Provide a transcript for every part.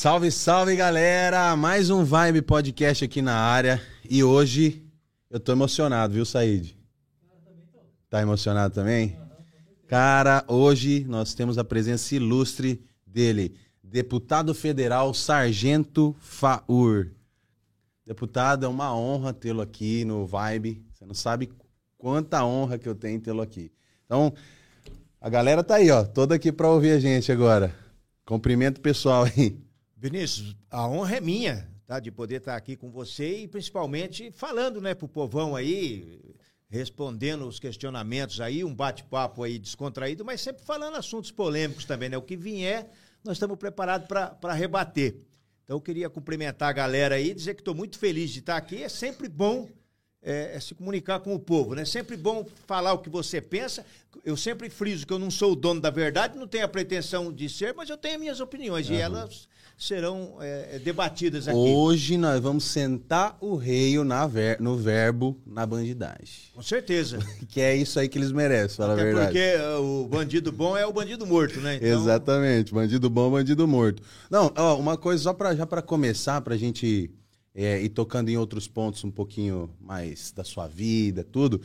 Salve, salve galera! Mais um Vibe Podcast aqui na área. E hoje eu tô emocionado, viu, Said? Tá emocionado também? Cara, hoje nós temos a presença ilustre dele, deputado federal Sargento Faur. Deputado, é uma honra tê-lo aqui no Vibe. Você não sabe quanta honra que eu tenho tê-lo aqui. Então, a galera tá aí, ó, toda aqui para ouvir a gente agora. Cumprimento pessoal aí. Vinícius, a honra é minha, tá? De poder estar aqui com você e principalmente falando, né, pro povão aí, respondendo os questionamentos aí, um bate-papo aí descontraído, mas sempre falando assuntos polêmicos também, né? O que vier, nós estamos preparados para rebater. Então eu queria cumprimentar a galera aí, dizer que estou muito feliz de estar aqui. É sempre bom é, é se comunicar com o povo, né? É sempre bom falar o que você pensa. Eu sempre friso que eu não sou o dono da verdade, não tenho a pretensão de ser, mas eu tenho minhas opiniões uhum. e elas serão é, debatidas aqui. Hoje nós vamos sentar o rei ver, no verbo na bandidagem. Com certeza. que é isso aí que eles merecem, fala Até a verdade. porque uh, o bandido bom é o bandido morto, né? Então... Exatamente, bandido bom, bandido morto. Não, ó, uma coisa só para já para começar, para a gente é, ir tocando em outros pontos um pouquinho mais da sua vida, tudo.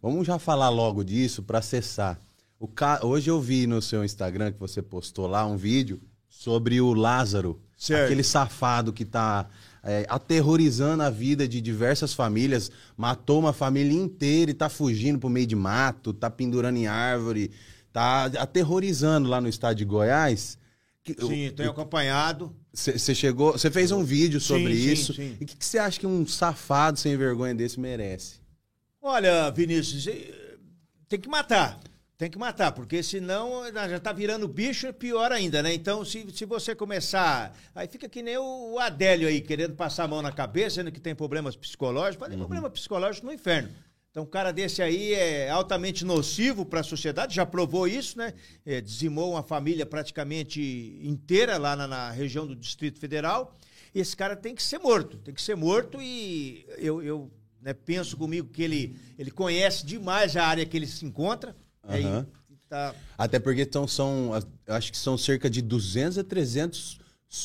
Vamos já falar logo disso para acessar. O ca... Hoje eu vi no seu Instagram que você postou lá um vídeo sobre o Lázaro, certo. aquele safado que está é, aterrorizando a vida de diversas famílias, matou uma família inteira e está fugindo pro meio de mato, está pendurando em árvore, está aterrorizando lá no estado de Goiás. Sim, tenho acompanhado. Você chegou, você fez um vídeo sobre sim, isso. Sim, sim. E o que você acha que um safado sem vergonha desse merece? Olha, Vinícius, eh, tem que matar. Tem que matar, porque senão já está virando bicho, pior ainda, né? Então, se, se você começar. Aí fica que nem o Adélio aí, querendo passar a mão na cabeça, sendo que tem problemas psicológicos, mas tem uhum. problema psicológico no inferno. Então, um cara desse aí é altamente nocivo para a sociedade, já provou isso, né? É, dizimou uma família praticamente inteira lá na, na, região do Distrito Federal. Esse cara tem que ser morto, tem que ser morto e eu, eu né, penso comigo que ele, ele conhece demais a área que ele se encontra Uhum. Tá... Até porque então, são, acho que são cerca de 200 a 300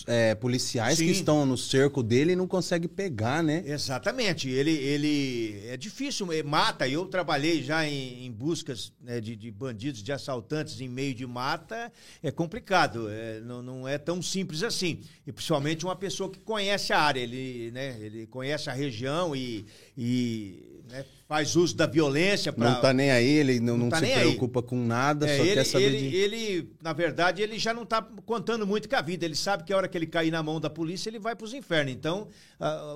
é, policiais Sim. que estão no cerco dele e não consegue pegar, né? Exatamente. Ele, ele é difícil, mata. Eu trabalhei já em, em buscas né, de, de, bandidos, de assaltantes em meio de mata. É complicado, é, não, não é tão simples assim. E principalmente uma pessoa que conhece a área, ele, né, ele conhece a região e, e né, faz uso da violência. Pra... Não tá nem aí, ele não, não, não tá se preocupa aí. com nada, é, só ele, quer saber ele, de... Ele, na verdade, ele já não tá contando muito com a vida. Ele sabe que a hora que ele cair na mão da polícia, ele vai para os infernos. Então,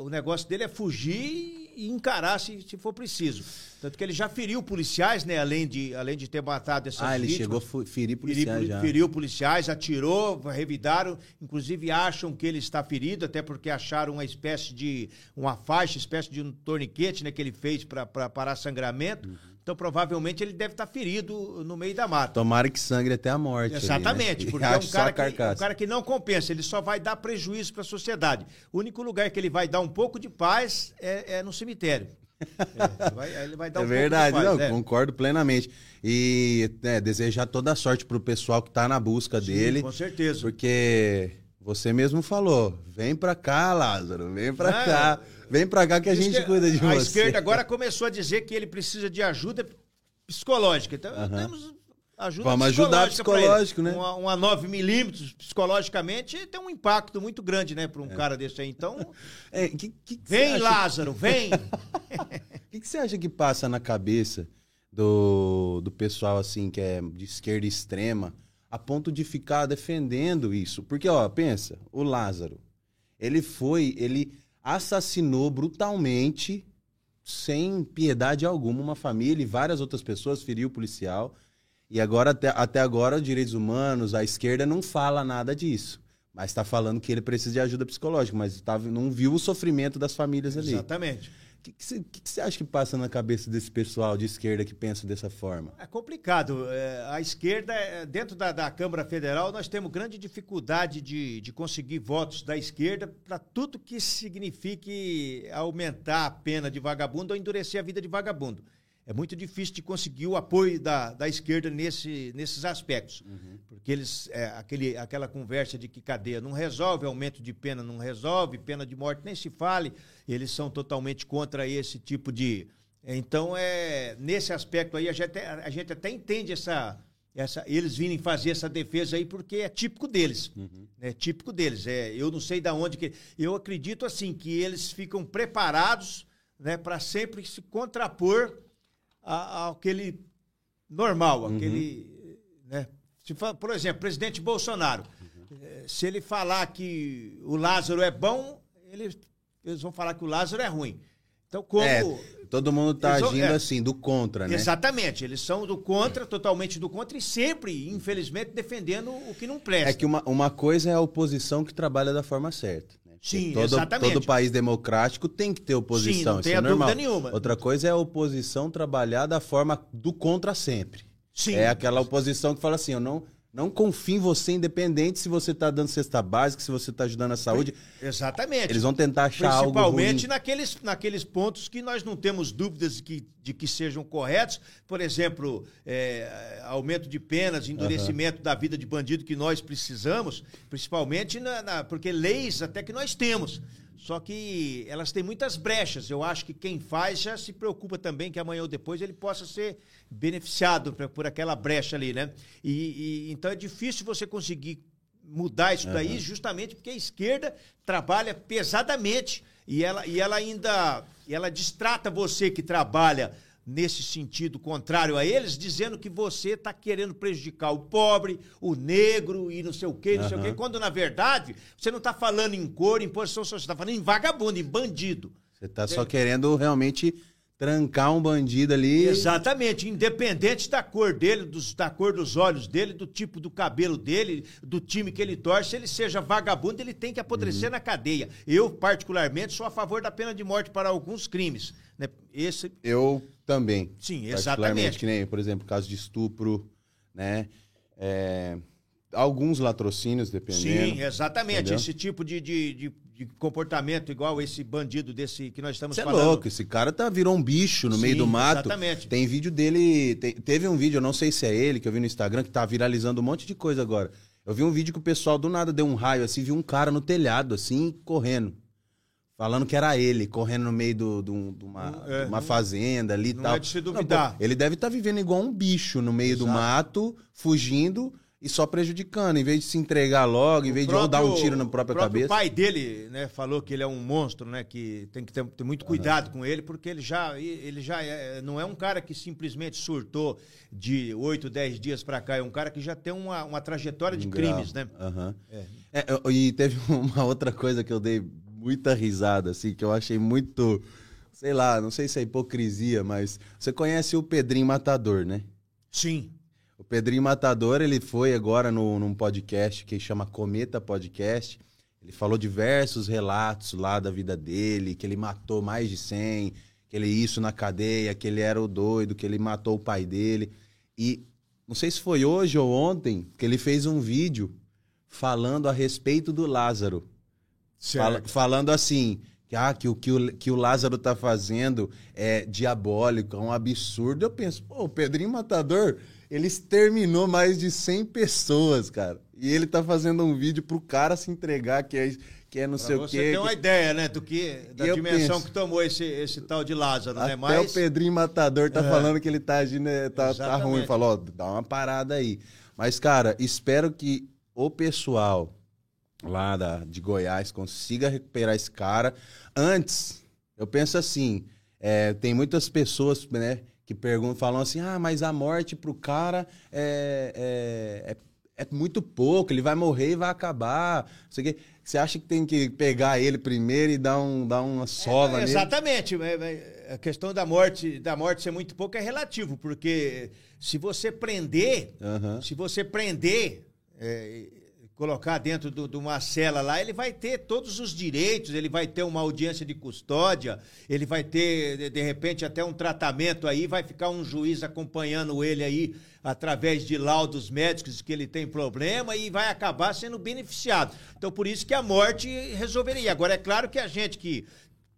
o negócio dele é fugir e encarar se, se for preciso. Tanto que ele já feriu policiais, né? Além de, além de ter matado essas Ah, ele vítimas, chegou a ferir policiais feriu, já. Feriu policiais, atirou, revidaram. Inclusive acham que ele está ferido, até porque acharam uma espécie de... Uma faixa, espécie de um torniquete, né? Que ele fez para parar sangramento. Uhum. Então, provavelmente, ele deve estar ferido no meio da mata. Tomara que sangre até a morte. Exatamente, ali, né? porque é um cara, que, um cara que não compensa, ele só vai dar prejuízo para a sociedade. O único lugar que ele vai dar um pouco de paz é, é no cemitério. É, vai, ele vai dar é um verdade, paz, não, é. concordo plenamente. E é, desejar toda a sorte para o pessoal que está na busca Sim, dele. Com certeza. Porque você mesmo falou, vem para cá, Lázaro, vem para cá. Vem pra cá que a gente cuida de a você. A esquerda agora começou a dizer que ele precisa de ajuda psicológica. Então, uhum. temos ajuda Vamos ajudar psicológico, né? Uma, uma 9 milímetros psicologicamente tem um impacto muito grande, né, para um é. cara desse aí. Então, é, que, que vem, Lázaro, vem! O que, que você acha que passa na cabeça do, do pessoal, assim, que é de esquerda extrema, a ponto de ficar defendendo isso? Porque, ó, pensa, o Lázaro, ele foi, ele assassinou brutalmente, sem piedade alguma, uma família e várias outras pessoas, feriu o policial. E agora, até, até agora, direitos humanos, a esquerda não fala nada disso. Mas está falando que ele precisa de ajuda psicológica, mas tá, não viu o sofrimento das famílias ali. Exatamente. O que, você acha que passa na cabeça desse pessoal de esquerda que pensa dessa forma? É complicado. É, a esquerda, é, dentro da, da, Câmara Federal, nós temos grande dificuldade de, de conseguir votos da esquerda para tudo que signifique aumentar a pena de vagabundo ou endurecer a vida de vagabundo. É muito difícil de conseguir o apoio da, da esquerda nesse, nesses aspectos. Uhum. Porque eles, é, aquele, aquela conversa de que cadeia não resolve, aumento de pena não resolve, pena de morte nem se fale, eles são totalmente contra esse tipo de. Então, é, nesse aspecto aí, a gente, a gente até entende essa, essa, eles virem fazer essa defesa aí porque é típico deles. Uhum. É típico deles. É, eu não sei de onde que. Eu acredito assim que eles ficam preparados né, para sempre se contrapor aquele normal, uhum. aquele. Né? Se, por exemplo, presidente Bolsonaro. Uhum. Se ele falar que o Lázaro é bom, eles, eles vão falar que o Lázaro é ruim. Então, como. É, todo mundo está agindo é, assim, do contra, né? Exatamente. Eles são do contra, totalmente do contra, e sempre, infelizmente, defendendo o que não presta. É que uma, uma coisa é a oposição que trabalha da forma certa. Sim, todo, exatamente. Todo país democrático tem que ter oposição. Sim, não tem é dúvida nenhuma. Outra coisa é a oposição trabalhar da forma do contra sempre. Sim. É aquela oposição que fala assim, eu não não confio em você, independente se você está dando cesta básica, se você está ajudando a saúde. Exatamente. Eles vão tentar achar algo Principalmente naqueles, naqueles pontos que nós não temos dúvidas de que, de que sejam corretos. Por exemplo, é, aumento de penas, endurecimento uhum. da vida de bandido que nós precisamos, principalmente na, na, porque leis até que nós temos. Só que elas têm muitas brechas. Eu acho que quem faz já se preocupa também que amanhã ou depois ele possa ser beneficiado por aquela brecha ali, né? E, e então é difícil você conseguir mudar isso daí, uhum. justamente porque a esquerda trabalha pesadamente e ela, e ela ainda e ela distrata você que trabalha nesse sentido contrário a eles, dizendo que você está querendo prejudicar o pobre, o negro e não sei o quê, não uhum. sei o quê, quando na verdade você não está falando em cor, em posição social, você está falando em vagabundo, em bandido. Você está só querendo realmente trancar um bandido ali. Exatamente, independente da cor dele, dos, da cor dos olhos dele, do tipo do cabelo dele, do time que ele torce, ele seja vagabundo, ele tem que apodrecer uhum. na cadeia. Eu, particularmente, sou a favor da pena de morte para alguns crimes. Né? Esse... Eu também. Sim, exatamente. Que nem, por exemplo, caso de estupro, né? É, alguns latrocínios, dependendo. Sim, exatamente. Entendeu? Esse tipo de, de, de, de, comportamento igual esse bandido desse que nós estamos Cê falando. é louco, esse cara tá, virou um bicho no Sim, meio do mato. Exatamente. Tem vídeo dele, tem, teve um vídeo, eu não sei se é ele, que eu vi no Instagram, que tá viralizando um monte de coisa agora. Eu vi um vídeo que o pessoal do nada deu um raio assim, viu um cara no telhado, assim, correndo. Falando que era ele, correndo no meio de do, do, do uma, é, uma fazenda ali e tal. É de se duvidar. Não, pô, ele deve estar tá vivendo igual um bicho no meio Exato. do mato, fugindo e só prejudicando, em vez de se entregar logo, em vez próprio, de dar um tiro na própria cabeça. O pai dele, né, falou que ele é um monstro, né, que tem que ter, ter muito cuidado uhum. com ele, porque ele já, ele já é, não é um cara que simplesmente surtou de 8, 10 dias para cá, é um cara que já tem uma, uma trajetória de um crimes, grau. né? Uhum. É. É, e teve uma outra coisa que eu dei muita risada, assim, que eu achei muito. Sei lá, não sei se é hipocrisia, mas. Você conhece o Pedrinho Matador, né? Sim. O Pedrinho Matador, ele foi agora no, num podcast que chama Cometa Podcast. Ele falou diversos relatos lá da vida dele, que ele matou mais de 100, que ele isso na cadeia, que ele era o doido, que ele matou o pai dele. E não sei se foi hoje ou ontem que ele fez um vídeo falando a respeito do Lázaro. Fala, falando assim, que, ah, que, o, que, o, que o Lázaro tá fazendo é diabólico, é um absurdo. Eu penso, pô, o Pedrinho Matador, ele exterminou mais de 100 pessoas, cara. E ele tá fazendo um vídeo pro cara se entregar, que é, que é não pra sei o quê. Você tem que... uma ideia, né, do que, da dimensão penso, que tomou esse, esse tal de Lázaro, até né? Mas... o Pedrinho Matador tá é. falando que ele tá agindo, é, tá, tá ruim. Falou, ó, dá uma parada aí. Mas, cara, espero que o pessoal lá da, de Goiás consiga recuperar esse cara. Antes, eu penso assim, é, tem muitas pessoas, né, que perguntam, falam assim, ah, mas a morte pro cara é, é, é, é muito pouco, ele vai morrer e vai acabar. Você, você acha que tem que pegar ele primeiro e dar, um, dar uma sova é, Exatamente. A questão da morte, da morte ser muito pouco é relativo, porque se você prender, uhum. se você prender é, colocar dentro de uma cela lá, ele vai ter todos os direitos, ele vai ter uma audiência de custódia, ele vai ter, de repente, até um tratamento aí, vai ficar um juiz acompanhando ele aí através de laudos médicos que ele tem problema e vai acabar sendo beneficiado. Então, por isso que a morte resolveria. Agora, é claro que a gente que,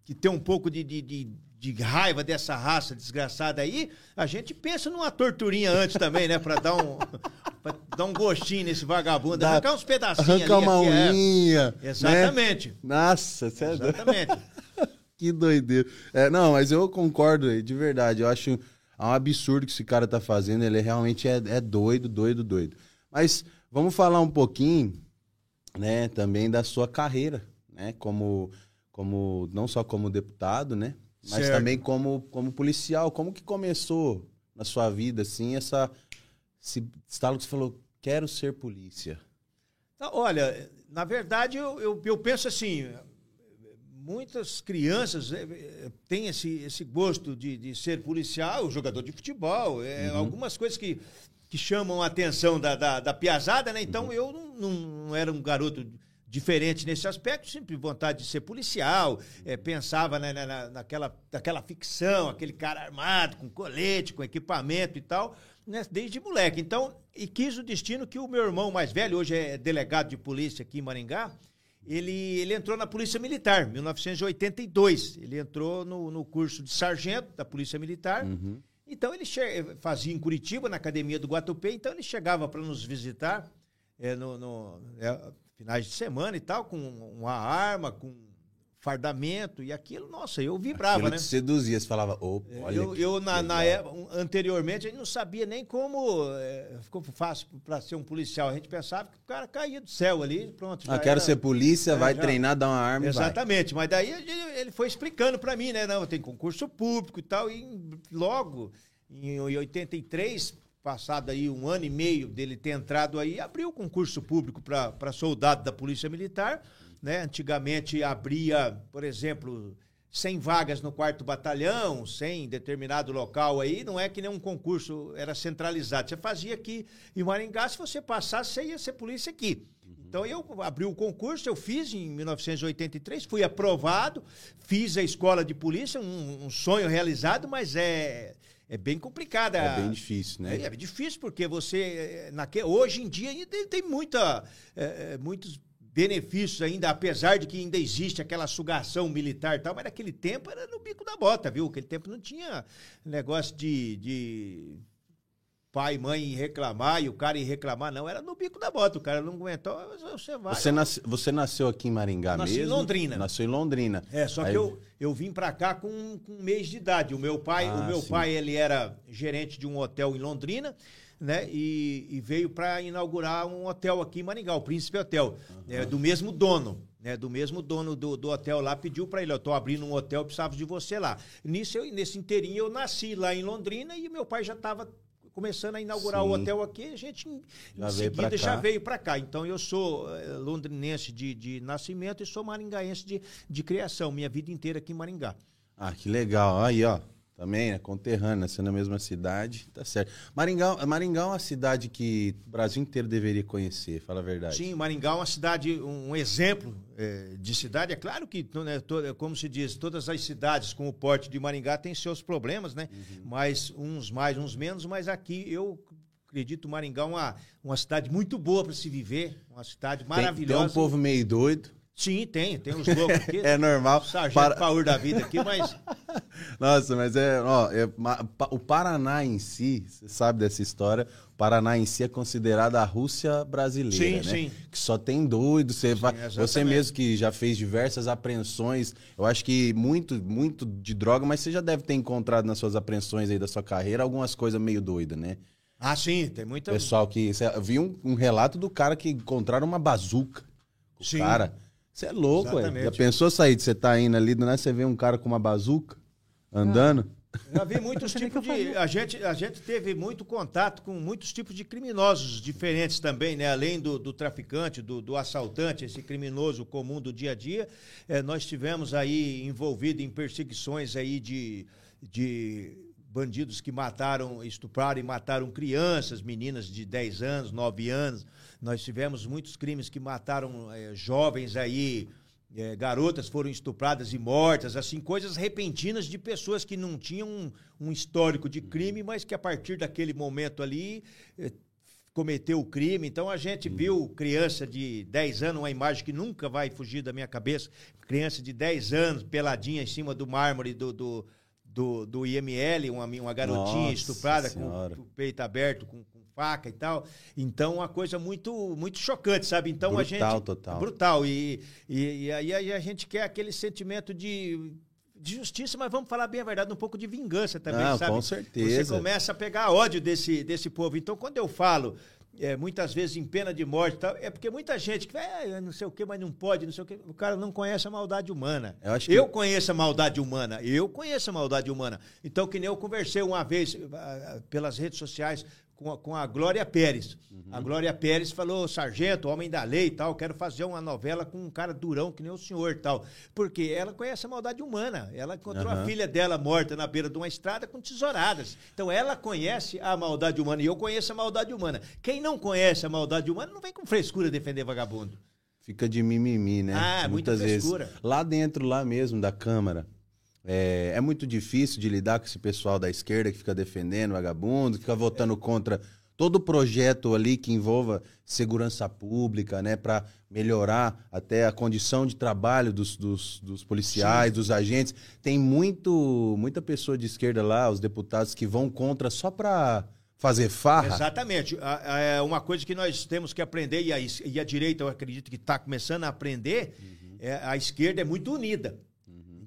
que tem um pouco de, de, de de raiva dessa raça desgraçada aí, a gente pensa numa torturinha antes também, né? Pra dar um, pra dar um gostinho nesse vagabundo, Dá, arrancar uns pedacinhos arrancar ali. uma é. unha. É. Exatamente. Né? Nossa, você Exatamente. que doideira. É, não, mas eu concordo, de verdade. Eu acho um absurdo que esse cara tá fazendo. Ele realmente é, é doido, doido, doido. Mas vamos falar um pouquinho, né, também da sua carreira, né? Como, como não só como deputado, né? Mas certo. também como, como policial. Como que começou na sua vida, assim, essa. Esse estalo que você falou, quero ser polícia? Olha, na verdade, eu, eu, eu penso assim. Muitas crianças é, é, têm esse, esse gosto de, de ser policial, jogador de futebol, é, uhum. algumas coisas que, que chamam a atenção da, da, da piazada, né? Então uhum. eu não, não, não era um garoto diferente nesse aspecto, sempre vontade de ser policial, é, pensava né, na, naquela, naquela ficção, aquele cara armado, com colete, com equipamento e tal, né, desde moleque. Então, e quis o destino que o meu irmão mais velho, hoje é delegado de polícia aqui em Maringá, ele, ele entrou na Polícia Militar, em 1982. Ele entrou no, no curso de sargento da Polícia Militar. Uhum. Então, ele fazia em Curitiba, na Academia do Guatupê, então ele chegava para nos visitar é, no, no é, finais de semana e tal, com uma arma, com fardamento e aquilo, nossa, eu vibrava, aquilo né? Te seduzia, você falava, opa, olha Eu, eu na, na época, anteriormente, a gente não sabia nem como é, ficou fácil para ser um policial. A gente pensava que o cara caía do céu ali, pronto. Ah, quero era, ser polícia, é, vai já, treinar, dar uma arma Exatamente, mas daí ele foi explicando para mim, né? Não, tem concurso público e tal, e logo, em 83 passado aí um ano e meio dele ter entrado aí, abriu o concurso público para soldado da Polícia Militar. Né? Antigamente abria, por exemplo, 100 vagas no quarto batalhão, 100 em determinado local aí, não é que nem um concurso era centralizado. Você fazia aqui em Maringá, se você passasse, você ia ser polícia aqui. Então eu abri o concurso, eu fiz em 1983, fui aprovado, fiz a escola de polícia, um, um sonho realizado, mas é é bem complicada. É bem difícil, né? É, é difícil porque você, é, naque, hoje em dia, tem, tem muita, é, é, muitos benefícios ainda, apesar de que ainda existe aquela sugação militar e tal, mas naquele tempo era no bico da bota, viu? Aquele tempo não tinha negócio de, de pai e mãe reclamar e o cara ir reclamar, não. Era no bico da bota. O cara não aguentou, você vai. Você, nasce, você nasceu aqui em Maringá Nasci mesmo? em Londrina. Nasceu em Londrina. É, só Aí... que eu, eu vim para cá com, com um mês de idade. O meu pai, ah, o meu pai ele era gerente de um hotel em Londrina. Né, e, e veio para inaugurar um hotel aqui em Maringá, o Príncipe Hotel, uhum. é, do mesmo dono. Né, do mesmo dono do, do hotel lá, pediu para ele, eu tô abrindo um hotel, precisava de você lá. Nisso eu, nesse inteirinho eu nasci lá em Londrina e meu pai já estava começando a inaugurar Sim. o hotel aqui, a gente já em seguida já veio para cá. Então eu sou é, londrinense de, de nascimento e sou maringaense de, de criação, minha vida inteira aqui em Maringá. Ah, que legal. Aí, ó. Também, né? Conterrânea, sendo a mesma cidade, tá certo. Maringá, Maringá é uma cidade que o Brasil inteiro deveria conhecer, fala a verdade. Sim, Maringá é uma cidade, um exemplo é, de cidade. É claro que, né, toda, como se diz, todas as cidades com o porte de Maringá têm seus problemas, né? Uhum. Mas uns mais, uns menos, mas aqui eu acredito Maringá é uma, uma cidade muito boa para se viver, uma cidade maravilhosa. Tem, tem um povo meio doido. Sim, tem, tem uns loucos aqui. é normal. Sargento Para... Paur da vida aqui, mas. Nossa, mas é, ó, é, o Paraná em si, você sabe dessa história, o Paraná em si é considerado a Rússia brasileira, sim, né? Sim. Que só tem doido, você, sim, vai, você mesmo que já fez diversas apreensões, eu acho que muito, muito de droga, mas você já deve ter encontrado nas suas apreensões aí da sua carreira algumas coisas meio doidas, né? Ah, sim, tem muita. Pessoal que. Eu vi um, um relato do cara que encontraram uma bazuca. O sim. cara você é louco, ué. Já pensou sair de você tá indo ali, do nada você vê um cara com uma bazuca andando? Ah, já vi muitos tipos de. A gente, a gente teve muito contato com muitos tipos de criminosos diferentes também, né? Além do, do traficante, do, do, assaltante, esse criminoso comum do dia a dia. É, nós tivemos aí envolvido em perseguições aí de. de bandidos que mataram, estupraram e mataram crianças, meninas de 10 anos, 9 anos. Nós tivemos muitos crimes que mataram é, jovens aí, é, garotas foram estupradas e mortas, assim, coisas repentinas de pessoas que não tinham um, um histórico de crime, mas que a partir daquele momento ali é, cometeu o crime. Então a gente viu criança de 10 anos, uma imagem que nunca vai fugir da minha cabeça, criança de 10 anos, peladinha em cima do mármore do, do do, do IML, uma, uma garotinha Nossa estuprada Senhora. com o peito aberto, com, com faca e tal. Então, uma coisa muito, muito chocante, sabe? Então a gente. Brutal, total. Brutal. E, e, e aí a gente quer aquele sentimento de. De justiça, mas vamos falar bem a verdade, um pouco de vingança também, Não, sabe? com certeza. Você começa a pegar ódio desse, desse povo. Então, quando eu falo, é, muitas vezes em pena de morte, tal, é porque muita gente que é, não sei o que, mas não pode, não sei o que. O cara não conhece a maldade humana. Eu acho que- eu conheço a maldade humana. Eu conheço a maldade humana. Então, que nem eu conversei uma vez ah, ah, pelas redes sociais com a, com a Glória Pérez. Uhum. A Glória Pérez falou, sargento, homem da lei e tal, quero fazer uma novela com um cara durão que nem o senhor e tal. Porque ela conhece a maldade humana. Ela encontrou a Aham. filha dela morta na beira de uma estrada com tesouradas. Então ela conhece a maldade humana e eu conheço a maldade humana. Quem não conhece a maldade humana não vem com frescura defender vagabundo. Fica de mimimi, né? Ah, muita Muitas vezes. frescura. Lá dentro, lá mesmo da Câmara, é, é muito difícil de lidar com esse pessoal da esquerda que fica defendendo vagabundo, que fica votando contra todo projeto ali que envolva segurança pública, né? Para melhorar até a condição de trabalho dos, dos, dos policiais, dos agentes. Tem muito, muita pessoa de esquerda lá, os deputados, que vão contra só para fazer farra. Exatamente. É uma coisa que nós temos que aprender, e a, e a direita, eu acredito que está começando a aprender, é, a esquerda é muito unida.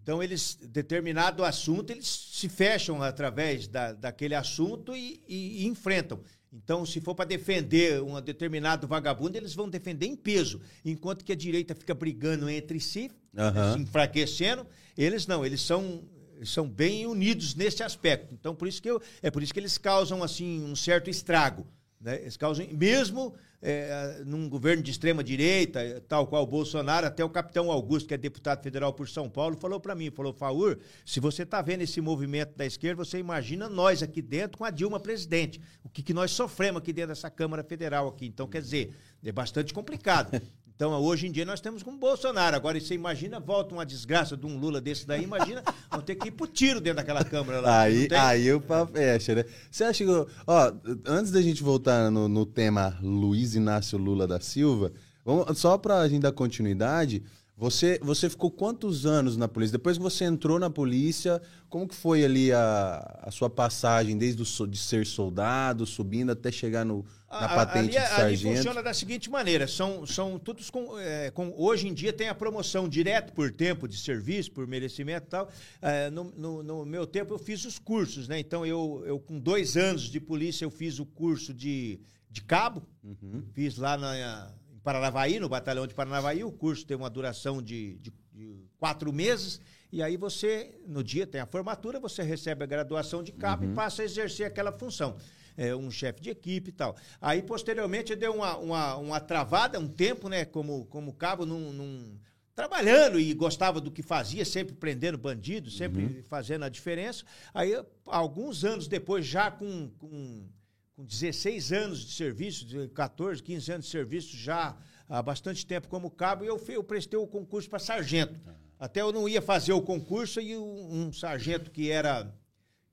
Então, eles, determinado assunto, eles se fecham através da, daquele assunto e, e- e enfrentam. Então, se for para defender um determinado vagabundo, eles vão defender em peso. Enquanto que a direita fica brigando entre si, Aham. se enfraquecendo, eles não, eles são, são bem unidos nesse aspecto. Então, por isso que eu, é por isso que eles causam assim um certo estrago. Né? Eles causam, mesmo é, num governo de extrema direita, tal qual o Bolsonaro, até o capitão Augusto, que é deputado federal por São Paulo, falou para mim, falou, Faur, se você está vendo esse movimento da esquerda, você imagina nós aqui dentro com a Dilma presidente. O que, que nós sofremos aqui dentro dessa Câmara Federal aqui. Então, quer dizer, é bastante complicado. Então, hoje em dia, nós temos com o Bolsonaro. Agora, você imagina, volta uma desgraça de um Lula desse daí, imagina, vão ter que ir pro tiro dentro daquela Câmara lá. Aí, aí o papo fecha, né? Você acha que. Ó, antes da gente voltar no, no tema Luiz Inácio Lula da Silva, vamos, só pra gente dar continuidade, você, você ficou quantos anos na polícia? Depois que você entrou na polícia, como que foi ali a, a sua passagem, desde o, de ser soldado, subindo até chegar no, na A- patente ali, é, de ali sargento? funciona da seguinte maneira: são, são todos com, é, com- Hoje em dia tem a promoção direto por tempo de serviço, por merecimento e tal. É, no, no- no meu tempo eu fiz os cursos, né? Então eu, eu, com dois anos de polícia, eu fiz o curso de, de cabo, Uhum. fiz lá na, em Paranavaí, no batalhão de Paranavaí. O curso tem uma duração de, de- de quatro meses. E aí você, no dia tem a formatura, você recebe a graduação de cabo e passa a exercer aquela função. É, um chefe de equipe e tal. Aí, posteriormente, deu uma, uma, uma travada, um tempo, né, como, como cabo, num, num- trabalhando e gostava do que fazia, sempre prendendo bandidos, sempre fazendo a diferença. Aí, alguns anos depois, já com, com, com 16 anos de serviço, de 14, 15 anos de serviço, já há bastante tempo como cabo, eu, eu prestei o concurso para sargento. Até eu não ia fazer o concurso e um, um sargento que era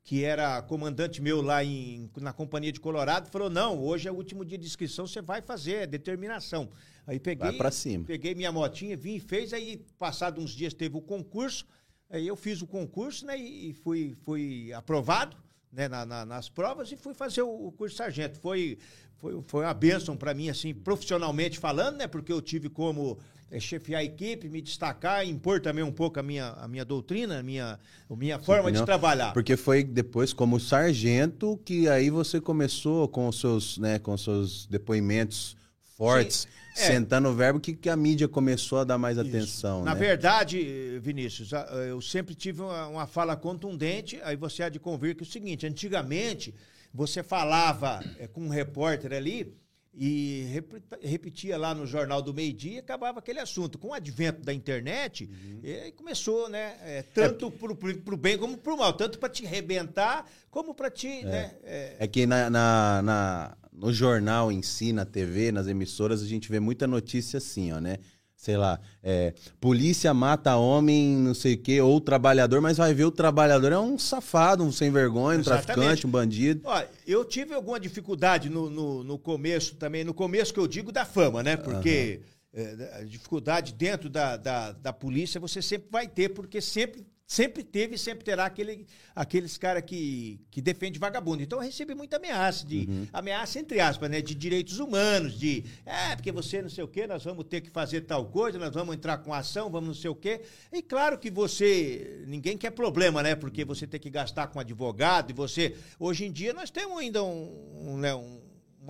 que era comandante meu lá em, na Companhia de Colorado, falou: não, hoje é o último dia de inscrição, você vai fazer, é determinação. Aí peguei, Vai pra cima. peguei minha motinha, vim e fez, aí passado uns dias teve o concurso, aí eu fiz o concurso, né, e fui, fui aprovado, né, na- na- nas provas e fui fazer o, o curso sargento. Foi, foi, foi uma bênção para mim, assim, profissionalmente falando, né, porque eu tive como eh, chefiar a equipe, me destacar, impor também um pouco a minha, a minha doutrina, a minha, a minha forma de trabalhar. Porque foi depois, como sargento, que aí você começou com os seus, né, com seus depoimentos fortes, Sim, é. sentando o verbo, que, que a mídia começou a dar mais Isso. atenção. Na né? verdade, Vinícius, eu sempre tive uma, uma fala contundente, aí você há de convir que é o seguinte, antigamente você falava eh, com um repórter ali e rep- repetia lá no Jornal do Meio Dia e acabava aquele assunto. Com o advento da internet, Uhum. eh, começou, né, eh, tanto pro, pro, pro bem como pro mal, tanto para te arrebentar como para te, né, eh, É que na, na- na- no jornal em si, na TV, nas emissoras, a gente vê muita notícia assim, ó, né? Sei lá, é, polícia mata homem, não sei o quê, ou trabalhador, mas vai ver o trabalhador é um safado, um sem vergonha, um Exatamente. traficante, um bandido. Ó, eu tive alguma dificuldade no, no, no começo também, no começo que eu digo da fama, né? Porque é, dificuldade dentro da, da, da polícia, você sempre vai ter, porque sempre sempre teve e sempre terá aquele, aqueles caras que, que defende vagabundo. Então eu recebi muita ameaça, de uhum. ameaça entre aspas, né? De direitos humanos, de é, porque você não sei o quê, nós vamos ter que fazer tal coisa, nós vamos entrar com ação, vamos não sei o quê. E claro que você. Ninguém quer problema, né? Porque você tem que gastar com advogado e você. Hoje em dia nós temos ainda um, um, né, um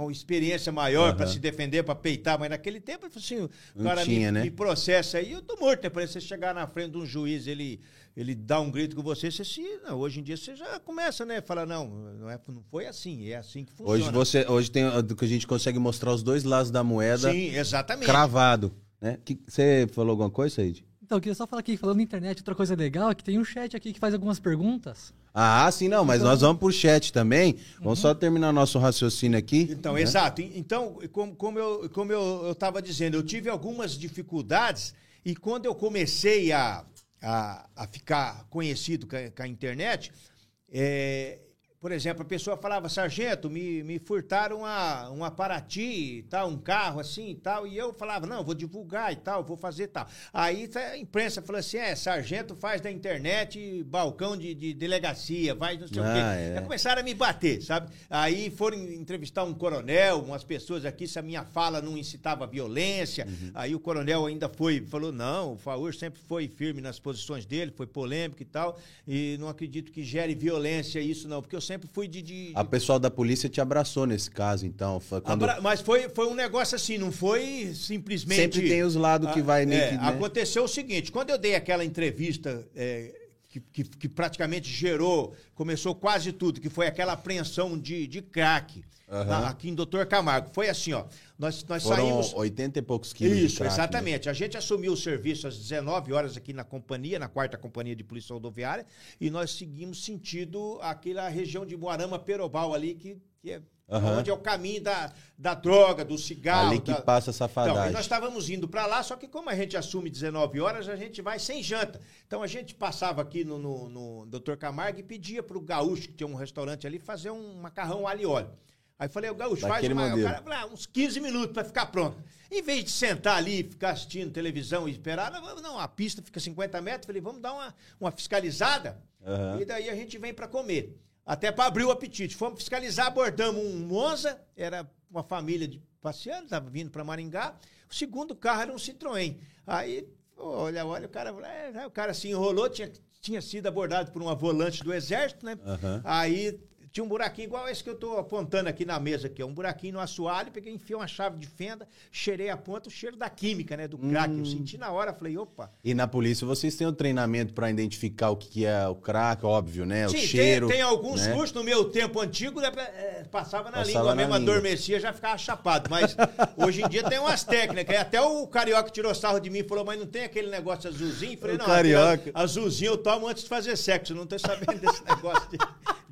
uma experiência maior uhum. para se defender, para peitar, mas naquele tempo, assim, o cara tinha, me, né? me, processa aí, eu tô morto, né? Para você chegar na frente de um juiz, ele, ele dá um grito com você, você se, não, hoje em dia você já começa, né? Fala, não, não, é, não foi assim, é assim que funciona. Hoje você, hoje tem que a gente consegue mostrar os dois lados da moeda. Sim, exatamente. Cravado, né? Que, você falou alguma coisa, Said? Então, eu queria só falar aqui, falando na internet, outra coisa legal é que tem um chat aqui que faz algumas perguntas. Ah, sim, não, mas nós vamos pro chat também. Vamos uhum. só terminar nosso raciocínio aqui. Então, né? exato. Então, como, como eu como eu estava dizendo, eu tive algumas dificuldades e quando eu comecei a, a, a ficar conhecido com a, com a internet, é, por exemplo, a pessoa falava, sargento, me, me furtaram uma, um Paraty, tal, um carro assim e tal, e eu falava, não, vou divulgar e tal, vou fazer tal. Aí tá, a imprensa falou assim, é, sargento faz da internet balcão de, de delegacia, faz não sei ah, o quê. É. Aí começaram a me bater, sabe? Aí foram entrevistar um coronel, umas pessoas aqui, se a minha fala não incitava violência, uhum. aí o coronel ainda foi, falou, não, o Faur sempre foi firme nas posições dele, foi polêmico e tal, e não acredito que gere violência isso não, porque eu sempre fui de, de, A pessoal da polícia te abraçou nesse caso, então. Foi quando... Abra... Mas foi, foi um negócio assim, não foi simplesmente. Sempre tem os lados que vai. É, né? Aconteceu o seguinte: quando eu dei aquela entrevista. É, que, que, que, praticamente gerou, começou quase tudo, que foi aquela apreensão de, de crack uhum. aqui em Doutor Camargo. Foi assim, ó. Nós, nós Foram saímos. 80 e poucos quilos. Isso, crack, né? exatamente. Né? A gente assumiu o serviço às 19 horas aqui na companhia, na quarta companhia de polícia rodoviária, e nós seguimos sentido aquela região de Moarama Perobal ali, que, que é Uhum. Onde é o caminho da, da droga, do cigarro. Ali que da... passa a safadagem. Então, nós estávamos indo para lá, só que como a gente assume 19 horas, a gente vai sem janta. Então a gente passava aqui no, no, no Dr. Camargo e pedia para o gaúcho, que tinha um restaurante ali, fazer um macarrão alho e óleo. Aí falei, o gaúcho, faz uma, o cara, ah, uns 15 minutos para ficar pronto. Em vez de sentar ali, ficar assistindo televisão e esperar, não, não a pista fica 50 metros, falei, vamos dar uma, uma fiscalizada uhum. e daí a gente vem para comer até para abrir o apetite. Fomos fiscalizar, abordamos um Monza, era uma família de passeando, estava vindo para Maringá. O segundo carro era um Citroën. Aí, olha, olha, o cara, é, o cara se enrolou, tinha, tinha sido abordado por uma volante do exército, né? Uhum. Aí tinha um buraquinho igual esse que eu estou apontando aqui na mesa, aqui, um buraquinho no assoalho, peguei, enfiei uma chave de fenda, cheirei a ponta, o cheiro da química, né, do crack. Hum. Eu senti na hora, falei, opa. E na polícia vocês têm o um treinamento para identificar o que é o crack, óbvio, né? Sim, o cheiro. Tem, tem alguns né? cursos no meu tempo antigo, né, é, passava na passava língua, na mesmo língua. adormecia, já ficava chapado. Mas hoje em dia tem umas técnicas. Até o carioca tirou sarro de mim e falou, mas não tem aquele negócio azulzinho? falei, o não, carioca. azulzinho eu tomo antes de fazer sexo. Não tô sabendo desse negócio de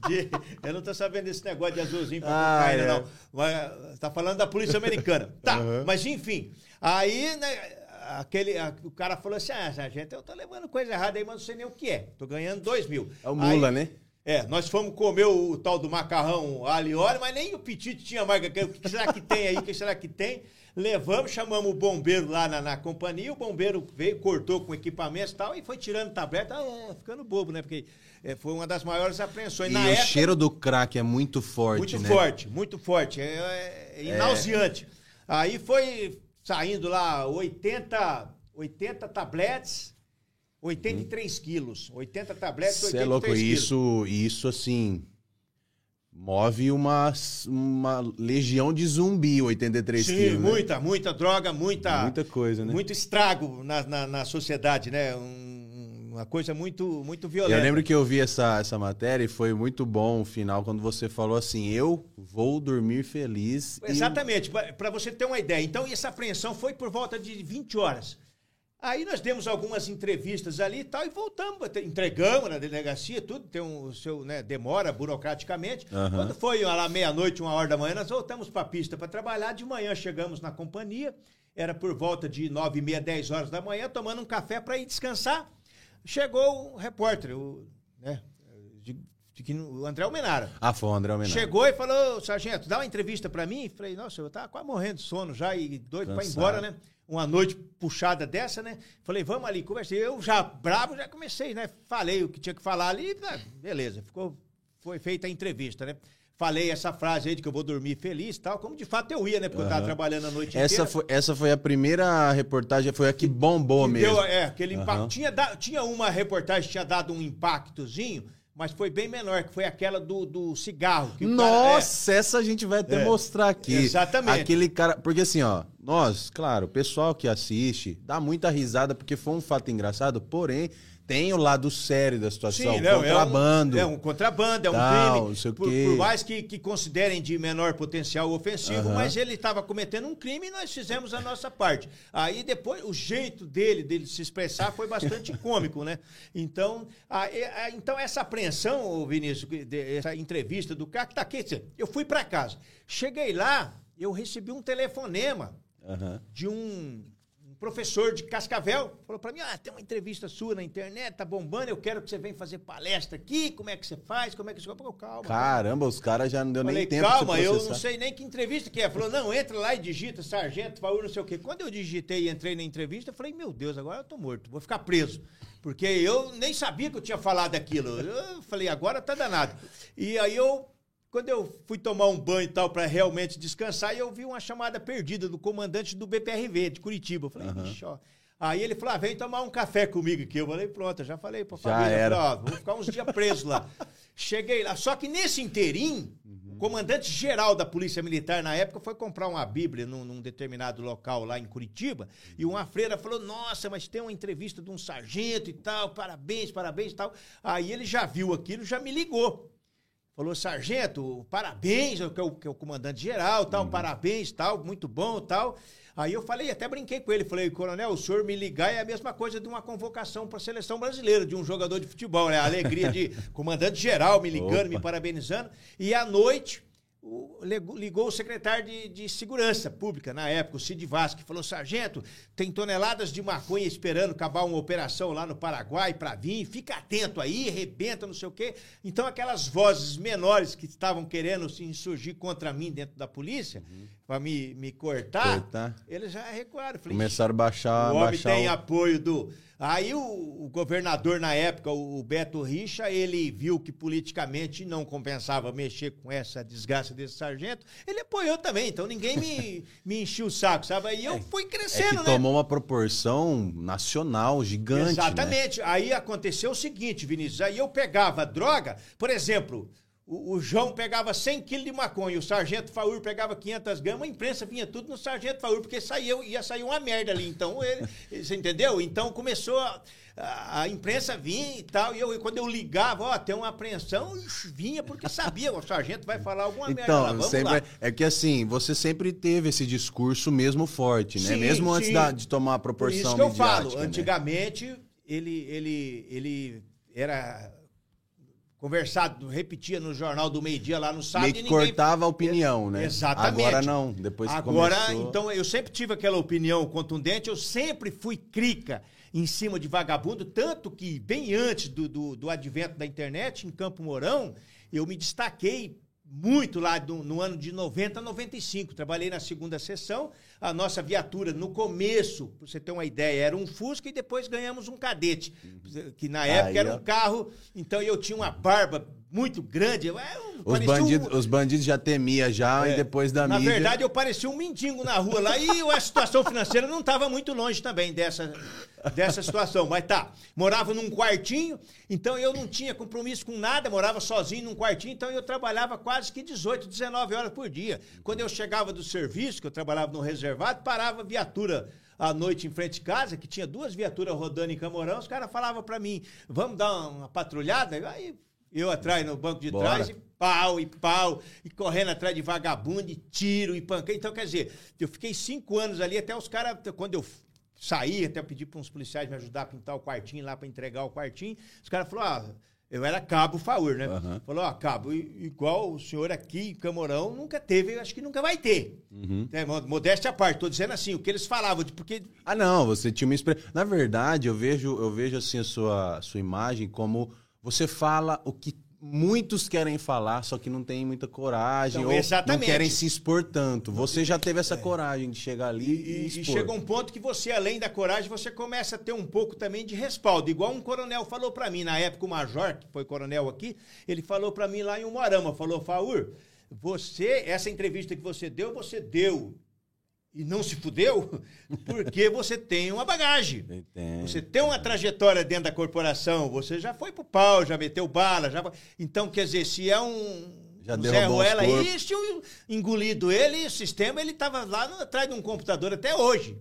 de, eu não tô sabendo desse negócio de azulzinho pra ah, cocaína, é. não. Mas, tá falando da polícia americana. Tá, uhum. mas enfim. Aí, né, aquele, a, o cara falou assim: ah, sargento, eu tô levando coisa errada aí, mas não sei nem o que é. Tô ganhando dois mil. É o mula, aí, né? É, nós fomos comer o, o, tal do macarrão ali, olha, mas nem o petite tinha marca. O que será que tem aí? O que será que tem? Levamos, chamamos o bombeiro lá na, na companhia, o bombeiro veio, cortou com equipamento e tal, e foi tirando tableta, ah, ficando bobo, né? Porque é, foi uma das maiores apreensões. E na o época, cheiro do crack é muito forte, muito né? Muito forte, muito forte. É, é, é nauseante. Aí foi saindo lá 80, 80 tabletes, 83 hum. quilos. 80 tabletes, 83 Cê é louco, quilos. isso, isso assim move uma, uma legião de zumbi, 83 Sim, quilos. Sim, né? muita, né? muita droga, muita. Muita coisa, né? Muito estrago na, na, na sociedade, né? Um, uma coisa muito, muito violenta. Eu lembro que eu vi essa, essa matéria e foi muito bom o final, quando você falou assim: eu vou dormir feliz. Exatamente, e... para você ter uma ideia. Então, essa apreensão foi por volta de 20 horas. Aí nós demos algumas entrevistas ali e tal, e voltamos, entregamos na delegacia, tudo tem um seu, né, demora burocraticamente. Uhum. Quando foi lá meia-noite, uma hora da manhã, nós voltamos para a pista para trabalhar. De manhã chegamos na companhia, era por volta de nove e meia, dez horas da manhã, tomando um café para ir descansar. Chegou o repórter, o, né, que no- o André Almenara. Ah, foi o André Almeida. Chegou e falou, sargento, dá uma entrevista pra mim. Falei, nossa, eu tava quase morrendo de sono já e doido pra ir embora, né? Uma noite puxada dessa, né? Falei, vamos ali, conversei. Eu já bravo, já comecei, né? Falei o que tinha que falar ali, ah, beleza. Ficou, foi feita a entrevista, né? Falei essa frase aí de que eu vou dormir feliz e tal, como de fato eu ia, né? Porque eu tava trabalhando a noite Essa inteira. foi, essa foi a primeira reportagem, foi a que bombou Que mesmo. deu, é, aquele impacto. Aham. Tinha, da- tinha uma reportagem que tinha dado um impactozinho, mas foi bem menor, que foi aquela do, do cigarro. o cara- é, Nossa, essa a gente vai até É. mostrar aqui. Exatamente. Aquele cara. Porque assim, ó, nós, claro, o pessoal que assiste dá muita risada porque foi um fato engraçado, porém, tem o lado sério da situação. Sim, não, contrabando. É um, é um contrabando, é um Tal, crime. sei por, por mais que, que considerem de menor potencial ofensivo, Aham. mas ele estava cometendo um crime e nós fizemos a nossa parte. Aí depois, o jeito dele, dele se expressar foi bastante cômico, né? Então, a- a- então essa apreensão, Vinícius, essa entrevista do cara que tá aqui, eu fui para casa. Cheguei lá, eu recebi um telefonema Aham. de um, um professor de Cascavel. Falou pra mim: ah, tem uma entrevista sua na internet, tá bombando, eu quero que você venha fazer palestra aqui, como é que você faz, como é que você. Falei, calma. Caramba, os caras já não deu Falei, nem tempo calma, eu não sei nem que entrevista que é. Falou, não, entra lá e digita, sargento, Faur, não sei o quê. Quando eu digitei e entrei na entrevista, eu falei, meu Deus, agora eu tô morto, vou ficar preso. Porque eu nem sabia que eu tinha falado aquilo. Eu falei, agora tá danado. E aí eu, quando eu fui tomar um banho e tal, pra realmente descansar, eu vi uma chamada perdida do comandante do BPRV, de Curitiba. Eu falei, "Ixi, ó. Aí ele falou, ah, vem tomar um café comigo aqui. Eu falei, pronto, eu já falei pra Já família. era. Falei, vou ficar uns dias preso lá. Cheguei lá. Só que nesse inteirinho, o comandante geral da Polícia Militar na época foi comprar uma Bíblia num, num determinado local lá em Curitiba. E uma freira falou: Nossa, mas tem uma entrevista de um sargento e tal, parabéns, parabéns e tal. Aí ele já viu aquilo, já me ligou. Falou, sargento, parabéns, que é o, que é o comandante geral, tal, Uhum. parabéns, tal, muito bom, tal. Aí eu falei, até brinquei com ele, falei, coronel, o senhor me ligar é a mesma coisa de uma convocação para a seleção brasileira, de um jogador de futebol, né? A alegria de comandante geral me ligando, Opa. me parabenizando. E à noite, o- ligou, o secretário de, de Segurança Pública, na época, o Cid Vasque, falou, sargento, tem toneladas de maconha esperando acabar uma operação lá no Paraguai para vir, fica atento aí, arrebenta, não sei o quê. Então, aquelas vozes menores que estavam querendo se insurgir contra mim dentro da polícia, para me, me cortar, Cortar. eles já recuaram. Falei, Começaram a baixar. o homem baixar tem o- apoio do. Aí o, o governador na época, o Beto Richa, ele viu que politicamente não compensava mexer com essa desgraça desse sargento, ele apoiou também, então ninguém me, me encheu o saco, sabe? Aí eu fui É crescendo, que né? tomou uma proporção nacional gigante. Né? Exatamente. Aí aconteceu o seguinte, Vinícius. Aí eu pegava droga, por exemplo, o, o João pegava 100 quilos de maconha, o Sargento Faur pegava 500 gramas, a imprensa vinha tudo no Sargento Faur, porque saía, ia sair uma merda ali. Então, ele, você entendeu? Então começou a, a, a imprensa vinha e tal, e eu, quando eu ligava, ó, tem uma apreensão, vinha porque sabia, o Sargento vai falar alguma merda lá, Então, vamos sempre, lá. é que assim, você sempre teve esse discurso mesmo forte, né? Sim, mesmo antes sim. da- de tomar a Por proporção isso que eu falo, né? antigamente ele, ele, ele era conversado, repetia no jornal do meio-dia lá no sábado Meio e que ninguém... cortava a opinião, né? Exatamente. Agora não, depois que Agora, começou... então, eu sempre tive aquela opinião contundente, eu sempre fui crica em cima de vagabundo, tanto que bem antes do, do, do advento da internet, em Campo Mourão, eu me destaquei muito lá no, no ano de 90 a 95. Trabalhei na segunda sessão. A nossa viatura, no começo, pra você ter uma ideia, era um Fusca e depois ganhamos um cadete, que na época Aí, era ó. um carro. Então eu tinha uma barba muito grande. eu Os parecia um- bandidos, os bandidos já temia já, é. e depois da Na mídia... verdade, eu parecia um mendigo na rua lá e a situação financeira não estava muito longe também dessa, dessa situação. Mas tá, morava num quartinho, então eu não tinha compromisso com nada, morava sozinho num quartinho, então eu trabalhava quase que 18, 19 horas por dia. Quando eu chegava do serviço, que eu trabalhava no reservado, parava a viatura à noite em frente de casa, que tinha duas viaturas rodando em Camorão, os caras falavam para mim, vamos dar uma patrulhada? Aí eu atrás no banco de Bora. trás e pau e pau, e correndo atrás de vagabundo, e tiro e panqueira. Então, quer dizer, eu fiquei cinco anos ali, até os caras, quando eu saí, até pedi para uns policiais me ajudar a pintar o quartinho lá para entregar o quartinho, os caras falaram, ah, eu era cabo Faur, né? Aham. Falou, ó, cabo, i- igual o senhor aqui em Camorão nunca teve, eu acho que nunca vai ter. Uhum. É, mo- modéstia à parte, tô dizendo assim, o que eles falavam, de- porque Ah, não, você tinha uma experiência. Na verdade, eu vejo, eu vejo assim a sua, sua imagem como você fala o que muitos querem falar, só que não tem muita coragem Então, ou exatamente. não querem se expor tanto. Você já teve essa coragem de chegar ali e, E, e chega um ponto que você, além da coragem, você começa a ter um pouco também de respaldo. Igual um coronel falou pra mim, na época o major, que foi coronel aqui, ele falou pra mim lá em Umuarama, falou, Faur, você, essa entrevista que você deu, você deu e não se fudeu porque você tem uma bagagem. Entendo. Você tem uma trajetória dentro da corporação, você já foi pro pau, já meteu bala, já. Então, quer dizer, se é um. Já um Zé Ruela aí, eu engolido ele, o sistema, ele tava lá no- atrás de um computador até hoje.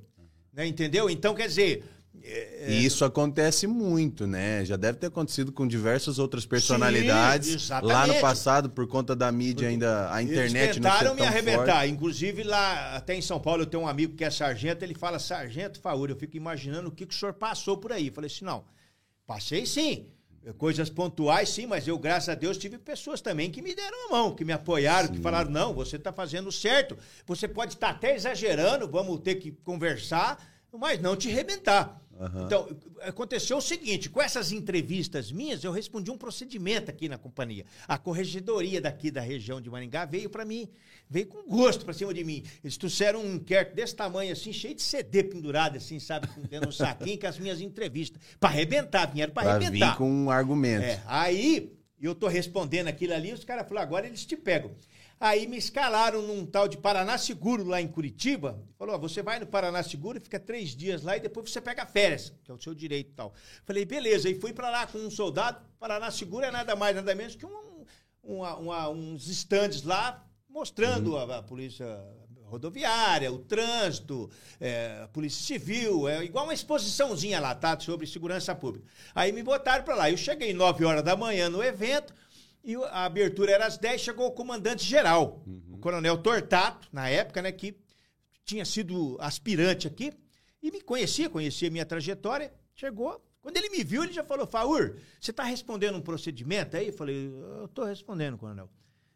Né, entendeu? Então, quer dizer. É, E isso acontece muito, né? Já deve ter acontecido com diversas outras personalidades exatamente. lá no passado, por conta da mídia ainda, a internet Eles não ser tentaram me arrebentar. forte. Inclusive, lá até em São Paulo, eu tenho um amigo que é sargento, ele fala, sargento Faúra, eu fico imaginando o que, que o senhor passou por aí. Eu falei assim, não, passei sim. Coisas pontuais, sim, mas eu, graças a Deus, tive pessoas também que me deram a mão, que me apoiaram, que falaram, não, você está fazendo certo. Você pode estar até exagerando, vamos ter que conversar, mas não te arrebentar. Então, aconteceu o seguinte: com essas entrevistas minhas, eu respondi um procedimento aqui na companhia. A corregedoria daqui da região de Maringá veio para mim, veio com gosto para cima de mim. Eles trouxeram um inquérito desse tamanho, assim, cheio de CD pendurado, assim, sabe, dentro de um saquinho com as minhas entrevistas. Para arrebentar, vieram para arrebentar. vir com um argumento. É, aí eu tô respondendo aquilo ali, os caras falaram, agora eles te pegam. Aí me escalaram num tal de Paraná Seguro lá em Curitiba. Falou, você vai no Paraná Seguro, fica três dias lá e depois você pega férias, que é o seu direito e tal. Falei, beleza. E fui pra lá com um soldado. Paraná Seguro é nada mais, nada menos que um, uma- uma- uns estandes lá mostrando a, a polícia rodoviária, o trânsito, é, a polícia civil, é igual uma exposiçãozinha lá, tá? Sobre segurança pública. Aí me botaram pra lá. Eu cheguei 9 horas da manhã no evento e a abertura era às 10, chegou o comandante geral, o coronel Tortato, na época, né, que tinha sido aspirante aqui e me conhecia, conhecia a minha trajetória, chegou. Quando ele me viu, ele já falou: Faur, você está respondendo um procedimento aí? Eu falei: Eu estou respondendo, coronel.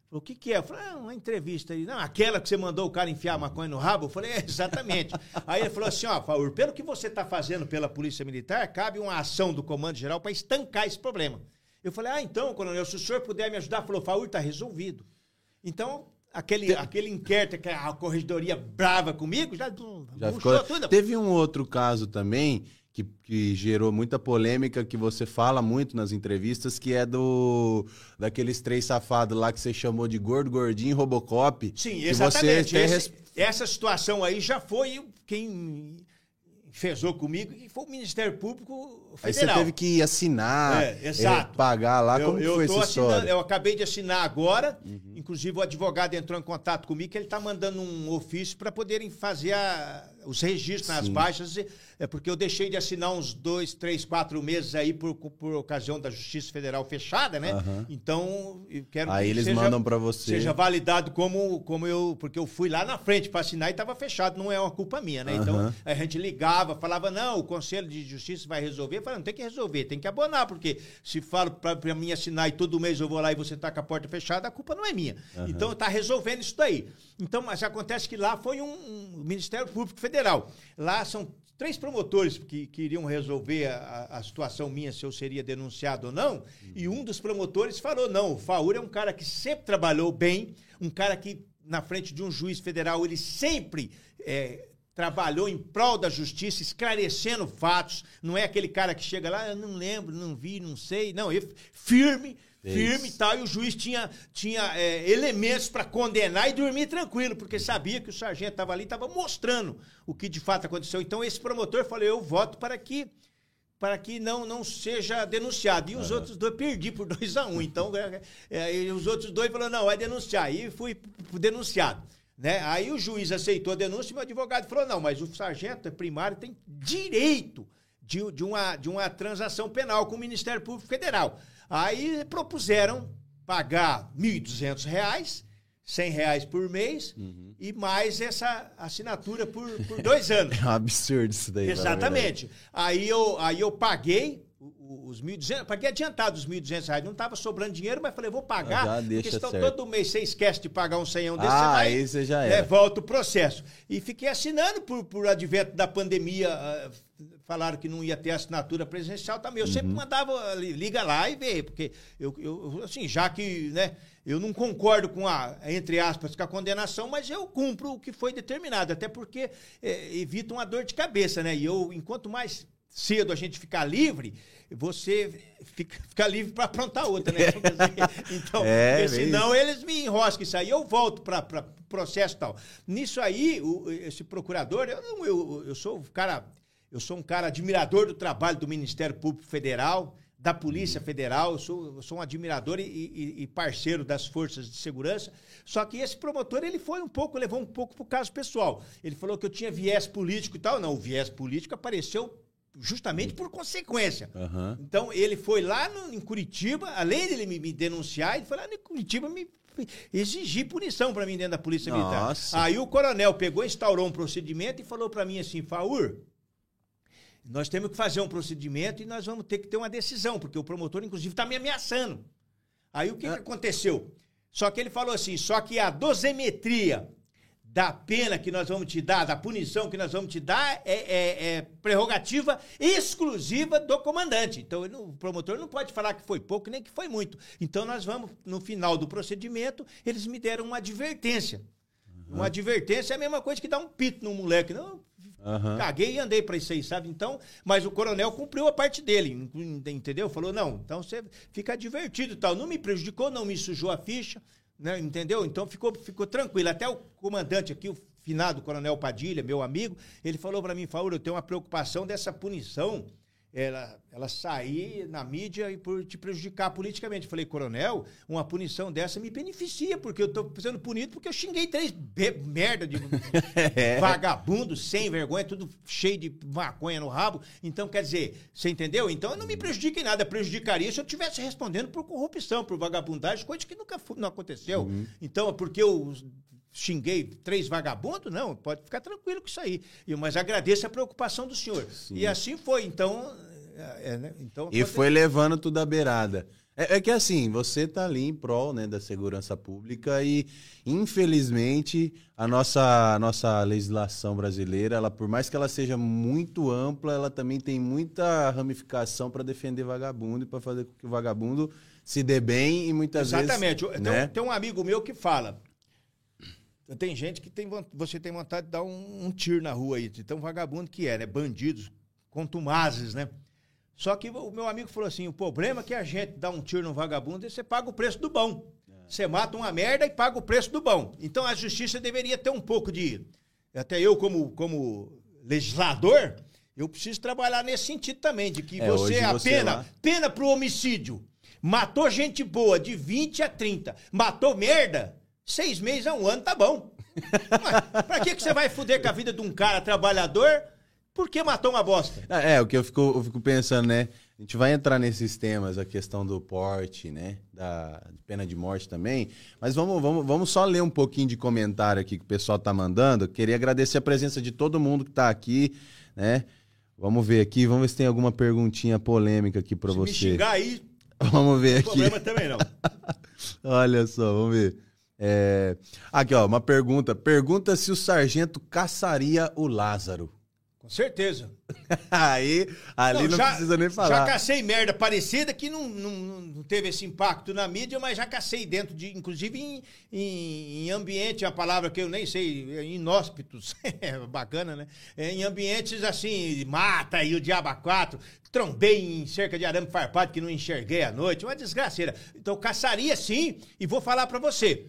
Falou, o que, que é? Eu falei, ah, uma entrevista aí. Não, aquela que você mandou o cara enfiar a maconha no rabo? Eu falei, é, exatamente. aí ele falou assim, ó, Faur, pelo que você está fazendo pela Polícia Militar, cabe uma ação do Comando Geral para estancar esse problema. Eu falei, ah, então, coronel, se o senhor puder me ajudar, falou, Faur, está resolvido. Então, aquele, aquele inquérito, que a corregedoria brava comigo, já, Já ficou... tudo. Teve um outro caso também que, que gerou muita polêmica, que você fala muito nas entrevistas, que é do daqueles três safados lá que você chamou de gordo, gordinho, Robocop. Sim, que exatamente. Esse- res- Essa situação aí já foi quem fezou comigo e foi o Ministério Público Aí você Federal. teve que assinar, É, exato. eh, pagar lá. Como que foi essa história? eu acabei de assinar agora. Uhum. Inclusive, o advogado entrou em contato comigo que ele está mandando um ofício para poderem fazer a- os registros nas Sim. baixas. É porque eu deixei de assinar uns dois, três, quatro meses aí por, por ocasião da Justiça Federal fechada, né? Aham. Então, eu quero Aí que eles seja- mandam pra você. Seja validado como, como eu. Porque eu fui lá na frente para assinar e estava fechado, não é uma culpa minha, né? Então, Aham. a gente ligava, falava, não, o Conselho de Justiça vai resolver. Eu falei, não tem que resolver, tem que abonar, porque se falo pra mim assinar e todo mês eu vou lá e você tá com a porta fechada, a culpa não é minha. Então, tá resolvendo isso daí. Então, mas acontece que lá foi um, um Ministério Público Federal. Lá são três promotores que queriam resolver a, a- situação minha, se eu seria denunciado ou não, e um dos promotores falou, não, o Faur é um cara que sempre trabalhou bem, um cara que, na frente de um juiz federal, ele sempre... é, trabalhou em prol da justiça, esclarecendo fatos. Não é aquele cara que chega lá, eu não lembro, não vi, não sei. Não, ele firme, Fez. firme e tal. E o juiz tinha, tinha é, elementos para condenar e dormir tranquilo, porque sabia que o sargento estava ali, estava mostrando o que de fato aconteceu. Então esse promotor falou: eu voto para que para que não, não seja denunciado. E os outros dois perdi por 2 a 1 um. Então, é, é, e os outros dois falaram, não, vai denunciar. Aí fui denunciado. Né? Aí o juiz aceitou a denúncia e meu advogado falou, não, mas o sargento é primário tem direito de, de, uma, de uma transação penal com o Ministério Público Federal. Aí propuseram pagar R$ 1.200, 100 reais por mês e mais essa assinatura por, por dois anos. É um absurdo isso daí. Exatamente. Aí eu, aí eu paguei os 1.200, paguei adiantado os 1.200 reais. Não estava sobrando dinheiro, mas falei, vou pagar. Ah, já deixa porque certo. todo mês você esquece de pagar um senhão desse, Ah, você aí você já era. volta o processo. E fiquei assinando por, por advento da pandemia. ah, falaram que não ia ter assinatura presencial também. Eu Uhum. sempre mandava, li- liga lá e vê, porque eu, eu, assim, já que, né, eu não concordo com a, entre aspas, com a condenação, mas eu cumpro o que foi determinado, até porque é, evita uma dor de cabeça, né? E eu, enquanto mais cedo a gente ficar livre, você fica, fica livre para aprontar outra, né? Então, É, bem senão eles me enroscam isso aí, eu volto para processo e tal. Nisso aí, o- esse procurador, eu, eu, eu sou um cara, eu sou um cara admirador do trabalho do Ministério Público Federal, da Polícia Federal, eu sou, eu sou um admirador e, e- e parceiro das forças de segurança. Só que esse promotor, ele foi um pouco, levou um pouco pro caso pessoal. Ele falou que eu tinha viés político e tal. Não, o viés político apareceu justamente por consequência. Aham. Então ele foi lá no- em Curitiba, além dele me, me denunciar, ele foi lá em Curitiba me exigir punição para mim dentro da Polícia Militar. Nossa. Aí o coronel pegou, instaurou um procedimento e falou para mim assim, Faur, nós temos que fazer um procedimento e nós vamos ter que ter uma decisão, porque o promotor, inclusive, está me ameaçando. Aí o que, que aconteceu? Só que ele falou assim: só que a dosimetria da pena que nós vamos te dar, da punição que nós vamos te dar, é, é- é prerrogativa exclusiva do comandante. Então ele o promotor não pode falar que foi pouco nem que foi muito. Então nós vamos, no final do procedimento, eles me deram uma advertência. Uma advertência é a mesma coisa que dar um pito num moleque. Não, Aham. Caguei e andei pra isso aí, sabe? Então, mas o coronel cumpriu a parte dele, entendeu? Falou, não, então você fica divertido e tal. Não me prejudicou, não me sujou a ficha, né? Entendeu? Então ficou, ficou tranquilo. Até o comandante aqui, o finado coronel Padilha, meu amigo, ele falou pra mim, Fauro, eu tenho uma preocupação dessa punição, ela, ela sair na mídia e por te prejudicar politicamente. Eu falei, coronel, uma punição dessa me beneficia, porque eu tô sendo punido porque eu xinguei três merda de vagabundo, sem vergonha, tudo cheio de maconha no rabo. Então, quer dizer, você entendeu? Então, não me prejudica em nada. Prejudicaria se eu estivesse respondendo por corrupção, por vagabundagem, coisa que nunca fu- não aconteceu. Então, é porque eu xinguei três vagabundos? Não, pode ficar tranquilo com isso aí. Mas agradeço a preocupação do senhor. E assim foi. Então, é, é, né? então E foi levando tudo à beirada. É, é que assim, você tá ali em prol né, da segurança pública e, infelizmente, a nossa, a nossa legislação brasileira, ela, por mais que ela seja muito ampla, ela também tem muita ramificação para defender vagabundo e para fazer com que o vagabundo se dê bem e muitas Exatamente. vezes. Tem, né? tem um amigo meu que fala. Tem gente que tem, você tem vontade de dar um, um tiro na rua aí. Tem um vagabundo que é, né? Bandidos, contumazes, né? Só que o meu amigo falou assim: o problema é que a gente dá um tiro no vagabundo e você paga o preço do bom. Você mata uma merda e paga o preço do bom. Então a justiça deveria ter um pouco de. Até eu, como, como legislador, eu preciso trabalhar nesse sentido também, de que É, você a você pena, lá- pena pro homicídio. Matou gente boa de 20 a 30. Matou merda, seis meses a um ano, tá bom. Pra que, que você vai fuder com a vida de um cara trabalhador porque matou uma bosta? É, é, o que eu fico, eu fico pensando, né? A gente vai entrar nesses temas, a questão do porte, né? Da pena de morte também. Mas vamos, vamos, vamos só ler um pouquinho de comentário aqui que o pessoal tá mandando. Queria agradecer a presença de todo mundo que tá aqui, né? Vamos ver aqui, vamos ver se tem alguma perguntinha polêmica aqui pra Se me você. xingar aí, Vamos ver aqui. problema também não. Olha só, vamos ver. É, Aqui, ó, uma pergunta. Pergunta se o sargento caçaria o Lázaro. Com certeza. Aí, ali não, já- precisa nem Já falar. cacei merda parecida que não, não, não teve esse impacto na mídia, mas já cacei dentro de, inclusive em, em, em ambiente, a palavra que eu nem sei, inóspitos, é bacana, né? É, em ambientes assim, mata e o diabo a quatro, trombei em cerca de arame farpado que não enxerguei à noite, uma desgraceira. Então caçaria sim, e vou falar pra você,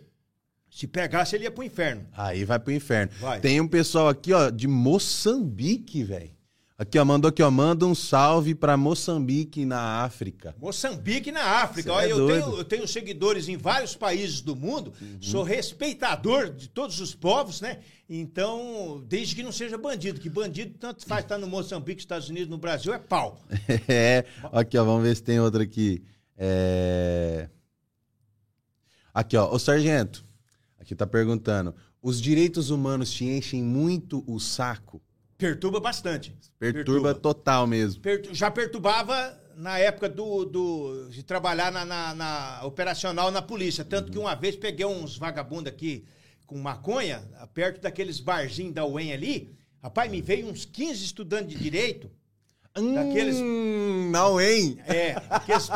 se pegasse ele ia pro inferno. Aí vai pro inferno. Vai. Tem um pessoal aqui, ó, de Moçambique, velho. Aqui, ó, mandou aqui, ó, manda um salve pra Moçambique na África. Moçambique na África. Olha, é eu, tenho, eu tenho seguidores em vários países do mundo, sou respeitador de todos os povos, né? Então, desde que não seja bandido, que bandido tanto faz estar no Moçambique, Estados Unidos, no Brasil, é pau. É, aqui, ó, vamos ver se tem outra aqui. É... Aqui, ó, o sargento, aqui tá perguntando, os direitos humanos te enchem muito o saco? Perturba bastante. Perturba, total mesmo. Pertu- já perturbava na época do, do de trabalhar na, na- na operacional na polícia. Tanto que uma vez peguei uns vagabundos aqui com maconha, perto daqueles barzinhos da UEM ali. Rapaz, me veio uns 15 estudantes de direito. Daqueles- Hum, não, hein? É, aqueles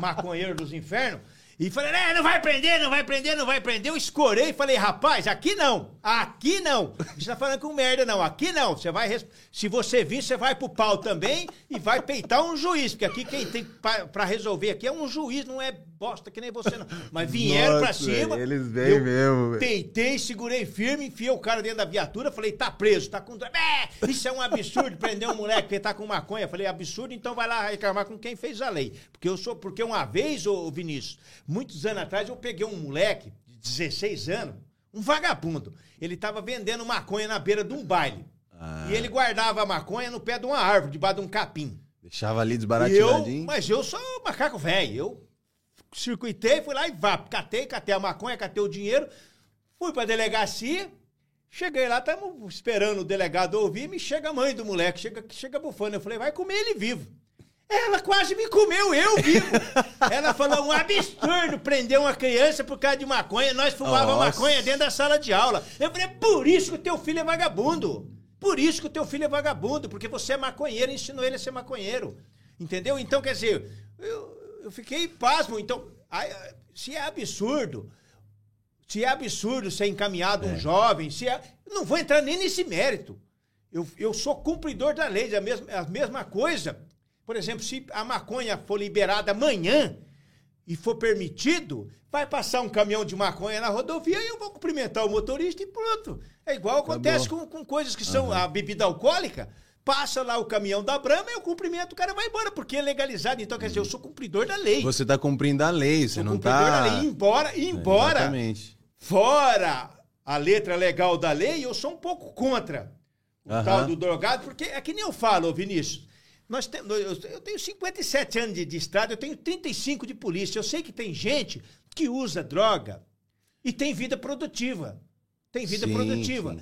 maconheiros dos infernos. E falei, né, não vai prender, não vai prender, não vai prender. Eu escorei e falei, rapaz, aqui não, aqui não. Você tá falando com merda, não, aqui não. Você vai, se você vir, você vai pro pau também e vai peitar um juiz, porque aqui quem tem pra, pra resolver aqui é um juiz, não é bosta que nem você, não. Mas vieram pra Nossa, cima. eles vêm mesmo. Peitei, segurei firme, enfiei o cara dentro da viatura, falei, tá preso, tá com. É, isso é um absurdo prender um moleque que tá com maconha. Falei, absurdo, então vai lá reclamar com quem fez a lei. Porque eu sou. Porque uma vez, ô Vinícius, muitos anos atrás, eu peguei um moleque de 16 anos, um vagabundo. Ele tava vendendo maconha na beira de um baile. Ah. E ele guardava a maconha no pé de uma árvore, debaixo de um capim. Deixava ali E eu, desbarateadinho. mas eu sou macaco velho. Eu circuitei, fui lá e vá. Catei, catei a maconha, catei o dinheiro. Fui pra delegacia. Cheguei lá, estamos esperando o delegado ouvir. Me chega a mãe do moleque, chega, chega bufando. Eu falei, vai comer ele vivo. Ela quase me comeu, eu vivo. Ela falou, um absurdo prender uma criança por causa de maconha. Nós fumávamos maconha dentro da sala de aula. Eu falei, por isso que o teu filho é vagabundo. Por isso que o teu filho é vagabundo, porque você é maconheiro ensinou ele a ser maconheiro. Entendeu? Então, quer dizer, eu, eu fiquei pasmo. Então, se é absurdo, se é absurdo ser encaminhado um jovem, se é. Não vou entrar nem nesse mérito. Eu, eu sou cumpridor da lei, é a mesma, a mesma coisa. Por exemplo, se a maconha for liberada amanhã e for permitido, vai passar um caminhão de maconha na rodovia e eu vou cumprimentar o motorista e pronto. É igual acontece com, com coisas que são a bebida alcoólica. Passa lá o caminhão da Brahma, eu cumprimento, o cara vai embora, porque é legalizado. Então, quer dizer, eu sou cumpridor da lei. Você tá cumprindo a lei, você sou não cumpridor tá. da lei. Embora, embora, Exatamente. fora a letra legal da lei, eu sou um pouco contra o tal do drogado, porque é que nem eu falo, Vinícius. Nós temos, eu tenho 57 anos de, de estrada, eu tenho 35 de polícia. Eu sei que tem gente que usa droga e tem vida produtiva. Tem vida Sim, produtiva. sim.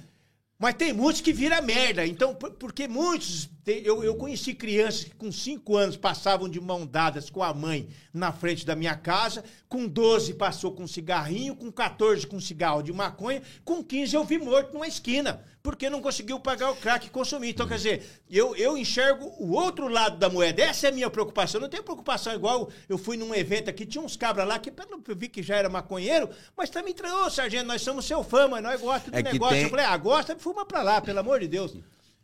Mas tem muitos que vira merda. Então, por- porque muitos. eu, eu conheci crianças que com 5 anos passavam de mão dadas com a mãe na frente da minha casa, com 12 passou com cigarrinho, com 14 com cigarro de maconha, com 15 eu vi morto numa esquina, porque não conseguiu pagar o crack e consumir. Então, quer dizer, eu, eu enxergo o outro lado da moeda. Essa é a minha preocupação. Eu não tenho preocupação igual eu fui num evento aqui, tinha uns cabras lá que eu vi que já era maconheiro, mas também, ô sargento, nós somos seu fã, mas nós gostamos do É negócio. tem- Eu falei, ah, gosta, fuma pra lá, pelo amor de Deus.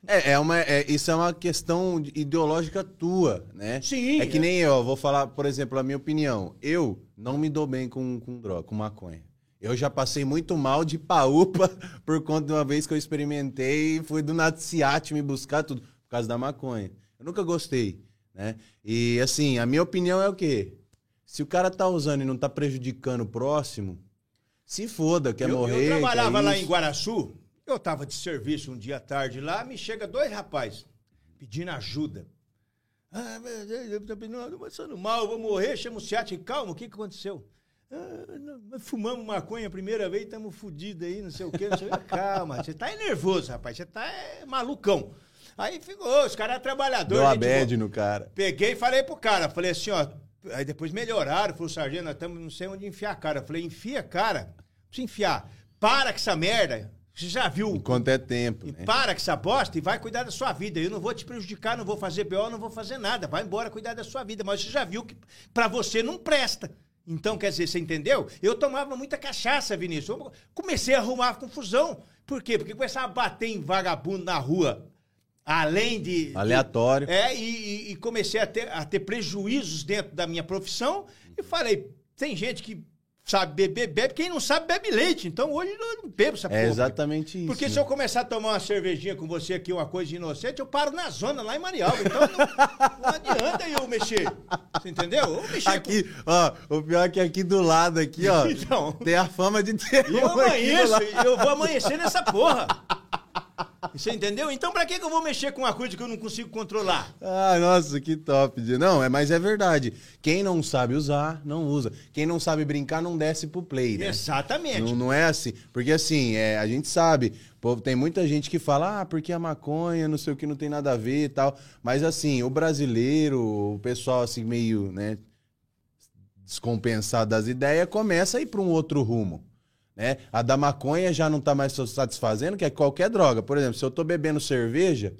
É, é uma, é- isso é uma questão de- ideológica tua, né? Sim, É que é. nem eu, vou falar, por exemplo, a minha opinião. Eu não me dou bem com, com droga, com maconha. Eu já passei muito mal de paúpa por conta de uma vez que eu experimentei e fui do Natsiat me buscar tudo por causa da maconha. Eu nunca gostei, né? E assim, a minha opinião é o quê? Se o cara tá usando e não tá prejudicando o próximo, se foda, quer eu, morrer. eu trabalhava lá em Guaraçu, eu tava de serviço um dia à tarde lá, me chega dois rapazes pedindo ajuda. Ah, meu Deus, eu tô passando mal, eu vou morrer, chama o Ciat, calma, o que que aconteceu? Ah, não, fumamos maconha a primeira vez, estamos fodidos aí, não sei o quê, não sei o quê. Calma, você tá nervoso, rapaz, você tá é, malucão. Aí ficou, os caras trabalhadores. Deu a bad no cara. Peguei e falei pro cara, falei assim, ó. Aí depois melhoraram, falou, sargento, nós estamos não sei onde enfiar a cara. Eu falei, enfia a cara. Não precisa enfiar. Para com essa merda. Você já viu? Enquanto é tempo, E né? para com essa bosta e vai cuidar da sua vida. Eu não vou te prejudicar, não vou fazer BO, não vou fazer nada. Vai embora cuidar da sua vida. Mas você já viu que pra você não presta. Então, quer dizer, você entendeu? Eu tomava muita cachaça, Vinícius. Eu comecei a arrumar confusão. Por quê? Porque começava a bater em vagabundo na rua. Além de. Aleatório. É, e, e- e comecei a ter, a ter prejuízos dentro da minha profissão. E falei, tem gente que sabe beber, bebe. Quem não sabe, bebe leite. Então hoje eu não bebo essa É porra. exatamente isso. Porque né? se eu começar a tomar uma cervejinha com você aqui, uma coisa inocente, eu paro na zona, lá em Marialva. Então não, não adianta eu mexer. Você entendeu? Eu mexer Aqui, ó, o pior é que aqui do lado, aqui, ó, Então. tem a fama de ter com... Eu amanheço, eu vou amanhecer nessa porra. Você entendeu? Então pra que que eu vou mexer com uma coisa que eu não consigo controlar? Ah, nossa, que top. Não, é, mas é verdade. Quem não sabe usar, não usa. Quem não sabe brincar, não desce pro play, né? Exatamente. Não, não é assim. Porque assim, é, a gente sabe, pô, tem muita gente que fala, ah, porque a maconha, não sei o que, não tem nada a ver e tal. Mas assim, o brasileiro, o pessoal assim, meio, né, descompensado das ideias, começa a ir para um outro rumo. Né? A da maconha já não tá mais satisfazendo, que é qualquer droga. Por exemplo, se eu tô bebendo cerveja,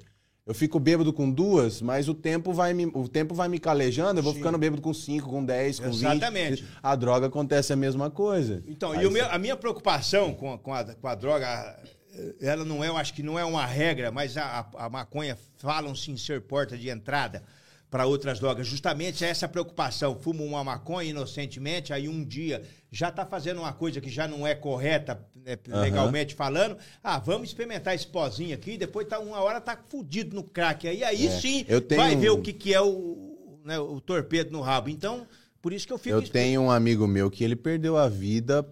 eu fico bêbado com duas, mas o tempo vai me, o tempo vai me calejando, eu vou Sim. ficando bêbado com cinco, com dez, com Exatamente. vinte. A droga acontece a mesma coisa. Então, Aí e você- meu- a minha preocupação com, a- com, a, com a droga, eh, ela não é, eu acho que não é uma regra, mas a, a- a maconha falam-se em ser porta de entrada para outras drogas. Justamente essa preocupação. Fumo uma maconha inocentemente, aí um dia já está fazendo uma coisa que já não é correta, né, Aham. legalmente falando. Ah, vamos experimentar esse pozinho aqui, depois tá uma hora tá fudido no crack. Aí, aí É, sim tenho vai ver o que, que é o, né, o torpedo no rabo. Então, por isso que eu fico... Eu tenho um amigo meu que ele perdeu a vida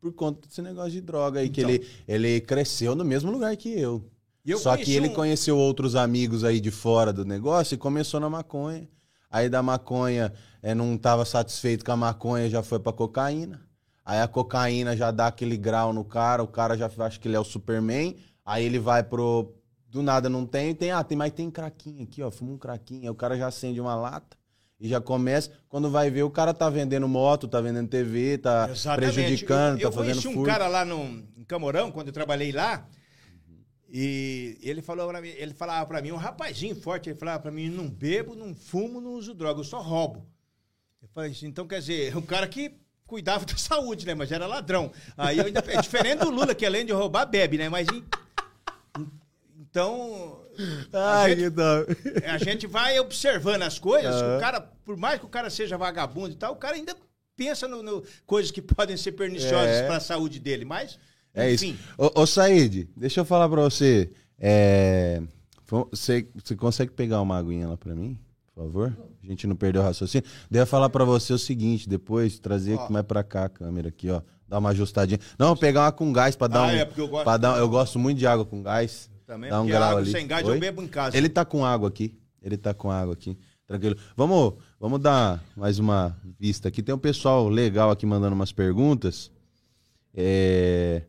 por conta desse negócio de droga aí, que Então. ele, ele cresceu no mesmo lugar que eu. E eu Só que ele um- conheceu outros amigos aí de fora do negócio e começou na maconha. Aí da maconha é, não estava satisfeito com a maconha, já foi pra cocaína. Aí a cocaína já dá aquele grau no cara, o cara já acha que ele é o Superman. Aí ele vai pro. Do nada não tem, tem, ah, tem, mas tem craquinho aqui, ó, fuma um craquinho. Aí o cara já acende uma lata e já começa. Quando vai ver, o cara tá vendendo moto, tá vendendo TV, tá Exatamente. prejudicando, eu, eu tá fazendo conheci um furto. cara lá no, em Camorão, quando eu trabalhei lá, e ele falou para mim, ele falava para mim, um rapazinho forte, ele falava para mim, não bebo, não fumo, não uso droga, eu só roubo. Eu falei assim, então quer dizer, um cara que cuidava da saúde, né, mas era ladrão. Aí eu ainda, é diferente do Lula, que além de roubar, bebe, né, mas então a Ai, gente- que top. a gente vai observando as coisas. Aham. O cara, por mais que o cara seja vagabundo e tal, o cara ainda pensa no, no- coisas que podem ser perniciosas É. para a saúde dele. Mas, É enfim, isso. Ô, ô Said, deixa eu falar pra você. É, Você, você consegue pegar uma aguinha lá pra mim, por favor? A gente não perdeu o raciocínio. Devo falar pra você o seguinte, depois trazer Ó. mais pra cá a câmera aqui, ó. Dar uma ajustadinha. Não, pegar uma com gás pra dar Ah, um. é, porque eu gosto- dar- eu gosto muito de água com gás. também Dá um porque grau água ali. sem gás Oi? eu bebo em casa. Ele tá com água aqui. Ele tá com água aqui. Tranquilo. Vamos, vamos dar mais uma vista aqui. Tem um pessoal legal aqui mandando umas perguntas. É...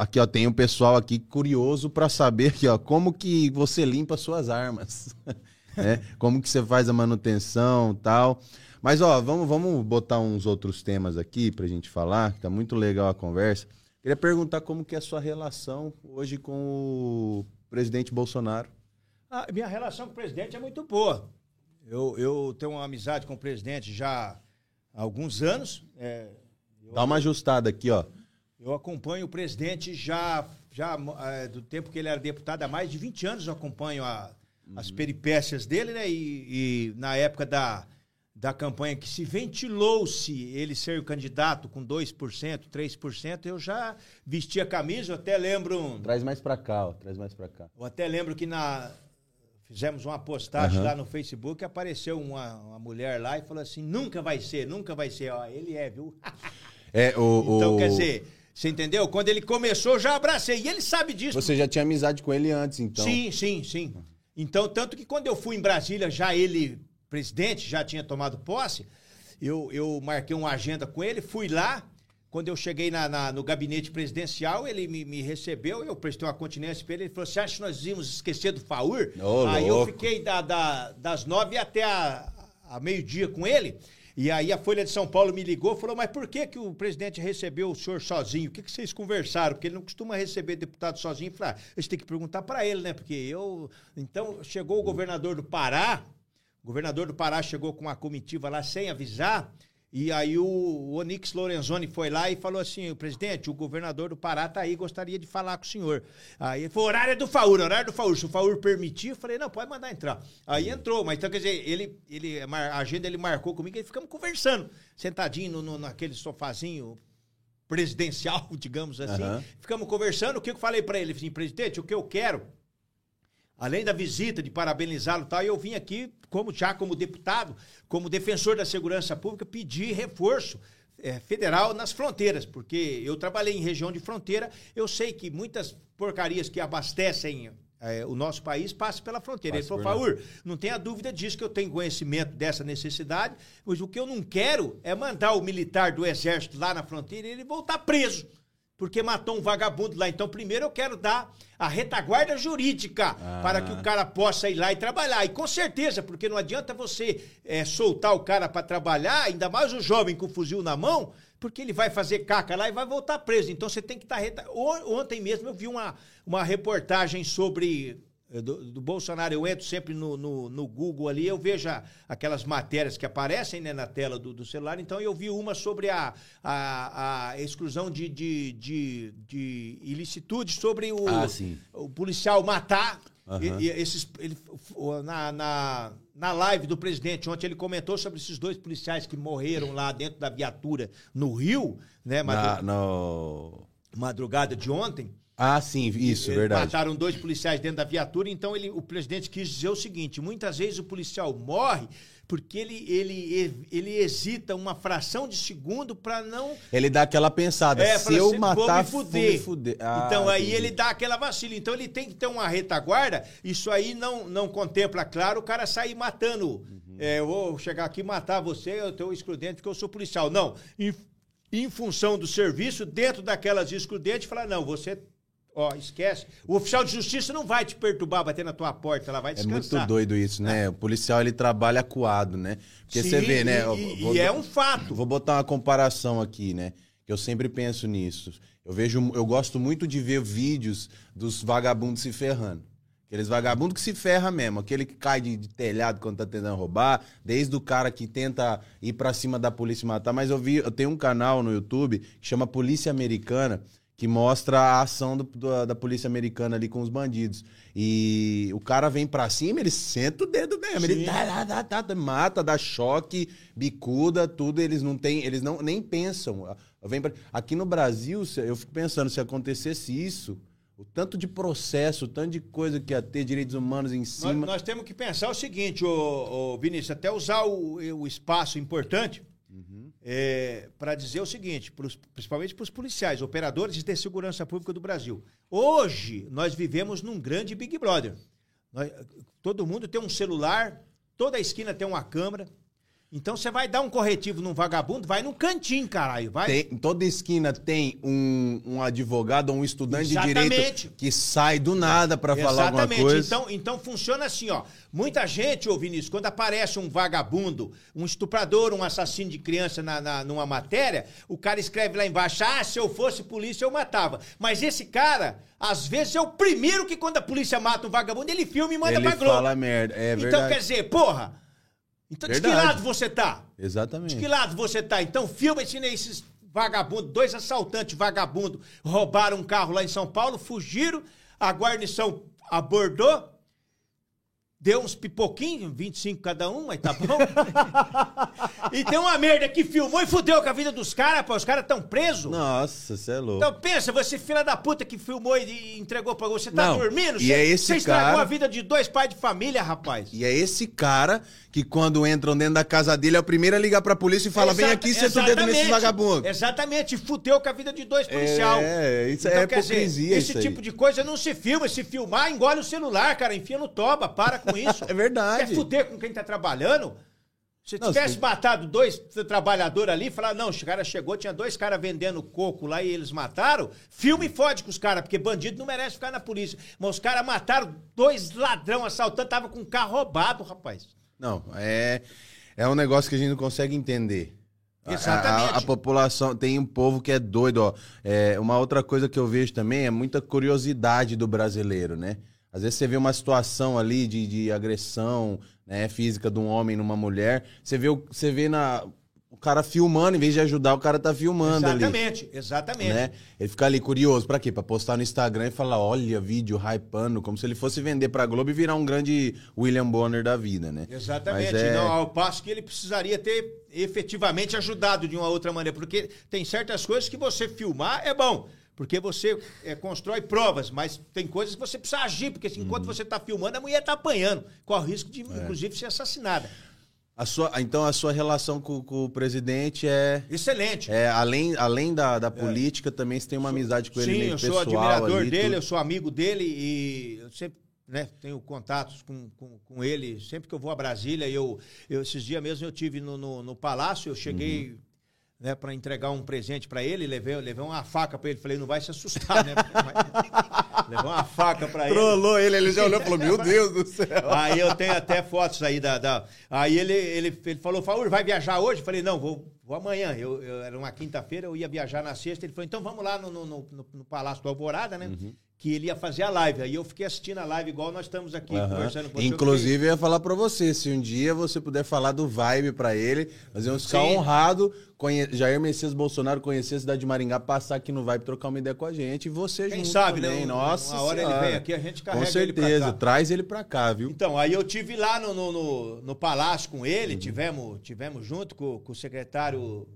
Aqui, ó, tem um pessoal aqui curioso pra saber aqui, ó, como que você limpa suas armas. né? Como que você faz a manutenção tal. Mas, ó, vamos, vamos botar uns outros temas aqui pra gente falar, que tá muito legal a conversa. Queria perguntar como que é a sua relação hoje com o presidente Bolsonaro. Ah, minha relação com o presidente é muito boa. Eu, eu tenho uma amizade com o presidente já há alguns anos. É, eu, Dá uma ajustada aqui, ó. Eu acompanho o presidente já, já é, do tempo que ele era deputado, há mais de 20 anos eu acompanho a- as peripécias dele, né? E, e na época da, da campanha que se ventilou-se ele ser o candidato com 2%, 3%, eu já vesti a camisa, eu até lembro. Traz mais pra cá, ó. Traz mais pra cá. Eu até lembro que na fizemos uma postagem Aham. lá no Facebook, apareceu uma, uma mulher lá e falou assim: nunca vai ser, nunca vai ser. Ó, ele é, viu? É, o, Então, o- quer dizer, você entendeu? Quando ele começou, eu já abracei. E ele sabe disso. Você já tinha amizade com ele antes, então. Sim, sim, sim. Então, tanto que quando eu fui em Brasília, já ele, presidente, já tinha tomado posse, eu, eu marquei uma agenda com ele, fui lá. Quando eu cheguei na, na- no gabinete presidencial, ele me, me recebeu, eu prestei uma continência para ele. Ele falou: Você acha que nós íamos esquecer do Faur? Ô, Aí eu louco. fiquei da- da- das nove até a, a meio-dia com ele. E aí a Folha de São Paulo me ligou falou: Mas por que, que o presidente recebeu o senhor sozinho? O que, que vocês conversaram? Porque ele não costuma receber deputado sozinho. Eu falei: ah, a gente tem que perguntar para ele, né? Porque eu. Então chegou o governador do Pará. O governador do Pará chegou com uma comitiva lá sem avisar. E aí o, Onix Lorenzoni foi lá e falou assim: presidente, o governador do Pará tá aí, gostaria de falar com o senhor. Aí ele falou: horário é do Faur, horário do Faur. Se o Faur permitir, eu falei: não, pode mandar entrar. Aí entrou, mas então quer dizer, ele, ele, a agenda ele marcou comigo e ficamos conversando, sentadinho no, no- naquele sofazinho presidencial, digamos assim. Aham. Ficamos conversando. O que eu falei para ele? Assim, presidente, o que eu quero além da visita, de parabenizá-lo e tal, eu vim aqui, como já como deputado, como defensor da segurança pública, pedir reforço. é, federal nas fronteiras, porque eu trabalhei em região de fronteira, eu sei que muitas porcarias que abastecem é, o nosso país passam pela fronteira. Passa Ele falou, Faur, não tenha dúvida disso que eu tenho conhecimento dessa necessidade, mas o que eu não quero é mandar o militar do exército lá na fronteira e ele voltar preso porque matou um vagabundo lá. Então, primeiro eu quero dar a retaguarda jurídica Ah. para que o cara possa ir lá e trabalhar. E com certeza, porque não adianta você é, soltar o cara para trabalhar, ainda mais o jovem com o fuzil na mão, porque ele vai fazer caca lá e vai voltar preso. Então você tem que estar. Reta... O- Ontem mesmo eu vi uma, uma reportagem sobre. Eh, Do, do Bolsonaro, eu entro sempre no, no, no Google ali, eu vejo aquelas matérias que aparecem né, na tela do, do celular, então eu vi uma sobre a, a, a exclusão de, de, de, de ilicitude, sobre o, Ah, o policial matar. Aham. E- e esses, ele, na, na, na live do presidente ontem, ele comentou sobre esses dois policiais que morreram lá dentro da viatura no Rio, né? madru- Na, no... Madrugada de ontem. Ah, sim, isso, verdade. Mataram dois policiais dentro da viatura, então ele, o presidente quis dizer o seguinte: muitas vezes o policial morre porque ele, ele, ele hesita uma fração de segundo para não Ele dá aquela pensada, é, se eu assim, matar, vou me fuder. Ah, então aí entendi. ele dá aquela vacila. Então ele tem que ter uma retaguarda. Isso aí não, não contempla, claro, o cara sair matando. Uhum. É, eu vou chegar aqui e matar você, eu tenho excludente porque eu sou policial. Não. Em, em função do serviço, dentro daquelas excludentes, falar, não, você. Ó, esquece. O oficial de justiça não vai te perturbar, bater na tua porta, ela vai É descansar. muito doido isso, né? O policial ele trabalha acuado, né? Porque Sim, você vê, né? e- vou- e é um fato. Vou botar uma comparação aqui, né? Que eu sempre penso nisso. Eu vejo, eu gosto muito de ver vídeos dos vagabundos se ferrando. Aqueles vagabundos que se ferra mesmo, aquele que cai de, de telhado quando tá tentando roubar, desde o cara que tenta ir pra cima da polícia e matar. Mas eu vi, eu tenho um canal no YouTube que chama Polícia Americana, que mostra a ação do- do- da polícia americana ali com os bandidos. E o cara vem pra cima, ele senta o dedo mesmo. Ele Sim. tá, tá, tá, tá, mata, dá choque, bicuda, tudo. Eles não têm, eles não nem pensam. Vem pra- Aqui no Brasil, eu fico pensando, se acontecesse isso, o tanto de processo, o tanto de coisa que ia ter direitos humanos em Nós, cima. nós temos que pensar o seguinte, ô, ô, Vinícius, até usar o, o espaço importante para dizer o seguinte, pros- principalmente para os policiais, operadores de segurança pública do Brasil. Hoje, nós vivemos num grande Big Brother. Nós- todo mundo tem um celular, toda esquina tem uma câmera. Então, você vai dar um corretivo num vagabundo, vai num cantinho, caralho. Vai, Tem- em toda esquina tem um, um advogado ou um estudante Exatamente. de direito que sai do nada pra falar alguma coisa. Então, então funciona assim, ó. Muita gente, ô Vinícius, quando aparece um vagabundo, um estuprador, um assassino de criança na, na- numa matéria, o cara escreve lá embaixo: ah, se eu fosse polícia, eu matava. Mas esse cara, às vezes, é o primeiro que, quando a polícia mata um vagabundo, ele filma e manda Ele pra Globo. fala merda. É então, verdade. quer dizer, porra. Então, de que Verdade. lado você tá? Exatamente. De que lado você tá? Então filma esse, esses vagabundos, dois assaltantes vagabundos roubaram um carro lá em São Paulo, fugiram, a guarnição abordou, deu uns pipoquinhos, 25 cada um, mas tá bom. e tem uma merda que filmou e fudeu com a vida dos caras, pô, os caras tão presos. Nossa, você é louco. Então pensa, você filha da puta que filmou e entregou pra você, tá Não, dormindo? e Você- é esse Você estragou cara- a vida de dois pais de família, rapaz. E é esse cara que, quando entram dentro da casa dele, é o primeiro a ligar pra polícia e fala: vem Exata- aqui, senta o dedo nesses exatamente. vagabundos. Exatamente, fudeu com a vida de dois policiais. É, isso é quer dizer, hipocrisia, esse aí. tipo de coisa não se filma. Se filmar, engole o celular, cara. Enfia no toba. Para com isso. É verdade. Quer fuder com quem tá trabalhando? Se Não, tivesse se- matado dois trabalhadores ali, falar, não, o cara chegou, tinha dois caras vendendo coco lá e eles mataram, filme e fode com os caras, porque bandido não merece ficar na polícia. Mas os caras mataram dois ladrão assaltando, tava com um carro roubado, rapaz. Não, é, é um negócio que a gente não consegue entender. A- Exatamente. A, a população tem um povo que é doido, ó. É, uma outra coisa que eu vejo também é muita curiosidade do brasileiro, né? Às vezes você vê uma situação ali de, de agressão né, física de um homem numa mulher, você vê, você vê na, o cara filmando, em vez de ajudar, o cara tá filmando ali. exatamente, exatamente. Né? Ele fica ali curioso, pra quê? Pra postar no Instagram e falar, olha, vídeo hypando, como se ele fosse vender pra Globo e virar um grande William Bonner da vida, né? Exatamente. É- Não, ao passo que ele precisaria ter efetivamente ajudado de uma outra maneira. Porque tem certas coisas que você filmar é bom. Porque você é, constrói provas, mas tem coisas que você precisa agir, porque assim, Uhum. enquanto você está filmando, a mulher está apanhando, corre o risco de, É. inclusive, ser assassinada. A sua, então a sua relação com, com o presidente é, Excelente. é além, além da, da política, também você tem uma amizade com ele Sim, meio eu sou pessoal admirador ali, dele, tudo. eu sou amigo dele e eu sempre né, tenho contatos com, com, com ele. Sempre que eu vou a Brasília, eu, eu esses dias mesmo eu tive no, no, no palácio, eu cheguei Uhum. né, para entregar um presente para ele, levei, levei uma faca para ele, falei, não vai se assustar, né? Levei uma faca para ele. Trollou ele, ele já olhou e falou: Meu Deus do céu. Aí eu tenho até fotos aí da. da- aí ele, ele, ele falou, Faur, vai viajar hoje? Eu falei, não, vou, vou amanhã. Eu, eu- era uma quinta-feira, eu ia viajar na sexta. Ele falou, então vamos lá no, no, no- no- no Palácio do Alvorada, né? Uhum. Que ele ia fazer a live. Aí eu fiquei assistindo a live igual nós estamos aqui Aham. conversando com. Inclusive, eu ia falar pra você, se um dia você puder falar do Vibe pra ele, nós íamos ficar Sim. honrado conhe... Jair Messias Bolsonaro conhecer a cidade de Maringá, passar aqui no Vibe, trocar uma ideia com a gente, e você Quem junto sabe, também. né? Nossa uma hora ele Senhora. vem aqui, a gente carrega Com ele pra certeza, cá. traz ele pra cá, viu? Então, aí eu tive lá no, no, no, no palácio com ele, Uhum. tivemos, tivemos junto com, com o secretário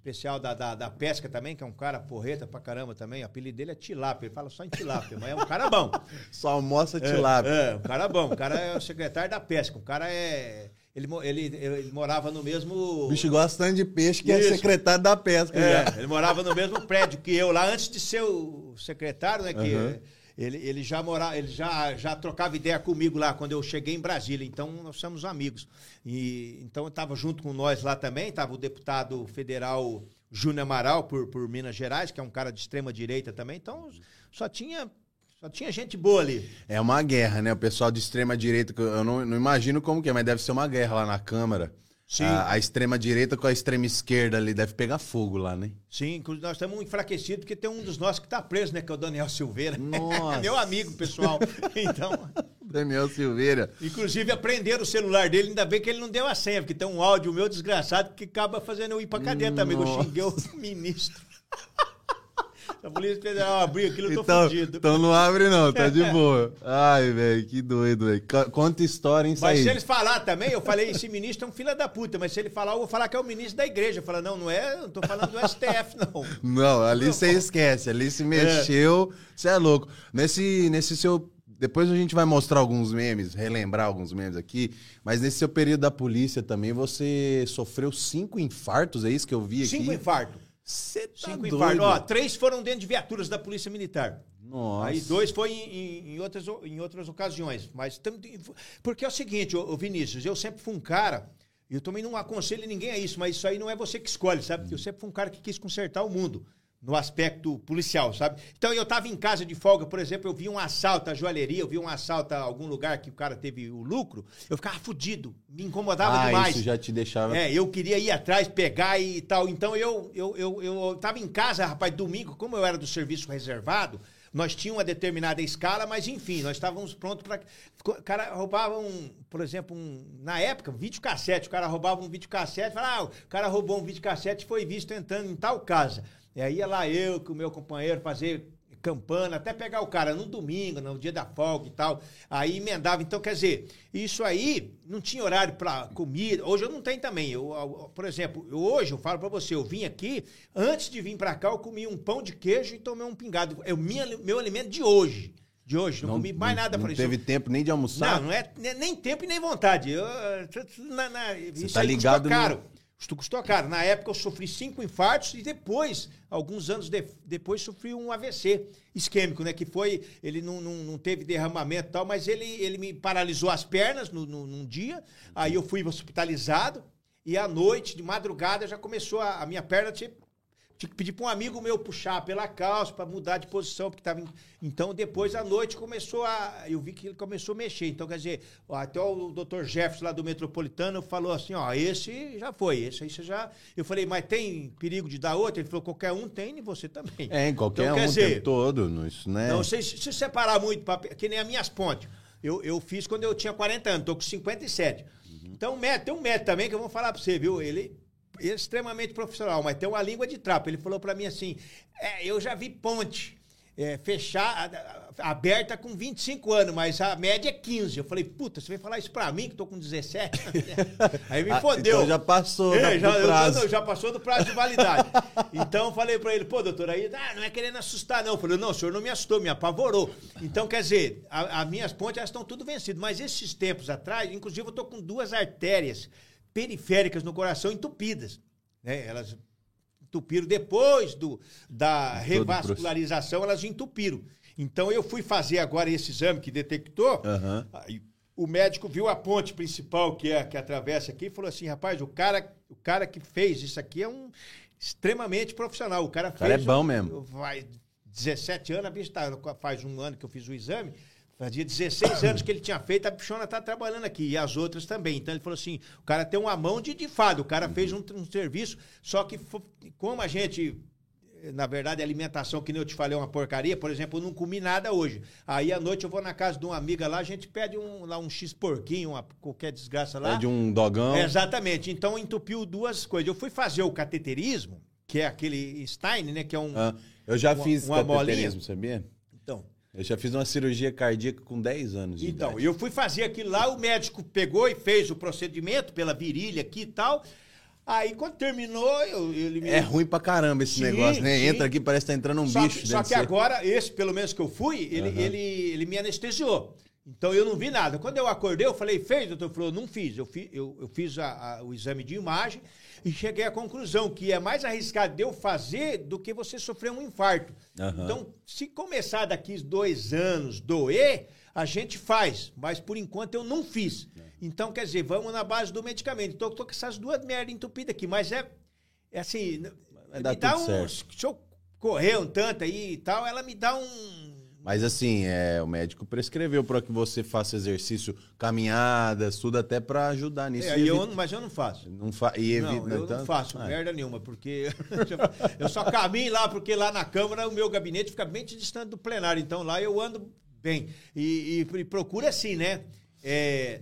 especial da, da, da pesca também, que é um cara porreta pra caramba também. O apelido dele é Tilápia, ele fala só em Tilápia, mas é um cara bom. Só almoça É, tilápia. É, um cara bom. O cara é o secretário da pesca. O cara é. Ele, ele, ele morava no mesmo. O bicho gosta tanto de peixe que é Isso. secretário da pesca É, já. ele morava no mesmo prédio que eu lá antes de ser o secretário, né? Que Aham. Ele, ele já morava, ele já, já trocava ideia comigo lá quando eu cheguei em Brasília. Então nós somos amigos. E então estava junto com nós lá também. Estava o deputado federal Júnior Amaral por, por Minas Gerais, que é um cara de extrema direita também. Então só tinha só tinha gente boa ali. É uma guerra, né? O pessoal de extrema direita, eu não, não imagino como que é, mas deve ser uma guerra lá na Câmara. Sim. A, a extrema direita com a extrema esquerda ali, deve pegar fogo lá, né? Sim, inclusive nós estamos enfraquecidos porque tem um dos nossos que está preso, né? Que é o Daniel Silveira. Nossa. Meu amigo, pessoal. Então, Daniel Silveira. inclusive aprenderam o celular dele, ainda bem que ele não deu a senha, porque tem um áudio meu desgraçado que acaba fazendo eu ir pra cadeia também, eu xinguei o ministro. A Polícia Federal abriu aquilo, eu tô Então, fudido. então não abre não, tá de boa. Ai, velho, que doido, velho. Co- Conta história, hein, Mas se eles falar também, eu falei, esse ministro é um filho da puta, mas se ele falar, eu vou falar que é o ministro da igreja. Eu falo, não, não é, não tô falando do STF, não. Não, ali você esquece, ali se mexeu, você é. louco. Nesse, nesse seu. Depois a gente vai mostrar alguns memes, relembrar alguns memes aqui, mas nesse seu período da polícia também, você sofreu cinco infartos, é isso que eu vi aqui? Cinco infartos. Você tá Cinco doido. Ó, três foram dentro de viaturas da Polícia Militar. Nossa. Aí dois foi em, em- em outras, em outras ocasiões. Mas porque é o seguinte, ô, ô Vinícius, eu sempre fui um cara, eu também não aconselho ninguém a isso, mas isso aí não é você que escolhe, sabe? Eu sempre fui um cara que quis consertar o mundo. No aspecto policial, sabe? Então eu tava em casa de folga, por exemplo, eu vi um assalto à joalheria, eu vi um assalto a algum lugar que o cara teve o lucro, eu ficava fudido, me incomodava ah, demais. isso já te deixava... É, eu queria ir atrás, pegar e tal. Então eu, eu, eu, eu tava em casa, rapaz, domingo, como eu era do serviço reservado, nós tínhamos uma determinada escala, mas enfim, nós estávamos prontos para. O cara roubava um, por exemplo, um, na época, um videocassete. O cara roubava um videocassete, falava, ah, o cara roubou um videocassete e foi visto entrando em tal casa. E aí ia lá eu com o meu companheiro fazer campana, até pegar o cara no domingo, no dia da folga e tal. Aí emendava. Então, quer dizer, isso aí não tinha horário para comida. Hoje eu não tenho também. Eu, eu, por exemplo, eu, hoje eu falo para você, eu vim aqui, antes de vir para cá, eu comi um pão de queijo e tomei um pingado. É o minha, meu alimento de hoje. De hoje, não, comi mais nada. Não Falei, teve isso- tempo nem de almoçar? não, não é nem- nem tempo e nem vontade. Eu, na, na, isso tá ligado custou no- caro. Isto custou caro. Na época eu sofri cinco infartos e depois, alguns anos de- depois, sofri um AVC isquêmico, né? Que foi, ele não, não, não teve derramamento e tal, mas ele, ele me paralisou as pernas no, no- num dia. Aí eu fui hospitalizado e à noite, de madrugada, já começou a, a minha perna tinha, tinha que pedir para um amigo meu puxar pela calça para mudar de posição, porque estava. Então, depois à noite começou a. Eu vi que ele começou a mexer. Então, quer dizer, até o Dr. Jefferson lá do Metropolitano falou assim: ó, esse já foi, esse aí você já. Eu falei, mas tem perigo de dar outro? Ele falou: qualquer um tem e você também. É, em qualquer Então, um dizer, tempo todo. não- Isso, né? não sei se, se separar muito, pra, que nem as minhas pontes. Eu, eu fiz quando eu tinha 40 anos, tô com 57. Então, o médico, tem um médico também que eu vou falar pra você, viu? Ele é extremamente profissional, mas tem uma língua de trapo. Ele falou pra mim assim: é, eu já vi ponte. É, fechar, aberta com 25 anos, mas a média é 15. Eu falei, puta, você vem falar isso pra mim, que tô com 17? Aí me Ah, fodeu. então já passou É, do já, eu- prazo. não, já passou do prazo de validade. então eu falei pra ele, pô, doutor, aí ah, não é querendo assustar, não. Eu falei, não, o senhor não me assustou, me apavorou. Então, quer dizer, as minhas pontes elas estão tudo vencidas. Mas esses tempos atrás, inclusive, eu tô com duas artérias periféricas no coração entupidas. Né? Elas entupiram depois do, da revascularização, elas entupiram. Então eu fui fazer agora esse exame que detectou. Aham. Aí, o médico viu a ponte principal que é que atravessa aqui e falou assim, rapaz, o cara, o cara que fez isso aqui é um extremamente profissional. O cara, cara fez é bom um- mesmo. Vai 17 anos, a bicha tá, faz um ano que eu fiz o exame. Fazia 16 anos que ele tinha feito, a bichona tá trabalhando aqui, e as outras também. Então ele falou assim: o cara tem uma mão de, de fado, o cara fez um, um serviço, só que como a gente na verdade, a alimentação, que nem eu te falei, é uma porcaria. Por exemplo, eu não comi nada hoje. Aí à noite eu vou na casa de uma amiga lá, a gente pede um, lá um X porquinho, uma, qualquer desgraça lá. É de um dogão. Exatamente. Então entupiu duas coisas. Eu fui fazer o cateterismo, que é aquele Stein, né? Que é um. Ah, eu já fiz uma cateterismo, sabia? Então. Eu já fiz uma cirurgia cardíaca com 10 anos Então, eu fui fazer aquilo lá, o médico pegou e fez o procedimento pela virilha aqui e tal. Aí quando terminou, eu, ele me. É ruim pra caramba esse Sim, negócio, né? sim. Entra aqui, parece que tá entrando um só bicho que, só que agora, esse, pelo menos que eu fui, ele, Aham. ele, ele me anestesiou. Então eu não vi nada. Quando eu acordei, eu falei, fez, doutor? Falou, não fiz. Eu, fi, eu, eu fiz a- a- o exame de imagem e cheguei à conclusão que é mais arriscado de eu fazer do que você sofrer um infarto. Aham. Então, se começar daqui dois anos doer, a gente faz. Mas por enquanto eu não fiz. Então, quer dizer, vamos na base do medicamento. Então, eu tô com essas duas merdas entupidas aqui. Mas é, é assim. Me dá um, certo. Se eu correr um tanto aí e tal, ela me dá um. Mas assim, é, o médico prescreveu para que você faça exercício, caminhadas, tudo até pra ajudar nisso. É, eu, mas eu não faço. não fa... e evita, Não, eu então- não faço Ah, merda nenhuma, porque eu só caminho lá, porque lá na Câmara o meu gabinete fica bem distante do plenário, então lá eu ando bem. E, e, e procuro assim, né? É,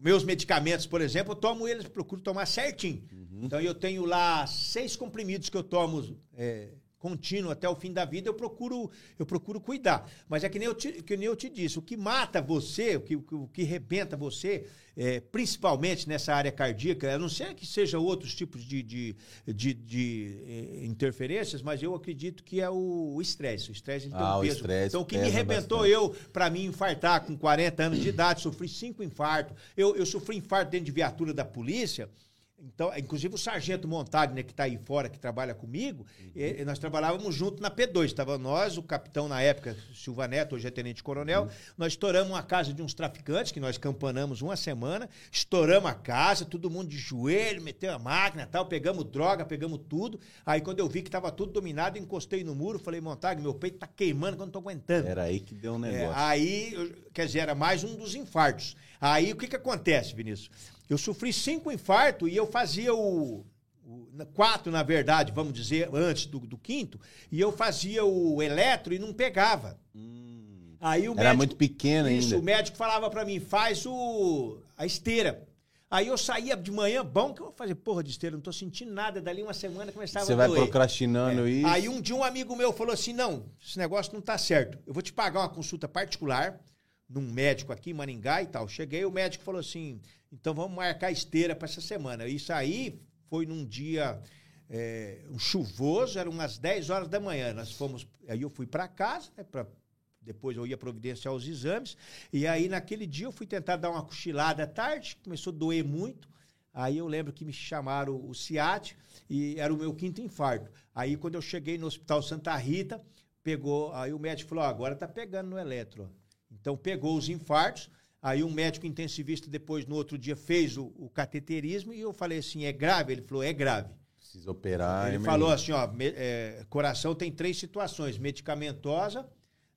meus medicamentos, por exemplo, eu tomo eles, procuro tomar certinho. Uhum. Então eu tenho lá seis comprimidos que eu tomo é, contínuo até o fim da vida, eu procuro, eu procuro cuidar. Mas é que nem eu te, que nem eu te disse, o que mata você, o que, o que- rebenta você, é, principalmente nessa área cardíaca, a não ser que seja outros tipos de, de, de, de, eh, interferências, mas eu acredito que é o estresse. O estresse tem Ah, um peso. Então o que me rebentou bastante. eu, para mim infartar com 40 anos de idade, sofri cinco infartos. Eu, eu sofri infarto dentro de viatura da polícia. Então, inclusive o sargento Montag, né, que está aí fora, que trabalha comigo, Uhum. eh, nós trabalhávamos junto na P2. Estava nós, o capitão na época, Silva Neto, hoje é tenente-coronel. Uhum. Nós estouramos uma casa de uns traficantes, que nós campanamos uma semana. Estouramos a casa, todo mundo de joelho, meteu a máquina e tal. Pegamos droga, pegamos tudo. Aí quando eu vi que estava tudo dominado, encostei no muro, falei, Montag, meu peito tá queimando que eu não tô aguentando. Era aí que deu um É, negócio. aí, eu- quer dizer, era mais um dos infartos. Aí o que, que acontece, Vinícius? Eu sofri cinco infartos e eu fazia o. o- quatro, na verdade, vamos dizer, antes do, do quinto, e eu fazia o eletro e não pegava. Aí o Era muito pequeno Isso, ainda. o médico falava pra mim, faz o a esteira. Aí eu saía de manhã, bom, que eu vou fazer porra de esteira, não tô sentindo nada. Dali uma semana começava Você a vai doer. procrastinando É. isso. Aí um dia um amigo meu falou assim: não, esse negócio não tá certo. Eu vou te pagar uma consulta particular num médico aqui em Maringá e tal. Cheguei, o médico falou assim: então vamos marcar esteira para essa semana. Isso aí foi num dia é, um chuvoso, eram umas 10 horas da manhã. Nós fomos. Aí eu fui para casa, né, pra, depois eu ia providenciar os exames. E aí, naquele dia, eu fui tentar dar uma cochilada à tarde, começou a doer muito. Aí eu lembro que me chamaram o CIAT e era o meu quinto infarto. Aí, quando eu cheguei no Hospital Santa Rita, pegou. Aí o médico falou: agora tá pegando no eletro. Então, pegou os infartos. Aí, um médico intensivista, depois, no outro dia, fez o, o cateterismo e eu falei assim: é grave? Ele falou: é grave. Precisa operar. Ele emergência. falou assim, ó, me- é, coração tem três situações, medicamentosa,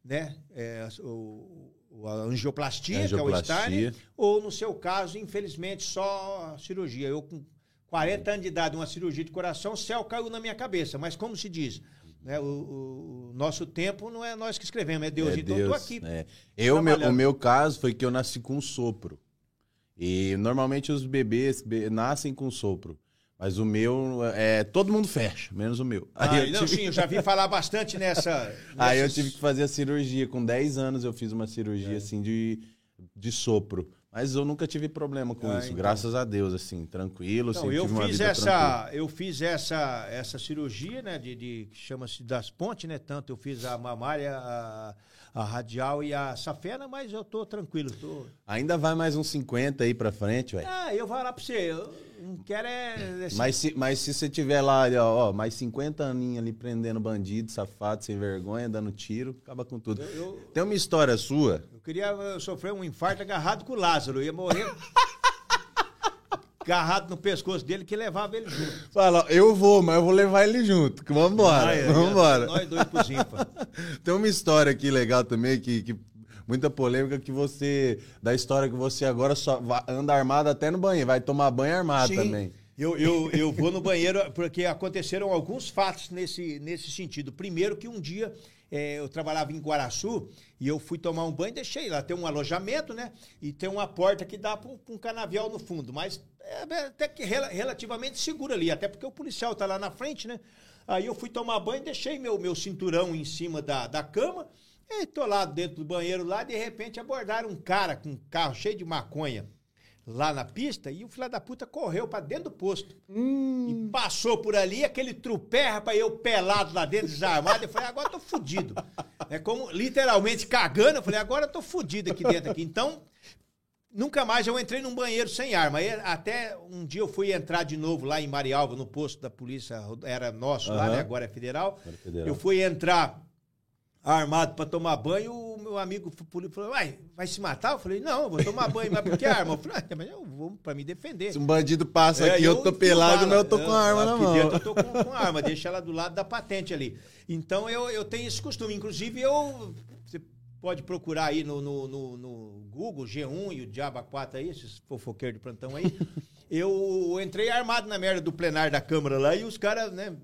né, é, o, a angioplastia, que é o Angioplastia. Stein, ou no seu caso, infelizmente, só a cirurgia. Eu com 40 anos de idade, uma cirurgia de coração, o céu caiu na minha cabeça, mas como se diz, né, o, o- o nosso tempo não é nós que escrevemos, é Deus, É então eu tô Deus, aqui. é. Eu, meu, o meu caso foi que eu nasci com sopro. E normalmente os bebês be- nascem com sopro. Mas o meu, é, todo mundo fecha, menos o meu. Ah, eu não, tive- sim, eu já vi falar bastante nessa... Aí eu tive que fazer a cirurgia. Com 10 anos eu fiz uma É. cirurgia assim de, de sopro. Mas eu nunca tive problema com Ah, isso, então. graças a Deus, assim, tranquilo. Sempre eu fiz tranquila. essa, eu fiz essa, essa cirurgia, né, de, de que chama-se das pontes, né? Tanto eu fiz a mamária, a, a radial e a safena, mas eu tô tranquilo, tô. Ainda vai mais uns 50 aí pra frente, velho. Ah, eu vou lá pra você. eu- não quero é. Mas se, mas se você tiver lá, ali, ó, ó, mais 50 aninhos ali prendendo bandido, safado, sem vergonha, dando tiro, acaba com tudo. eu, eu, Tem uma história sua? eu queria sofrer um infarto agarrado com o Lázaro. Eu ia morrer. agarrado no pescoço dele que levava ele junto. Fala, eu vou, mas eu vou levar ele junto. que Vambora, Ah, é, vambora. Nós dois pros ímpar. Tem uma história aqui legal também, que, que muita polêmica, que você. Da história que você agora só anda armado até no banheiro, vai tomar banho armado Sim. também. Eu, eu, eu vou no banheiro porque aconteceram alguns fatos nesse, nesse sentido. Primeiro que um dia eh, eu trabalhava em Guaraçu e eu fui tomar um banho e deixei lá. Tem um alojamento, né? E tem uma porta que dá para um canavial no fundo. Mas é até que rela- relativamente seguro ali, até porque o policial tá lá na frente, né? Aí eu fui tomar banho, deixei meu, meu cinturão em cima da, da cama. E tô lá dentro do banheiro lá, de repente abordaram um cara com um carro cheio de maconha lá na pista e o filho da puta correu pra dentro do posto. E passou por ali, aquele trupé, rapaz, eu pelado lá dentro, desarmado. Eu falei, agora eu tô fudido. É como literalmente cagando. Eu falei, agora eu tô fudido aqui dentro. Aqui. Então, nunca mais eu entrei num banheiro sem arma. Até um dia eu fui entrar de novo lá em Marialva, no posto da polícia, era nosso lá, Aham. né? Agora é federal. Agora é federal. Eu fui entrar armado pra tomar banho, o meu amigo falou, vai, vai se matar? Eu falei, não, eu vou tomar banho, mas por que arma? Eu falei, ah, mas eu vou pra me defender. Se um bandido passa É, aqui, eu, tô enfio pelado, mas eu tô com a arma na mão. dentro eu tô com, com a arma, deixa ela do lado da patente ali. Então eu, eu tenho esse costume. Inclusive, eu. Você pode procurar aí no, no, no- no Google, G1 e o Diaba 4 aí, esses fofoqueiros de plantão aí. eu entrei armado na merda do plenário da Câmara lá e os caras, né?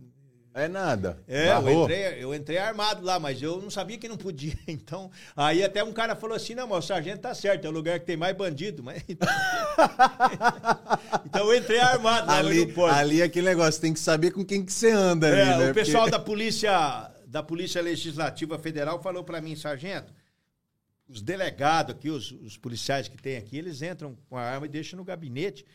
É nada. É, eu entrei, eu entrei armado lá, mas eu não sabia que não podia. Então, aí até um cara falou assim: não, mas o sargento tá certo, é o lugar que tem mais bandido. Mas... então eu entrei armado lá, Ali, pode. ali é aquele negócio, tem que saber com quem que você anda ali, É, né? o pessoal Porque- da polícia da polícia legislativa federal falou para mim, sargento, os delegados aqui, os, os policiais que tem aqui, eles entram com a arma e deixam no gabinete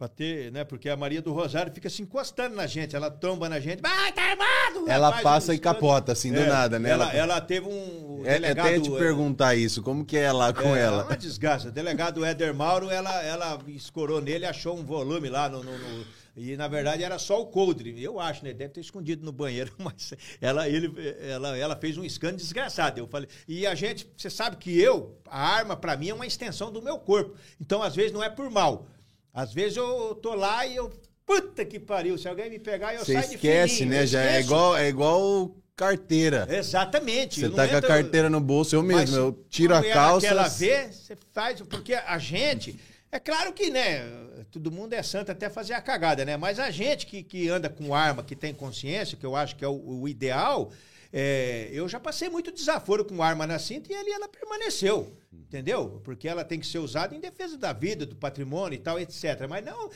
para ter, né? Porque a Maria do Rosário fica se encostando na gente, ela tomba na gente, vai, tá armado! Ela Faz passa e capota, assim, do É, nada, né? Ela, Ela- ela teve um É, delegado... até te é, perguntar isso, como que é lá com é, ela? uma desgraça. O delegado Éder Mauro, ela, ela escorou nele, achou um volume lá no, no- no- e na verdade era só o coldre. Eu acho, né? Deve ter escondido no banheiro, mas ela, ele, ela, ela fez um escândalo desgraçado. Eu falei, e a gente, você sabe que eu, a arma pra mim é uma extensão do meu corpo. Então às vezes não é por mal. Às vezes eu tô lá e eu puta que pariu, se alguém me pegar eu Você saio de esquece, fininho, né? Já é igual, é igual carteira. Exatamente. Você tá com a entra- carteira no bolso, eu mesmo, mas eu tiro a quando calça. Ela vê, você faz, porque a gente. É claro que, né? Todo mundo é santo até fazer a cagada, né? Mas a gente que, que anda com arma, que tem consciência, que eu acho que é o, o ideal, é, eu já passei muito desaforo com arma na cinta e ali ela permaneceu. Entendeu? Porque ela tem que ser usada em defesa da vida, do patrimônio e tal, etc. Mas não.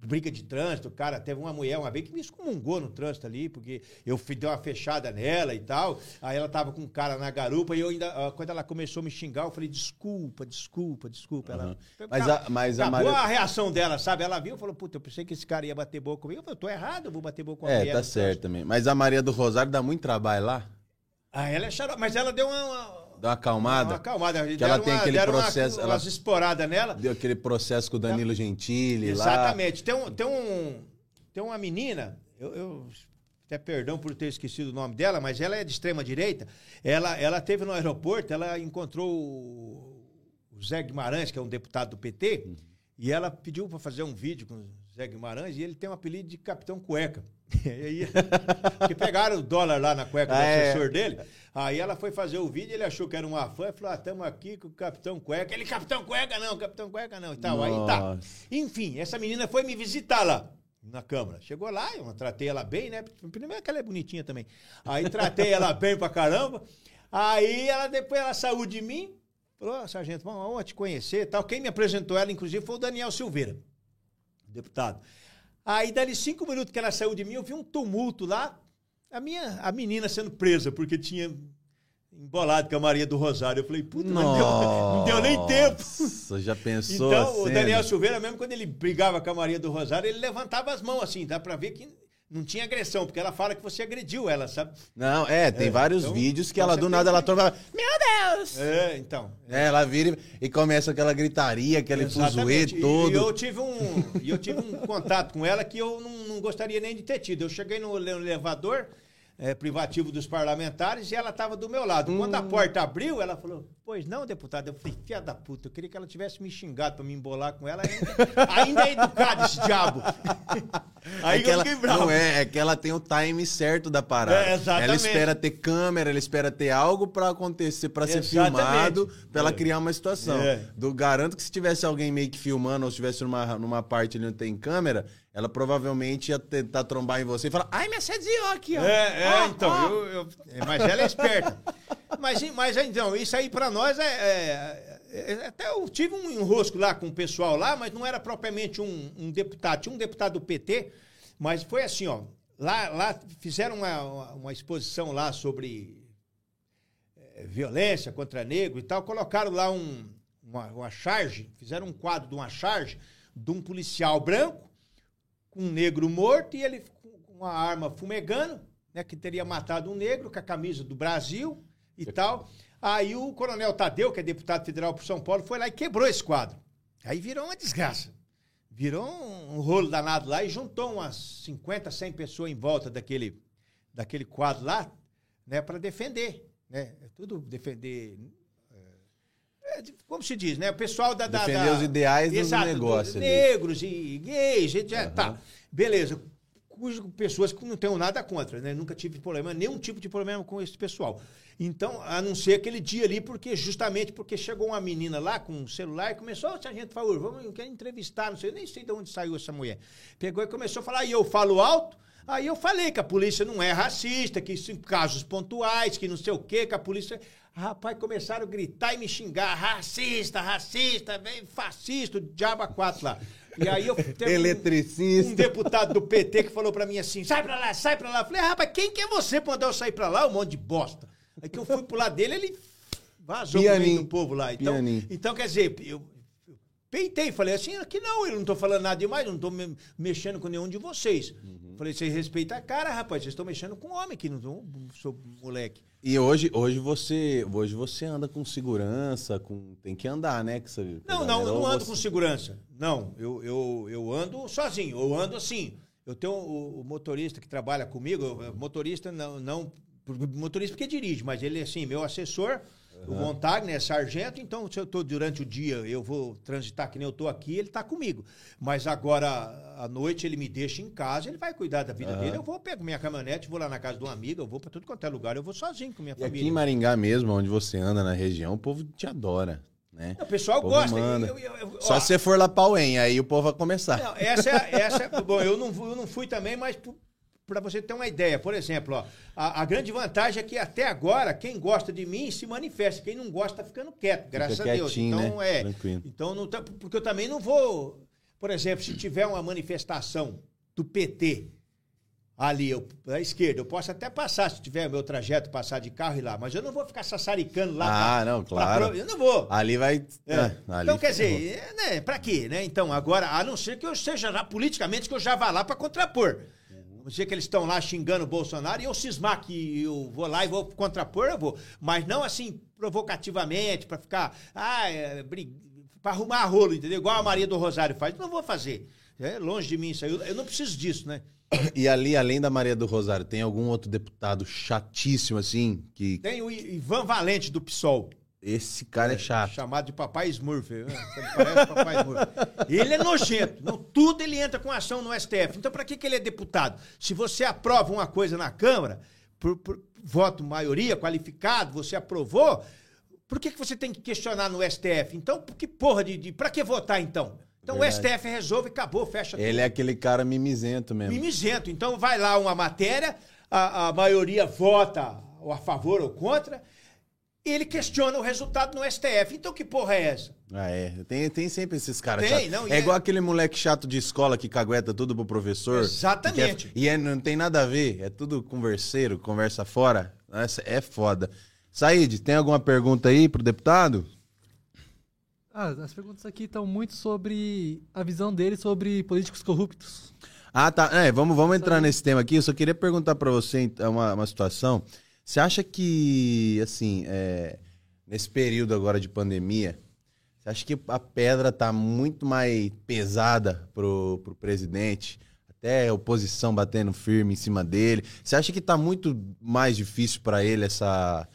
Briga de trânsito, cara, teve uma mulher uma vez que me excomungou no trânsito ali, porque eu dei uma fechada nela e tal. Aí ela tava com um cara na garupa e eu ainda, ah, quando ela começou a me xingar, eu falei, desculpa, desculpa, desculpa. Ela, Mas a- mas a Maria- a reação dela, sabe? Ela viu e falou, puta, eu pensei que esse cara ia bater boca comigo. Eu falei, eu tô errado, eu vou bater boca com a É, mulher tá certo também. Mas a Maria do Rosário dá muito trabalho lá? Ah, ela é xarope, mas ela deu uma... uma Dá uma acalmada? Uma acalmada. Que ela tem aquele deram uma- processo, ela- umas esporadas nela. Deu aquele processo com o Danilo Gentili lá. Exatamente. Tem, um, tem, um, tem uma menina, eu, eu até perdão por ter esquecido o nome dela, mas ela é de extrema direita. Ela, ela teve no aeroporto, ela encontrou o, o Zé Guimarães, que é um deputado do PT, Uhum. e ela pediu para fazer um vídeo com o Zé Guimarães e ele tem um apelido de Capitão Cueca. E aí, porque pegaram o dólar lá na cueca do é. assessor dele. Aí ela foi fazer o vídeo, ele achou que era uma fã, e falou: ah, estamos aqui com o Capitão Cueca. Ele, Capitão Cueca não, Capitão Cueca não, e tal. Aí tá. Enfim, essa menina foi me visitar lá na Câmara. Chegou lá, eu tratei ela bem, né? Primeiro que ela é bonitinha também. Aí tratei ela bem pra caramba. Aí ela depois ela saiu de mim, falou, "Ô, sargento, vamos, te conhecer e tal. Quem me apresentou ela, inclusive, foi o Daniel Silveira, deputado. Aí, dali cinco minutos que ela saiu de mim, eu vi um tumulto lá. A minha, a menina sendo presa, porque tinha embolado com a Maria do Rosário. Eu falei, puta, mas não deu, não deu nem tempo. Nossa, já pensou Então, o assim? Daniel Silveira, mesmo quando ele brigava com a Maria do Rosário, ele levantava as mãos assim, dá pra ver que não tinha agressão, porque ela fala que você agrediu ela, sabe? Não, é, tem É, vários então, vídeos que ela do nada ela toma. Meu Deus! É, então. É, ela vira e começa aquela gritaria, aquele fuzuê Exatamente. E- todo. E eu tive um, eu tive um contato com ela que eu não, não gostaria nem de ter tido. Eu cheguei no elevador é, privativo dos parlamentares e ela estava do meu lado. Quando Hum. a porta abriu, ela falou: Pois não, deputado. Eu falei: Filha da puta, eu queria que ela tivesse me xingado para me embolar com ela. Ainda, ainda é educado esse diabo. Aí é que eu ela, fiquei bravo. não é, é que ela tem o time certo da parada. É, exatamente. Ela espera ter câmera, ela espera ter algo pra acontecer, pra ser filmado, pra ela É. criar uma situação. É. Do garanto que se tivesse alguém meio que filmando ou se tivesse numa, numa parte ali onde tem câmera, ela provavelmente ia tentar trombar em você e falar: "Ai, me assediou aqui, ó". É, é, Ó, então, ó. eu- eu- é, mas ela é esperta. Mas, mas então, isso aí pra nós é, é- é- Até eu tive um enrosco lá com o pessoal lá, mas não era propriamente um, um deputado. Tinha um deputado do PT, mas foi assim, ó. Lá, lá fizeram uma, uma- exposição lá sobre é, violência contra negro e tal. Colocaram lá um, uma, uma charge, fizeram um quadro de uma charge de um policial branco um negro morto e ele com uma arma fumegando, né, que teria matado um negro com a camisa do Brasil e tal. Aí o coronel Tadeu, que é deputado federal por São Paulo, foi lá e quebrou esse quadro. Aí virou uma desgraça. Virou um, rolo danado lá e juntou umas 50, 100 pessoas em volta daquele, daquele quadro lá, né, para defender, né? É tudo defender é, de- como se diz, né? O pessoal da. da Defender da- os ideais do Exato, negócio ali. Negros e gays, gente, é, tá. Beleza. Cujo pessoas que não tenho nada contra, né? Nunca tive problema, nenhum tipo de problema com esse pessoal. Então, a não ser aquele dia ali, porque justamente porque chegou uma menina lá com um celular e começou, "Ô, sargento, por favor, vamos, eu quero entrevistar, não sei, eu nem sei de onde saiu essa mulher. Pegou e começou a falar, e eu falo alto, Aí eu falei que a polícia não é racista, que isso em casos pontuais, que não sei o quê, que a polícia. Rapaz, começaram a gritar e me xingar. Racista, racista, vem fascista, diabo quatro lá. E aí eu teve um- Eletricista. Um, deputado do PT que falou pra mim assim: sai pra lá, sai pra lá. Eu falei, "Ah, rapaz, quem que é você pra mandar eu sair pra lá? Um monte de bosta. Aí que eu fui pro lado dele, ele vazou Pianinho. do povo lá. Então, Pianinho. então quer dizer, eu, peitei, falei assim, aqui não, eu não tô falando nada demais, não tô me- mexendo com nenhum de vocês. Falei, vocês respeitam a cara, rapaz, vocês estão mexendo com homem aqui, não tô, sou moleque. E hoje, hoje você, hoje você anda com segurança, com tem que andar, né? Com essa Não, não, galera, eu não ando você- com segurança. Não, eu, eu, eu ando sozinho. Eu ando assim. Eu tenho o, o motorista que trabalha comigo, motorista não, não. Motorista porque dirige, mas ele é assim, meu assessor, o Montagner é sargento, então se eu estou durante o dia, eu vou transitar que nem eu estou aqui, ele está comigo. Mas agora, à noite, ele me deixa em casa, ele vai cuidar da vida Aham. dele. Eu vou, pego minha caminhonete, vou lá na casa de um amigo, eu vou para tudo quanto é lugar, eu vou sozinho com minha E aqui família. em Maringá mesmo, onde você anda na região, o povo te adora, né? O pessoal O gosta. Eu- eu- eu- Só ó, se você for lá pra UEM, aí o povo vai começar. Não, essa, é- essa, é- bom, eu não, eu não fui também, mas para você ter uma ideia, por exemplo, ó, a, a grande vantagem é que até agora quem gosta de mim se manifesta, quem não gosta tá ficando quieto, graças a Deus. Então né? é, Tranquilo. então não tá, porque eu também não vou, por exemplo, se tiver uma manifestação do PT ali, eu, à esquerda, eu posso até passar, se tiver meu trajeto, passar de carro e lá, mas eu não vou ficar sassaricando lá. Ah, pra- não, pra claro. pro- eu não vou. Ali vai. É. Ah, ali então, quer dizer, é, né, pra quê, né? Então, agora, a não ser que eu seja lá politicamente, que eu já vá lá pra contrapor. Vamos dizer que eles estão lá xingando o Bolsonaro e eu cismar que eu vou lá e vou contrapor, eu vou. Mas não assim, provocativamente, pra ficar. Ah, é, pra arrumar rolo, entendeu? Igual a Maria do Rosário faz. Não vou fazer. É longe de mim isso aí. Eu- Eu não preciso disso, né? E ali, além da Maria do Rosário, tem algum outro deputado chatíssimo, assim, que Tem o Ivan Valente do PSOL. Esse cara é chato. Chamado de Papai Smurf. né? Parece Papai Smurf. Ele é nojento. Não, tudo ele entra com ação no STF. Então, para que, que ele é deputado? Se você aprova uma coisa na Câmara, por, por voto maioria qualificado, você aprovou, por que, que você tem que questionar no STF? Então, que porra de. de para que votar então? Então o Verdade. STF resolve, acabou, fecha tudo. Ele é aquele cara mimizento mesmo. Mimizento. Então vai lá uma matéria, a, a maioria vota ou a favor ou contra, e ele questiona o resultado no STF. Então que porra é essa? Ah, é. Tem, tem sempre esses caras Tem, chatos. não, e é é- igual aquele moleque chato de escola que cagueta tudo pro professor. Exatamente. Que é- e é- não tem nada a ver. É tudo converseiro, conversa fora. Essa é foda. Said, tem alguma pergunta aí pro deputado? Ah, as perguntas aqui estão muito sobre a visão dele sobre políticos corruptos. Ah, tá. É, vamos, vamos entrar nesse tema aqui. Eu só queria perguntar para você então, uma, uma situação. Você acha que, assim, é, nesse período agora de pandemia, você acha que a pedra tá muito mais pesada pro, pro presidente? Até a oposição batendo firme em cima dele. Você acha que tá muito mais difícil para ele essa.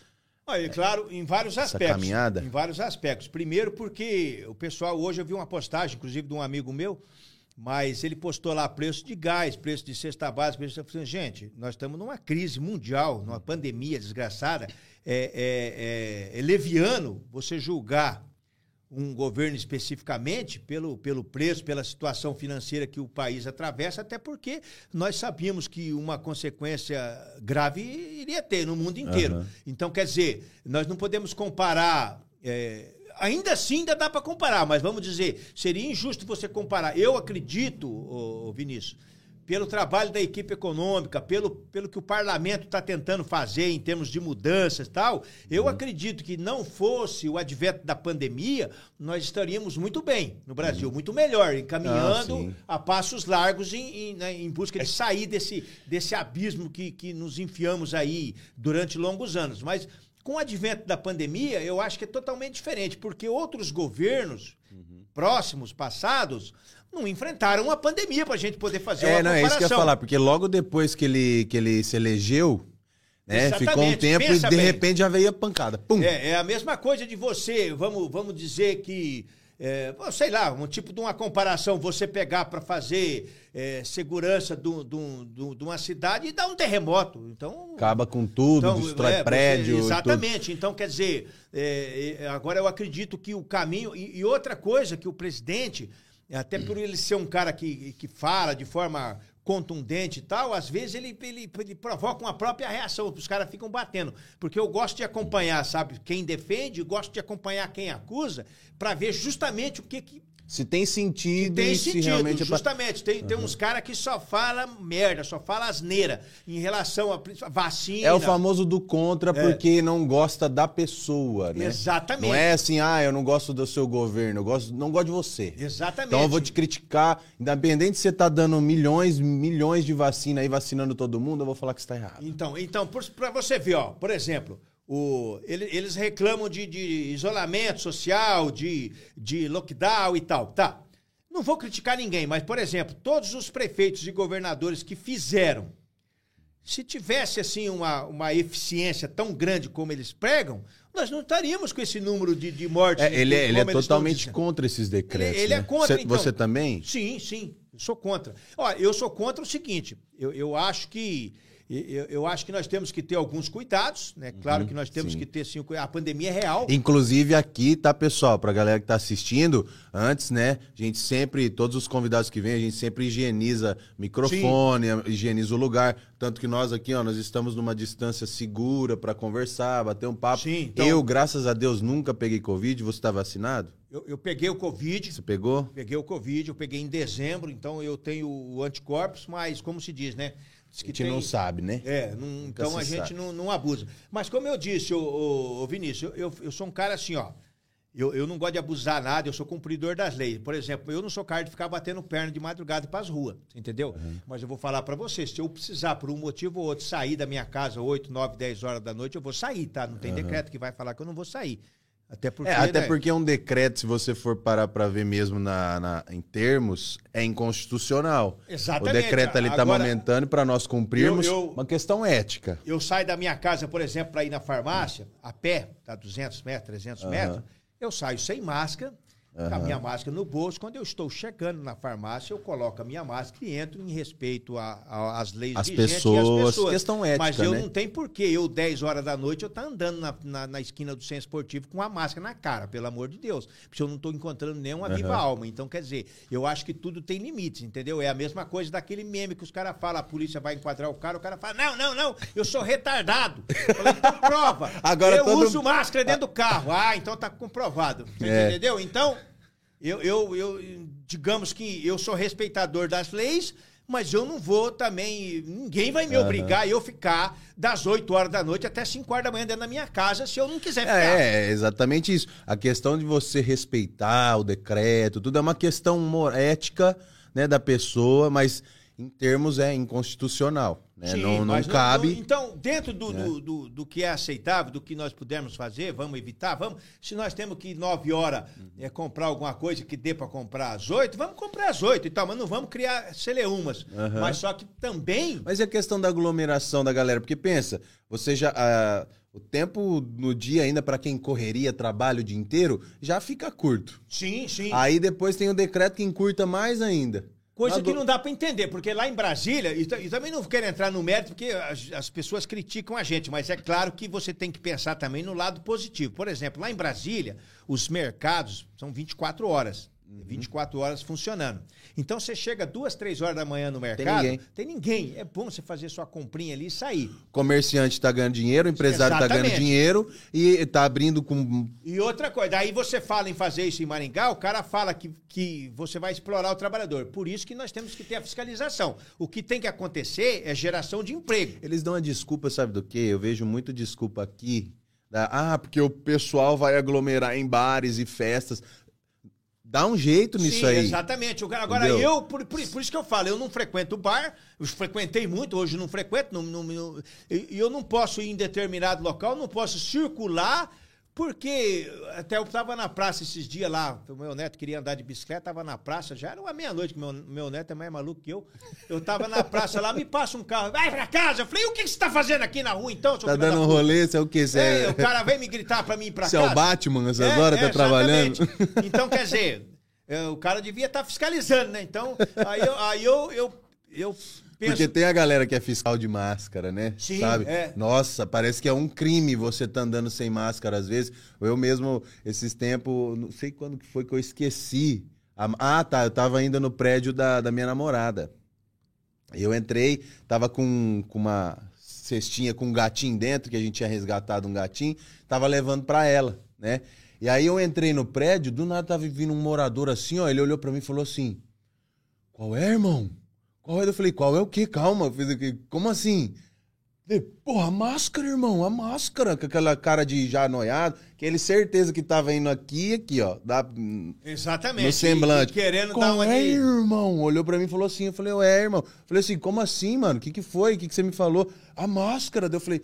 Olha, claro, em vários Essa aspectos. caminhada? Em vários aspectos. Primeiro, porque o pessoal, hoje eu vi uma postagem, inclusive, de um amigo meu, mas ele postou lá preço de gás, preço de cesta básica. preço de- gente, nós estamos numa crise mundial, numa pandemia desgraçada. É, é- é- é leviano você julgar um governo especificamente pelo, pelo preço, pela situação financeira que o país atravessa, até porque nós sabíamos que uma consequência grave iria ter no mundo inteiro. Aham. Então, quer dizer, nós não podemos comparar. é, ainda assim, ainda dá para comparar, mas vamos dizer, seria injusto você comparar. Eu acredito, ô, Vinícius, pelo trabalho da equipe econômica, pelo, pelo que o parlamento está tentando fazer em termos de mudanças e tal, eu acredito que não fosse o advento da pandemia, nós estaríamos muito bem no Brasil, muito melhor, encaminhando Ah, a passos largos em, em, né, em busca de sair desse, desse abismo que, que nos enfiamos aí durante longos anos. Mas com o advento da pandemia, eu acho que é totalmente diferente, porque outros governos próximos, passados, não enfrentaram uma pandemia para a gente poder fazer É, uma não, é isso que eu ia comparação. falar, porque logo depois que ele, que ele se elegeu, né, ficou um tempo e pensa de bem. repente já veio a pancada. Pum! É, é a mesma coisa de você, vamos, vamos dizer que, é, sei lá, um tipo de uma comparação, você pegar para fazer é, segurança de uma cidade e dar um terremoto. Então, Acaba com tudo, Então, destrói é, você- prédio. tudo. exatamente. Então, quer dizer, é, é, agora eu acredito que o caminho. E, e outra coisa que o presidente, até por ele ser um cara que, que fala de forma contundente e tal, às vezes ele, ele, ele provoca uma própria reação, os caras ficam batendo. Porque eu gosto de acompanhar, sabe, quem defende, gosto de acompanhar quem acusa, para ver justamente o que, que Se tem sentido tem e se sentido, realmente é justamente. Tem, tem uns caras que só fala merda, só fala asneira em relação a vacina. É o famoso do contra porque não gosta da pessoa, né? Exatamente. Não é assim, ah, eu não gosto do seu governo, eu gosto, não gosto de você. Exatamente. Então eu vou te criticar, independente de você tá dando milhões, milhões de vacina aí, vacinando todo mundo, eu vou falar que você tá errado. Então, então para você ver, ó, por exemplo, o, ele- eles reclamam de, de isolamento social, de, de lockdown e tal. Tá. Não vou criticar ninguém, mas, por exemplo, todos os prefeitos e governadores que fizeram, se tivesse assim uma, uma eficiência tão grande como eles pregam, nós não estaríamos com esse número de, de mortes. É, ele, é- ele é estão totalmente contra esses decretos. Ele- ele é né? contra, Você, então. você também? Sim, sim. Eu sou contra. Olha, eu sou contra o seguinte. Eu, eu acho que. Eu, eu acho que nós temos que ter alguns cuidados, né? Claro que nós temos Uhum, sim. que ter sim, a pandemia é real. Inclusive aqui, tá, pessoal? Pra galera que tá assistindo, antes, né? A gente sempre, todos os convidados que vêm, a gente sempre higieniza microfone, higieniza o lugar. Tanto que nós aqui, ó, nós estamos numa distância segura pra conversar, bater um papo. Sim, então- Eu, graças a Deus, nunca peguei Covid. Você tá vacinado? Eu, eu peguei o Covid, Você pegou? peguei o Covid, eu peguei em dezembro, então eu tenho o anticorpos, mas como se diz, né? Diz A gente não sabe, né? É, não- então a gente não, não abusa. Mas como eu disse, ô Vinícius, eu, eu, eu sou um cara assim, ó. Eu, eu não gosto de abusar nada, eu sou cumpridor das leis. Por exemplo, eu não sou cara de ficar batendo perna de madrugada para as ruas, entendeu? Mas eu vou falar para você, se eu precisar, por um motivo ou outro, sair da minha casa 8, 9, 10 horas da noite, eu vou sair, tá? Não tem decreto que vai falar que eu não vou sair. Até porque. É, até né, porque um decreto, se você for parar pra ver mesmo na, na- em termos, é inconstitucional. Exatamente. O decreto ali tá Agora, amamentando para nós cumprirmos eu- eu- uma questão ética. Eu saio da minha casa, por exemplo, para ir na farmácia, a pé, tá 200 metros, 300 metros, eu saio sem máscara, com a minha máscara no bolso. Quando eu estou chegando na farmácia, eu coloco a minha máscara e entro em respeito às leis As vigentes pessoas, e as pessoas. questão ética, Mas eu né? não tenho porquê, eu, 10 horas da noite, eu estar andando na, na, na esquina do centro esportivo com a máscara na cara, pelo amor de Deus. Porque eu não estou encontrando nenhuma viva alma. Então, quer dizer, eu acho que tudo tem limites, entendeu? É a mesma coisa daquele meme que os caras falam, a polícia vai enquadrar o cara, o cara fala, não, não, não, eu sou retardado. Eu falei, então prova. Agora eu todo- uso máscara dentro do carro. Ah, então tá comprovado. É. Entendeu? Então, eu, eu, eu, digamos que eu sou respeitador das leis, mas eu não vou também. Ninguém vai me obrigar a eu ficar das 8 horas da noite até 5 horas da manhã dentro da minha casa se eu não quiser ficar. É, é exatamente isso. A questão de você respeitar o decreto, tudo é uma questão ética, né, da pessoa, mas em termos é inconstitucional. Né? Sim, não não cabe. não- então, dentro do, né? do, do, do que é aceitável, do que nós pudermos fazer, vamos evitar, vamos. Se nós temos que ir 9 horas é, comprar alguma coisa que dê para comprar às 8, vamos comprar às 8 e tal, mas não vamos criar celeumas. Aham. Mas só que também. Mas e a questão da aglomeração da galera? Porque pensa, você já. ah, o tempo no dia, ainda para quem correria, trabalha o dia inteiro, já fica curto. Sim, sim. Aí depois tem o decreto que encurta mais ainda. Coisa Na que do- não dá para entender, porque lá em Brasília, e, e também não quero entrar no mérito, porque as, as pessoas criticam a gente, mas é claro que você tem que pensar também no lado positivo. Por exemplo, lá em Brasília, os mercados são 24 horas. Uhum. 24 horas funcionando. Então você chega duas, três horas da manhã no mercado, ninguém. tem ninguém. É bom você fazer sua comprinha ali e sair. comerciante tá ganhando dinheiro, empresário tá ganhando dinheiro e tá abrindo com. E outra coisa, daí você fala em fazer isso em Maringá, o cara fala que, que você vai explorar o trabalhador. Por isso que nós temos que ter a fiscalização. O que tem que acontecer é geração de emprego. Eles dão a desculpa, sabe do quê? Eu vejo muito desculpa aqui. da- ah, porque o pessoal vai aglomerar em bares e festas. Dá um jeito nisso Sim, aí. exatamente. Agora, Entendeu? eu, por, por- por isso que eu falo, eu não frequento bar, eu frequentei muito, hoje não frequento, não, não- não- e eu não posso ir em determinado local, não posso circular, porque até eu estava na praça esses dias lá, o meu neto queria andar de bicicleta, estava na praça, já era uma meia-noite, que meu, meu neto é mais maluco que eu. Eu estava na praça lá, me passa um carro, vai pra casa. Eu falei, o que que você está fazendo aqui na rua então, Tá da dando um puta?" rolê, você é o? Você É, é, o cara vem me gritar pra mim ir pra você é casa. o Batman essas É, horas, é, tá trabalhando? Então, quer dizer, é, o cara devia estar fiscalizando, né? Então, aí eu, aí eu, eu, eu penso. Porque tem a galera que é fiscal de máscara, né? Sim, Sabe? é. Nossa, parece que é um crime você tá andando sem máscara às vezes. Eu mesmo, esses tempos, não sei quando que foi que eu esqueci. Ah, tá, eu tava ainda no prédio da, da minha namorada. Eu entrei, tava com, com uma cestinha com um gatinho dentro, que a gente tinha resgatado um gatinho, tava levando pra ela, né? E aí eu entrei no prédio, do nada tava vindo um morador assim, ó, ele olhou pra mim e falou assim: Qual é, irmão? Qual é? Eu falei, qual é o quê? Calma, eu aqui. Como assim? Porra, a máscara, irmão, a máscara, com aquela cara de já noiado, que ele certeza que tava indo aqui e aqui, ó. Dá, Exatamente. no semblante. E- e querendo Qual dar uma é, de... irmão? Olhou pra mim e falou assim. Eu falei, ué, irmão. Falei assim, como assim, mano? O que, que foi? O que, que você me falou? A máscara. Daí eu falei,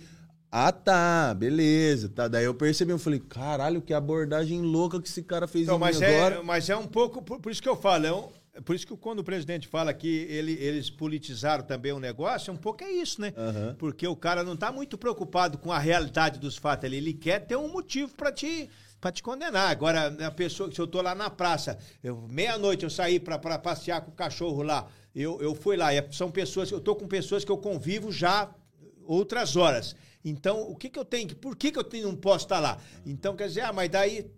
ah, tá, beleza. Tá. Daí eu percebi, eu falei, caralho, que abordagem louca que esse cara fez Então, em mas é, agora. mas é um pouco, por, por isso que eu falo, é um- é por isso que quando o presidente fala que ele- eles politizaram também o negócio, é um pouco é isso, né? Aham. Porque o cara não está muito preocupado com a realidade dos fatos ali, ele quer ter um motivo para te para te condenar. Agora, a pessoa, se eu tô lá na praça, meia-noite eu saí para passear com o cachorro lá, eu, eu fui lá, e são pessoas, eu tô com pessoas que eu convivo já outras horas. Então, o que que eu tenho que, por que que eu tenho- não posso estar lá? Então, quer dizer, ah, mas daí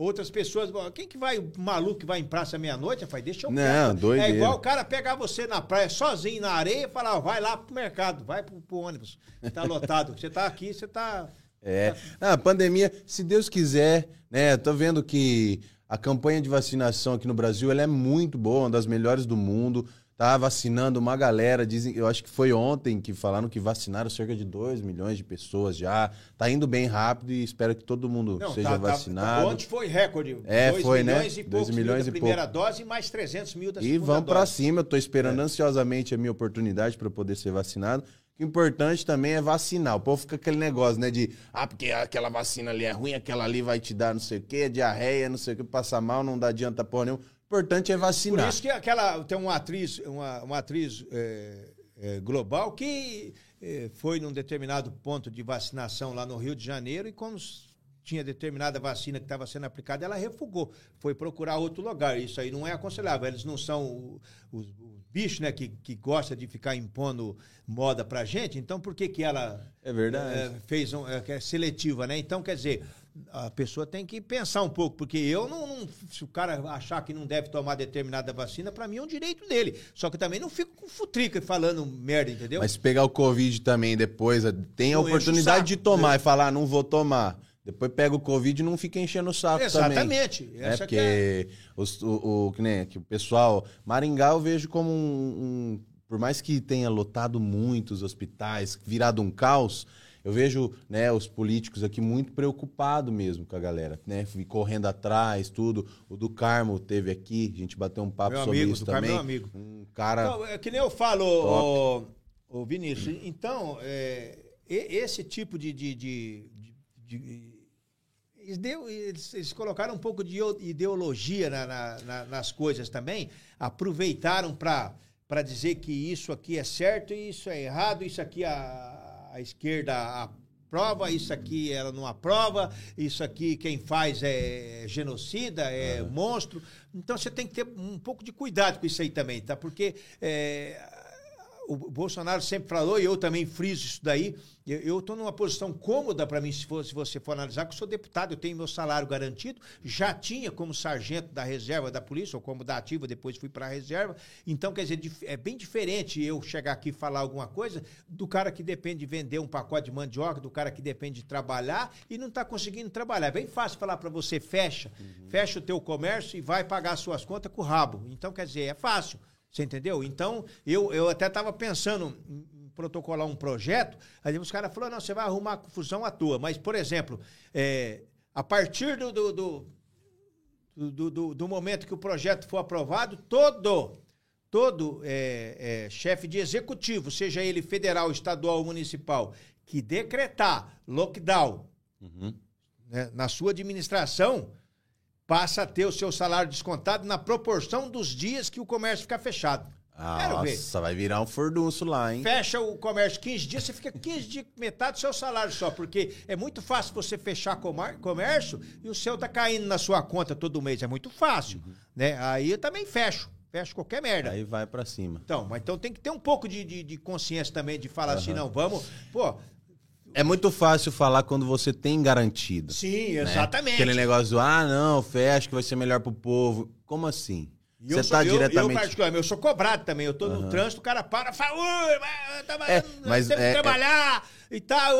outras pessoas, quem que vai, o maluco que vai em praça meia-noite, rapaz, deixa eu Não, doideira. É igual o cara pegar você na praia sozinho na areia e falar, vai lá pro mercado, vai pro, pro ônibus, tá lotado. Você tá aqui, você tá... É. Ah, a pandemia, se Deus quiser, né? Tô vendo que a campanha de vacinação aqui no Brasil ela é muito boa, uma das melhores do mundo. Tá vacinando uma galera. Dizem, eu acho que foi ontem que falaram que vacinaram cerca de 2 milhões de pessoas já. Tá indo bem rápido e espero que todo mundo Não, seja tá- tá- vacinado. Ontem foi recorde. É, Dois foi, né? milhões e Dois poucos mil milhões da e primeira dose e mais 300 mil da E segunda vamos pra dose. cima, eu tô esperando ansiosamente a minha oportunidade para poder ser vacinado. O importante também é vacinar. O povo fica aquele negócio, né? De, ah, porque aquela vacina ali é ruim, aquela ali vai te dar não sei o quê, diarreia, não sei o que, passar mal, não dá adianta porra nenhuma. Importante é Por vacinar. isso que aquela tem uma atriz, uma, uma atriz é, é, global que é, foi num determinado ponto de vacinação lá no Rio de Janeiro e quando tinha determinada vacina que estava sendo aplicada, ela refugou, foi procurar outro lugar. Isso aí não é aconselhável. Eles não são os, os bichos, né, que, que gosta de ficar impondo moda pra gente. Então, por que que ela É verdade. é, fez um, é, é seletiva, né? Então, quer dizer, a pessoa tem que pensar um pouco, porque eu não, não- se o cara achar que não deve tomar determinada vacina, pra mim é um direito dele. Só que também não fico com futrica falando merda, entendeu? Mas pegar o Covid também depois, tem a oportunidade de tomar e falar, não vou tomar. Depois pega o Covid e não fica enchendo o saco também. Exatamente. É Essa que porque os- o, o, que, que o pessoal. Maringá eu vejo como um, um- Por mais que tenha lotado muitos hospitais, virado um caos, Eu vejo né, os políticos aqui muito preocupados mesmo com a galera, né? Correndo atrás, tudo. O do Carmo teve aqui, a gente bateu um papo Meu sobre amigo, isso do Carmo é também. meu amigo. Um cara. Não, é que nem eu falo, ô, ô, Vinícius. Então, é, esse tipo de. de, de, de- eles, eles- colocaram um pouco de ideologia na- na- na- nas coisas também, aproveitaram para dizer que isso aqui é certo e isso é errado, isso aqui a esquerda aprova, isso aqui ela não aprova, isso aqui quem faz é genocida, é monstro. Então você tem que ter um pouco de cuidado com isso aí também, tá? Porque é, o Bolsonaro sempre falou, e eu também friso isso daí, eu estou numa posição cômoda para mim, se, for- se você for analisar, que eu sou deputado, eu tenho meu salário garantido, já tinha como sargento da reserva da polícia, ou como da ativa, depois fui para a reserva. Então, quer dizer, dif- é bem diferente eu chegar aqui e falar alguma coisa do cara que depende de vender um pacote de mandioca, do cara que depende de trabalhar e não está conseguindo trabalhar. É bem fácil falar para você, fecha, fecha o teu comércio e vai pagar as suas contas com o rabo. Então, quer dizer, é fácil. Você entendeu? Então, eu, eu até estava pensando em, protocolar um projeto, aí os caras falaram, não, você vai arrumar confusão à toa. Mas, por exemplo, é, a partir do, do, do, do, do- do momento que o projeto for aprovado, todo, todo é, é, chefe de executivo, seja ele federal, estadual ou municipal, que decretar lockdown Uhum. né, na sua administração, passa a ter o seu salário descontado na proporção dos dias que o comércio ficar fechado. Ver. Nossa, vai virar um furdunço lá, hein? Fecha o comércio 15 dias, você fica 15 dias metade do seu salário só, porque é muito fácil você fechar comércio e o seu tá caindo na sua conta todo mês. É muito fácil, né? Aí eu também fecho. Fecho qualquer merda. Aí vai pra cima. Então, mas então tem que ter um pouco de, de, de consciência também de falar assim, não, vamos. Pô, É muito fácil falar quando você tem garantido. sim, né? exatamente. Aquele negócio do, ah, não, fecha que vai ser melhor pro povo. Como assim? E Você tá eu, diretamente. Eu, particularmente, eu sou cobrado também. Eu tô no trânsito, o cara para, fala, "Ui, mas, É, mas temos é- que trabalhar e tal.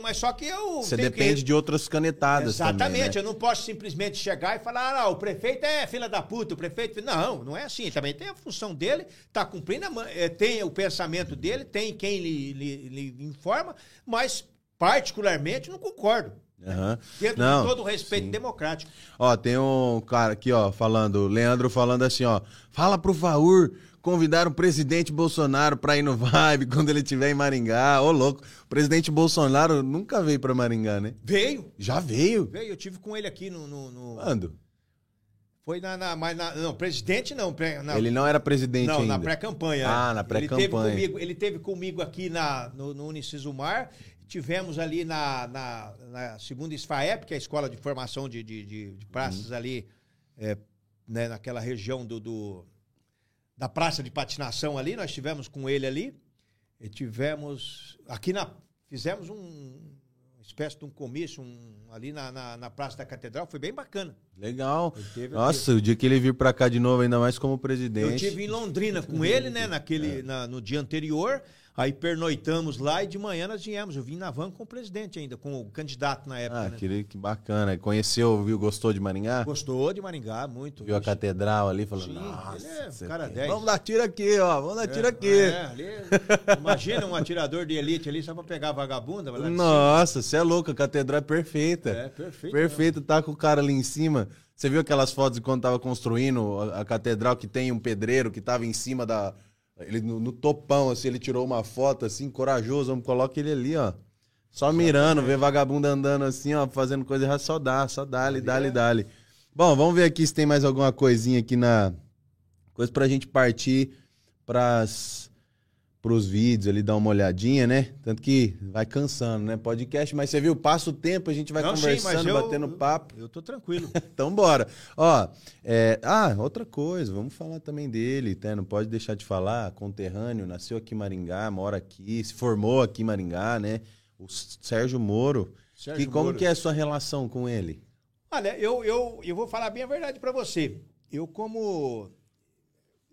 mas só que eu. Você tenho que- depende de outras canetadas Exatamente, também. né? eu não posso simplesmente chegar e falar, ah, o prefeito é filha da puta, o prefeito. Não, não é assim. Também tem a função dele, tá cumprindo, a eh, tem o pensamento dele, tem quem lhe, lhe- lhe informa, mas particularmente não concordo. Aham. Dentro Não, de todo o respeito sim. democrático. Ó, tem um cara aqui, ó, falando, Leandro falando assim, ó. Fala pro Faur convidar o presidente Bolsonaro pra ir no Vibe quando ele estiver em Maringá. Ô, louco. O presidente Bolsonaro nunca veio pra Maringá, né? Veio, Já veio? veio, eu tive com ele aqui no. no- no- Quando? Foi na, na- mas na- Não, presidente não. na- Ele não era presidente não, ainda. na pré-campanha. Ah, na Ele teve, pré-campanha. comigo, ele teve comigo aqui na, no, no Unicesumar. Tivemos ali na, na, na segunda SFAEP, que é a Escola de Formação de, de, de- de Praças ali, é, né, naquela região do, do- da praça de patinação ali. Nós tivemos com ele ali. E tivemos. Aqui na. Fizemos um, uma espécie de um comício um, ali na, na, na Praça da Catedral. Foi bem bacana. Legal. Nossa, o dia que ele vir pra cá de novo, ainda mais como presidente. Eu tive em Londrina com ele, né, naquele, na- no dia anterior. Aí pernoitamos lá e de manhã nós viemos. Eu vim na van com o presidente ainda, com o candidato na época. Ah, né? que, que bacana. Conheceu, viu, gostou de Maringá? Gostou de Maringá, muito. Viu a catedral ali, falou, Sim, nossa, é cara tem- 10. vamos dar tiro aqui, ó, vamos dar tiro aqui. É, ali- imagina um atirador de elite ali só pra pegar vagabunda. vai lá de Nossa, você é louco, a catedral é perfeita. É, perfeito. Perfeito, tá com o cara ali em cima. Você viu aquelas fotos de quando tava construindo a, a catedral que tem um pedreiro que tava em cima da. Ele no, no topão, assim, ele tirou uma foto assim, corajoso, vamos coloca ele ali, ó. Só mirando, vê vagabundo andando assim, ó, fazendo coisa errada, só dá, só dá-lhe, dá-lhe, dá-lhe. Bom, vamos ver aqui se tem mais alguma coisinha aqui na. Coisa pra gente partir pras. Pros vídeos ali, dar uma olhadinha, né? Tanto que vai cansando, né? Podcast, mas você viu, passa o tempo, a gente vai Não, sim, conversando, mas eu- batendo papo. Eu tô tranquilo. Então bora. Ó, é, ah, outra coisa, vamos falar também dele, tá? Não pode deixar de falar, conterrâneo, nasceu aqui em Maringá, mora aqui, se formou aqui em Maringá, né? O Sérgio Moro. Sérgio que, como Moro. que é a sua relação com ele? Olha, eu, eu, eu vou falar bem a verdade pra você. Eu, como.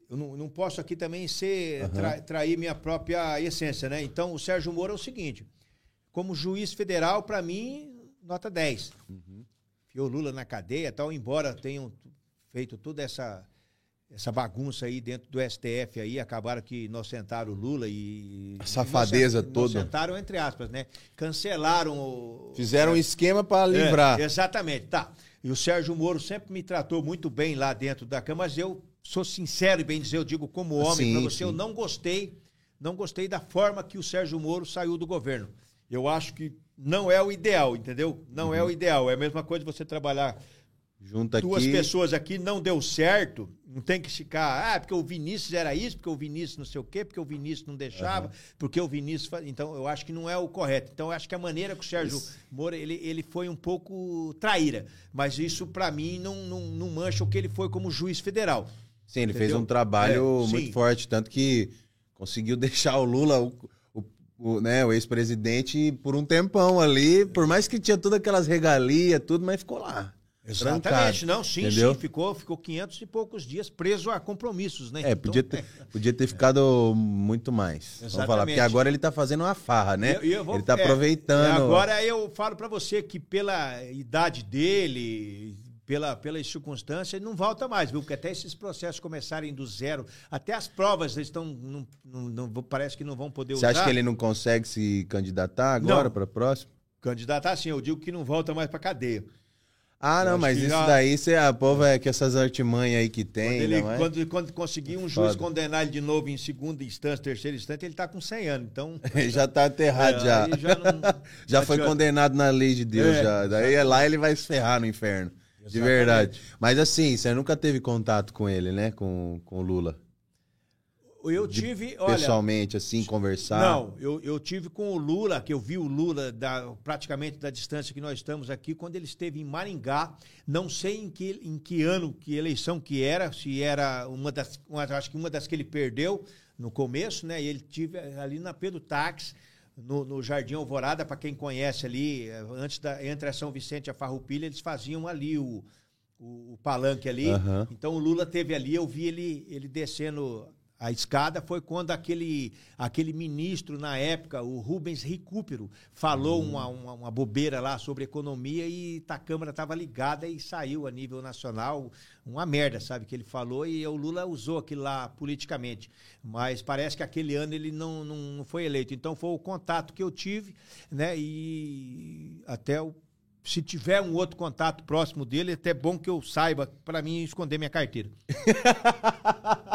Eu não, não posso aqui também ser tra- trair minha própria essência, né? Então, o Sérgio Moro é o seguinte: como juiz federal, pra mim, nota 10. Fiou Lula na cadeia tal, embora tenham feito toda essa. essa bagunça aí dentro do STF aí, acabaram que inocentaram o Lula e. A safadeza inocent- toda. Inocentaram, entre aspas, né? Cancelaram o. Fizeram um esquema pra livrar. É, exatamente, tá. E o Sérgio Moro sempre me tratou muito bem lá dentro da Câmara, mas eu sou sincero e bem dizer, eu digo como homem para você, sim. eu não gostei, não gostei da forma que o Sérgio Moro saiu do governo. Eu acho que não é o ideal, entendeu? Não é o ideal. É a mesma coisa você trabalhar Junta duas aqui. pessoas aqui, não deu certo, não tem que ficar, ah, porque o Vinícius era isso, porque o Vinícius não sei o quê, porque o Vinícius não deixava, porque o Vinícius... fa- Então, eu acho que não é o correto. Então, eu acho que a maneira que o Sérgio Moura, ele, ele foi um pouco traíra. Mas isso, para mim, não, não, não mancha o que ele foi como juiz federal. Sim, ele fez Entendeu? um trabalho É, muito sim. forte, tanto que conseguiu deixar o Lula, o, o- o, né, o ex-presidente, por um tempão ali, por mais que tinha todas aquelas regalias, tudo, mas ficou lá. Exatamente, trancado, não, sim, entendeu? sim, ficou, ficou 500 e poucos dias preso a compromissos, né? É, Então, podia ter, podia ter ficado muito mais. Vamos falar, Exatamente. porque agora ele tá fazendo uma farra, né? Eu- eu vou- ele tá é, aproveitando. e agora eu falo pra você que pela idade dele, pela, pelas circunstâncias, ele não volta mais, viu? Porque até esses processos começarem do zero, até as provas eles estão, não, não- não- parece que não vão poder Você usar. acha que ele não consegue se candidatar agora para próximo? Candidatar assim, eu digo que não volta mais pra cadeia. Ah, Eu não, mas isso já- daí, cê, a povo é que essas artimanhas aí que tem, Quando, ele, mais. quando, quando conseguir um juiz Foda. condenar ele de novo em segunda instância, terceira instância, ele tá com 100 anos. Então. já tá aterrado É, já. já não- Já foi condenado na lei de Deus É, já. Daí lá ele vai se ferrar no inferno. De Exatamente. verdade. Mas assim, você nunca teve contato com ele, né? Com, com o Lula. Eu De- tive, olha. Pessoalmente, assim, conversar. Não, eu, eu tive com o Lula, que eu vi o Lula da, praticamente da distância que nós estamos aqui, quando ele esteve em Maringá. Não sei em que, em que ano, que eleição que era, se era uma das. uma- acho que uma das que ele perdeu no começo, né? E ele tive ali na Pedro Táxi, no, no Jardim Alvorada, para quem conhece ali, eh, antes da, entre a São Vicente e a Farroupilha, eles faziam ali o, o, o palanque ali. Aham. Então o Lula teve ali, eu vi ele, ele descendo a escada, foi quando aquele, aquele ministro na época, o Rubens Recupero, falou Hum. uma, uma, uma bobeira lá sobre economia e a Câmara estava ligada e saiu a nível nacional uma merda, sabe, que ele falou e o Lula usou aquilo lá politicamente. Mas parece que aquele ano ele não, não, não foi eleito. Então foi o contato que eu tive, né, e até o se tiver um outro contato próximo dele, é até bom que eu saiba para mim esconder minha carteira.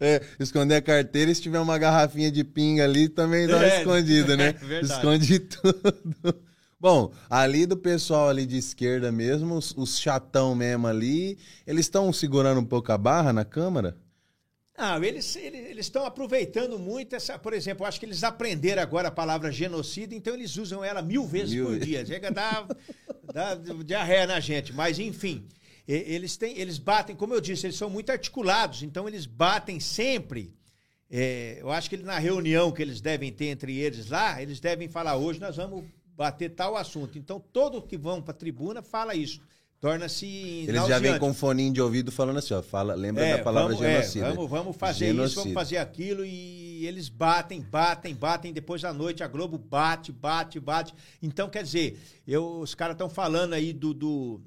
É, esconder a carteira e se tiver uma garrafinha de pinga ali, também dá uma É, escondida, né? é. Esconde tudo. Bom, ali do pessoal ali de esquerda mesmo, os, os chatão mesmo ali, eles estão segurando um pouco a barra na Câmara? Ah, eles estão aproveitando muito essa, por exemplo, eu acho que eles aprenderam agora a palavra genocídio, então eles usam ela mil vezes Mil por dia. Chega a dar, dar diarreia na gente, mas enfim, eles têm, eles batem, como eu disse, eles são muito articulados, então eles batem sempre. É, eu acho que ele- na reunião que eles devem ter entre eles lá, eles devem falar hoje nós vamos bater tal assunto. Então todos que vão para a tribuna fala isso. Torna-se Eles já vêm com um foninho de ouvido falando assim, ó, fala, lembra É, da palavra vamos, é, genocida. vamos, vamos fazer isso, Genocida. vamos fazer aquilo e eles batem, batem, batem. Depois da noite a Globo bate, bate, bate. Então, quer dizer, eu, os caras estão falando aí do, do-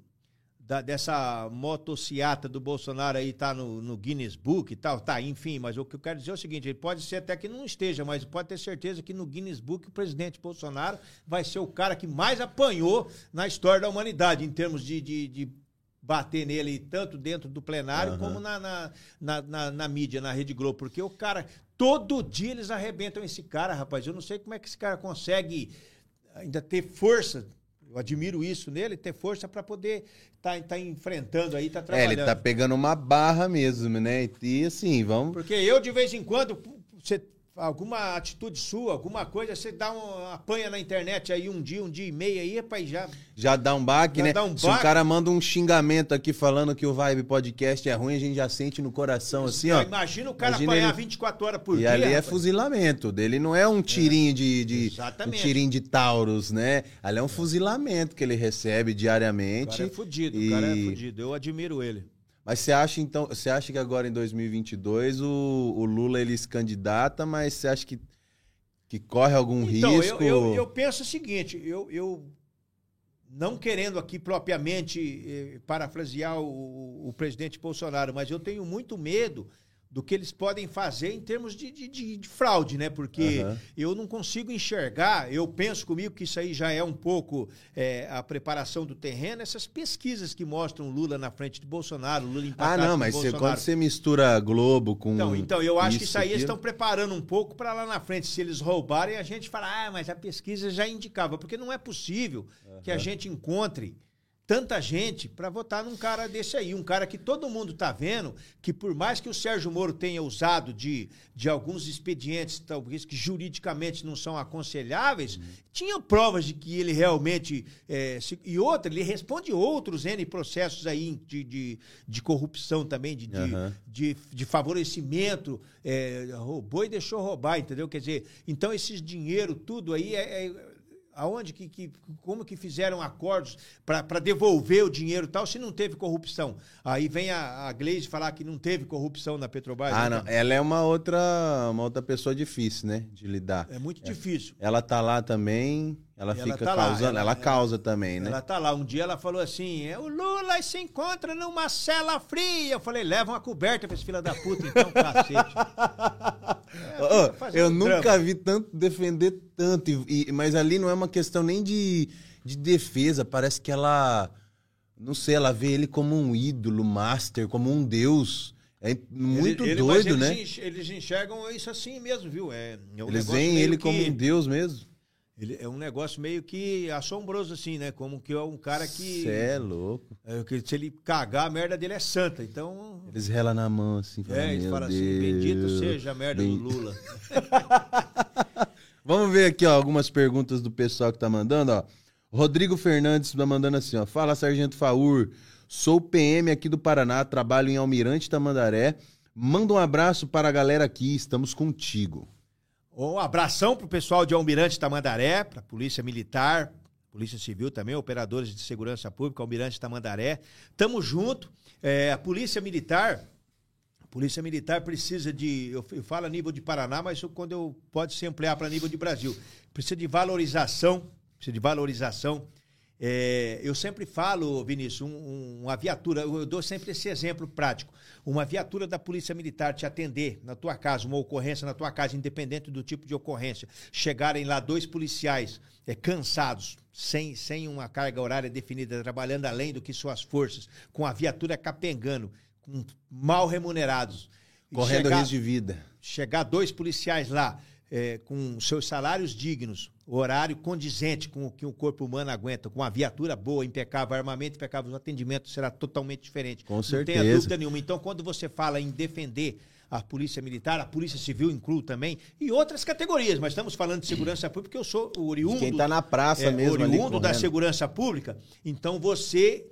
da- dessa motociata do Bolsonaro aí tá no, no Guinness Book e tal, tá, enfim, mas o que eu quero dizer é o seguinte, ele pode ser até que não esteja, mas pode ter certeza que no Guinness Book o presidente Bolsonaro vai ser o cara que mais apanhou na história da humanidade, em termos de- de- de bater nele tanto dentro do plenário Aham. como na, na, na, na- na mídia, na Rede Globo, porque o cara, todo dia eles arrebentam esse cara, rapaz. Eu não sei como é que esse cara consegue ainda ter força. Eu admiro isso nele, ter força para poder estar tá, tá enfrentando aí, tá É, trabalhando. ele tá pegando uma barra mesmo, né? E assim, vamos. Porque eu, de vez em quando, você, alguma atitude sua, alguma coisa, você dá um, apanha na internet aí um dia, um dia e meio aí, rapaz, já. Já dá um baque, né? dá um Se o cara manda um xingamento aqui falando que o Vibe Podcast é ruim, a gente já sente no coração assim, ó. Imagina o cara Imagina apanhar ele- 24 horas por e dia. ali é rapaz. fuzilamento. Dele não é um tirinho de, de um tirinho de Taurus, né? Ali é um fuzilamento que ele recebe O diariamente. cara é fudido, E- o cara é fudido. Eu admiro ele. Mas você acha então, você acha que agora em 2022 o, o Lula ele se candidata, mas você acha que que corre algum Então, risco? eu, eu, eu penso o seguinte, eu, eu não querendo aqui propriamente eh, parafrasear o, o presidente Bolsonaro, mas eu tenho muito medo do que eles podem fazer em termos de, de, de, de fraude, né? Porque Aham. eu não consigo enxergar, eu penso comigo que isso aí já é um pouco é, a preparação do terreno, essas pesquisas que mostram Lula na frente de Bolsonaro, Lula Ah, empatado não, com mas você- quando você mistura Globo com. Então, então, eu acho que isso aí eles estão preparando um pouco para lá na frente. Se eles roubarem, a gente fala, ah, mas a pesquisa já indicava. Porque não é possível que a gente encontre tanta gente para votar num cara desse aí. Um cara que todo mundo está vendo que, por mais que o Sérgio Moro tenha usado de, de alguns expedientes, talvez que juridicamente não são aconselháveis, tinha provas de que ele realmente. eh, se- e outra, ele responde outros N processos aí de, de, de corrupção também, de, de, Aham. de, de favorecimento, é, roubou e deixou roubar, entendeu? Quer dizer, então esses dinheiro, tudo aí é. é- aonde que, que como que fizeram acordos para devolver o dinheiro e tal se não teve corrupção aí vem a, a Gleisi falar que não teve corrupção na Petrobras Ah, né, não. Ela é uma outra, uma outra pessoa difícil, né? De lidar. é muito difícil Ela tá lá também, ela, Ela fica tá lá, causando. ela- Ela, ela- causa também, né? Ela tá lá. Um dia ela falou assim: é, o Lula se encontra numa cela fria. Eu falei: leva uma coberta pra esse filho da puta, então, cacete. É, fazendo eu nunca drama. vi tanto defender tanto. e- e- mas ali não é uma questão nem de, de defesa. Parece que ela. Não sei, ela vê ele como um ídolo, master, como um deus. É muito Ele- ele- doido, né? Eles enxergam isso assim mesmo, viu? É, é um Eles veem ele que- como um deus mesmo. Ele é um negócio meio que assombroso, assim, né? Como que é um cara que. Cê é louco. é, que se ele cagar, a merda dele é santa. Então. Eles relam na mão, assim. falam, É, eles "Meu falam assim: bendito seja a merda bem- do Lula. Vamos ver aqui, ó, algumas perguntas do pessoal que tá mandando, ó. Rodrigo Fernandes tá mandando assim, ó. Fala, Sargento Faur. Sou PM aqui do Paraná, trabalho em Almirante Tamandaré. Manda um abraço para a galera aqui, estamos contigo. Um abração pro pessoal de Almirante Tamandaré, pra Polícia Militar, Polícia Civil também, operadores de segurança pública, Almirante Tamandaré. Tamo junto. É, a Polícia Militar, Polícia Militar precisa de, eu, eu falo a nível de Paraná, mas isso quando eu pode se ampliar para nível de Brasil. Precisa de valorização, precisa de valorização. É, eu sempre falo, Vinícius, um- um- uma viatura, eu dou sempre esse exemplo prático. Uma viatura da Polícia Militar te atender na tua casa, uma ocorrência na tua casa, independente do tipo de ocorrência, chegarem lá dois policiais é, cansados, sem, sem uma carga horária definida, trabalhando além do que suas forças, com a viatura capengando, com mal remunerados. Correndo chegar- risco de vida. chegar dois policiais lá é, com seus salários dignos, horário condizente com o que o corpo humano aguenta, com uma viatura boa, impecável, armamento impecável, o atendimento será totalmente diferente. Com Não tenha certeza. dúvida nenhuma. Então, quando você fala em defender a Polícia Militar, a Polícia Civil inclui também, e outras categorias, mas estamos falando de segurança pública, porque eu sou o oriundo. Quem tá na praça é, mesmo oriundo da segurança pública. Então, você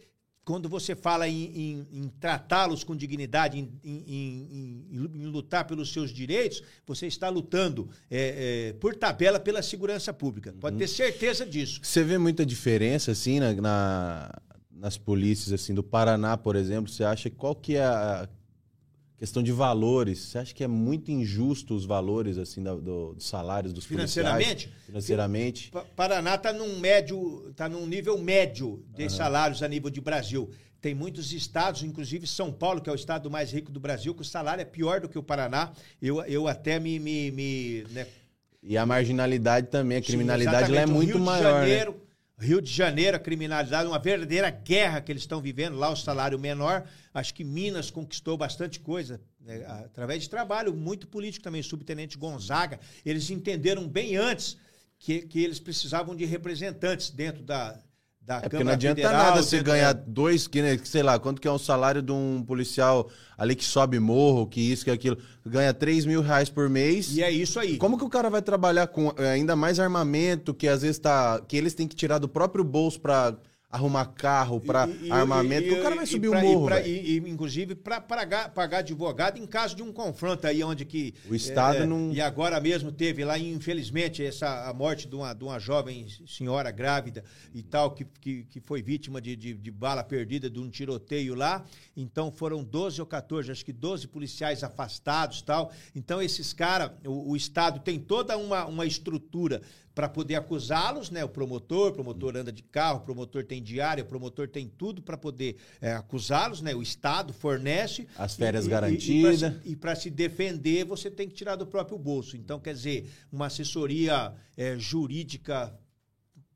quando você fala em, em- em tratá-los com dignidade, em, em- lutar pelos seus direitos, você está lutando é, é, por tabela pela segurança pública. Uhum. Pode ter certeza disso. Você vê muita diferença, assim, na, na- nas polícias, assim, do Paraná, por exemplo? Você acha qual que é a questão de valores? Você acha que é muito injusto os valores, assim, da- do- dos salários dos policiais? Financeiramente? Financeiramente? Pa- Paraná está num médio, está num nível médio de salários a nível de Brasil. Tem muitos estados, inclusive São Paulo, que é o estado mais rico do Brasil, que o salário é pior do que o Paraná. Eu, eu até me, me, me, né, E a marginalidade também, a Sim, criminalidade lá é muito Rio de maior, né? Rio de Janeiro, a criminalidade, uma verdadeira guerra que eles estão vivendo, lá o salário menor. Acho que Minas conquistou bastante coisa, né, através de trabalho muito político também, subtenente Gonzaga. Eles entenderam bem antes que, que eles precisavam de representantes dentro da, da É porque Câmara não adianta Federal, nada você ganhar dois, que, né, sei lá, quanto que é um salário de um policial ali que sobe morro, que isso, que aquilo, ganha 3 mil reais por mês. E é isso aí. Como que o cara vai trabalhar com eh, ainda mais armamento, que às vezes tá. que eles têm que tirar do próprio bolso pra arrumar carro, E- e- armamento? e- que o cara vai e subir pra- o morro. E, pra- e- e, inclusive, para pagar, pagar advogado em caso de um confronto aí, onde que. O Estado é, não- E agora mesmo teve lá, infelizmente, essa, a morte de uma, de uma jovem senhora grávida e tal, que, que, que foi vítima de, de, de bala perdida de um tiroteio lá. Então foram 12 ou 14, acho que 12 policiais afastados tal. Então, esses caras, o, o Estado tem toda uma, uma estrutura para poder acusá-los, né? O promotor, o promotor anda de carro, o promotor tem diária, o promotor tem tudo para poder é, acusá-los, né? O Estado fornece. As férias garantidas. E para se defender, você tem que tirar do próprio bolso. Então, quer dizer, uma assessoria é, jurídica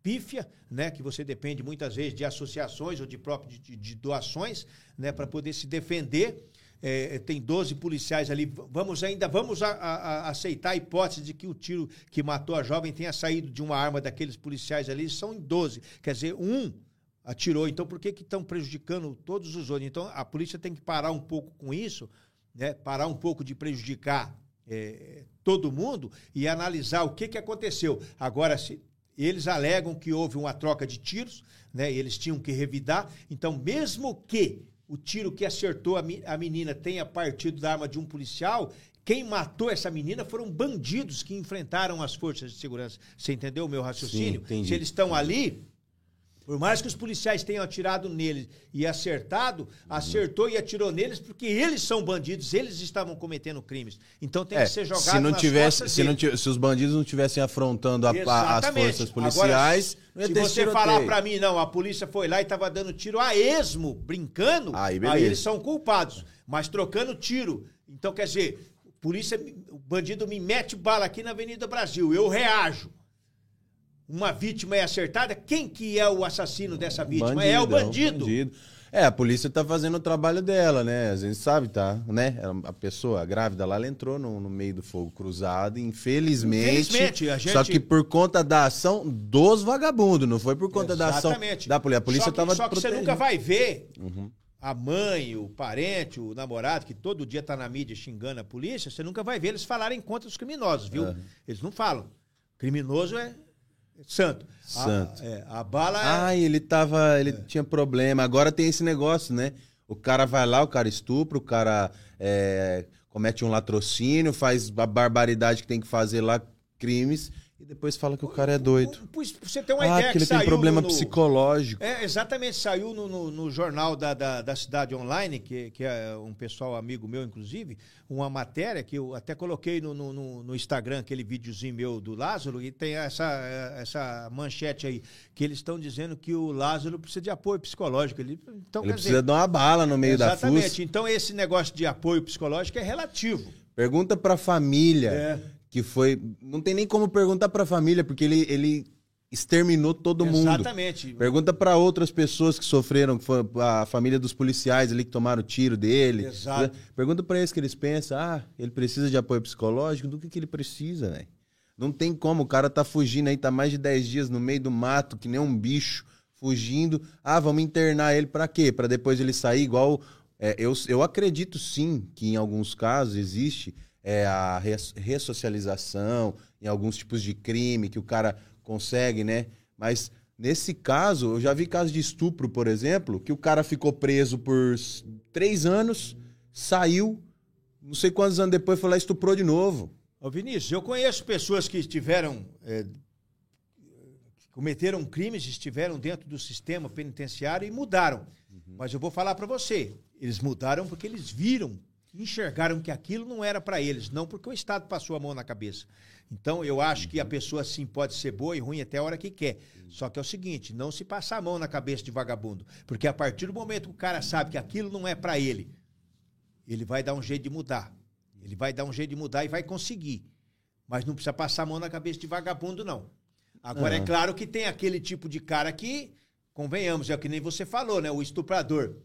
pífia, né, que você depende muitas vezes de associações ou de próprio de, de doações, né, para poder se defender. É, tem 12 policiais ali. Vamos ainda vamos a- a- a- aceitar a hipótese de que o tiro que matou a jovem tenha saído de uma arma daqueles policiais ali. São em 12. Quer dizer, um atirou. Então, por que que estão prejudicando todos os outros? Então, a polícia tem que parar um pouco com isso, né? parar um pouco de prejudicar é, todo mundo e analisar o que, que aconteceu. Agora, se eles alegam que houve uma troca de tiros, né? Eles tinham que revidar. Então, mesmo que o tiro que acertou a, a menina tenha partido da arma de um policial, quem matou essa menina foram bandidos que enfrentaram as forças de segurança. Você entendeu o meu raciocínio? Sim, entendi. Se eles estão ali, por mais que os policiais tenham atirado neles e acertado, acertou e atirou neles porque eles são bandidos, eles estavam cometendo crimes. Então tem É, que ser jogado se não nas tivesse, se, não se os bandidos não estivessem afrontando a- a- as forças policiais, Agora, se você tiroteio. falar pra mim, não, a polícia foi lá e tava dando tiro a esmo, brincando, Aí, aí, eles são culpados. Mas trocando tiro. Então, quer dizer, polícia, o bandido me mete bala aqui na Avenida Brasil, eu reajo. Uma vítima é acertada, quem que é o assassino dessa vítima? é o bandido. É, a polícia tá fazendo o trabalho dela, né? Às vezes sabe, tá? Né? A pessoa, a grávida lá, ela entrou no, no meio do fogo cruzado, infelizmente. Infelizmente, a gente- Só que por conta da ação dos vagabundos, não foi por conta da ação Exatamente. da polícia. A polícia só que, Só que você nunca vai ver Uhum. a mãe, o parente, o namorado, que todo dia tá na mídia xingando a polícia, você nunca vai ver eles falarem contra os criminosos, viu? Aham. Eles não falam. Criminoso é santo. A- Santo. é, A, bala é. Ah, ele tava. Ele tinha problema. Agora tem esse negócio, né? O cara vai lá, o cara estupra, o cara é, comete um latrocínio, faz a barbaridade que tem que fazer lá, crimes, e depois fala que o cara é doido. Pra você ter uma Ah, ideia que ele tem problema no- psicológico. É, exatamente, saiu no, no- no jornal da, da, da Cidade Online, que, que é um pessoal amigo meu, inclusive, uma matéria que eu até coloquei no, no, no- Instagram, aquele videozinho meu do Lázaro, e tem essa, essa manchete aí, que eles estão dizendo que o Lázaro precisa de apoio psicológico. Ele, então, Ele precisa dizer, dar uma bala no meio da exatamente. fuça. Então, esse negócio de apoio psicológico é relativo. Pergunta pra família, É. que foi. Não tem nem como perguntar pra família, porque ele, ele exterminou todo mundo. Exatamente. Pergunta pra outras pessoas que sofreram, que foi a família dos policiais ali que tomaram tiro dele. Exato. Pergunta pra eles que eles pensam, ah, ele precisa de apoio psicológico, do que, que ele precisa, velho? Não tem como, o cara tá fugindo aí, tá mais de 10 dias no meio do mato, que nem um bicho, fugindo. Ah, vamos internar ele pra quê? Pra depois ele sair igual. é, eu, eu acredito sim que em alguns casos existe é, a res- ressocialização, em alguns tipos de crime que o cara consegue, né? Mas nesse caso, eu já vi casos de estupro, por exemplo, que o cara ficou preso por três anos, saiu, não sei quantos anos depois foi lá e estuprou de novo. Ô Vinícius, eu conheço pessoas que estiveram. é, que cometeram crimes, estiveram dentro do sistema penitenciário e mudaram. Mas eu vou falar para você: eles mudaram porque eles viram, enxergaram que aquilo não era para eles, não porque o Estado passou a mão na cabeça. Então eu acho que a pessoa sim pode ser boa e ruim até a hora que quer. Só que é o seguinte: não se passar a mão na cabeça de vagabundo. Porque a partir do momento que o cara sabe que aquilo não é para ele, ele vai dar um jeito de mudar. Ele vai dar um jeito de mudar e vai conseguir. Mas não precisa passar a mão na cabeça de vagabundo, não. Agora, é Não. claro que tem aquele tipo de cara que, convenhamos, é o que nem você falou, né? O estuprador.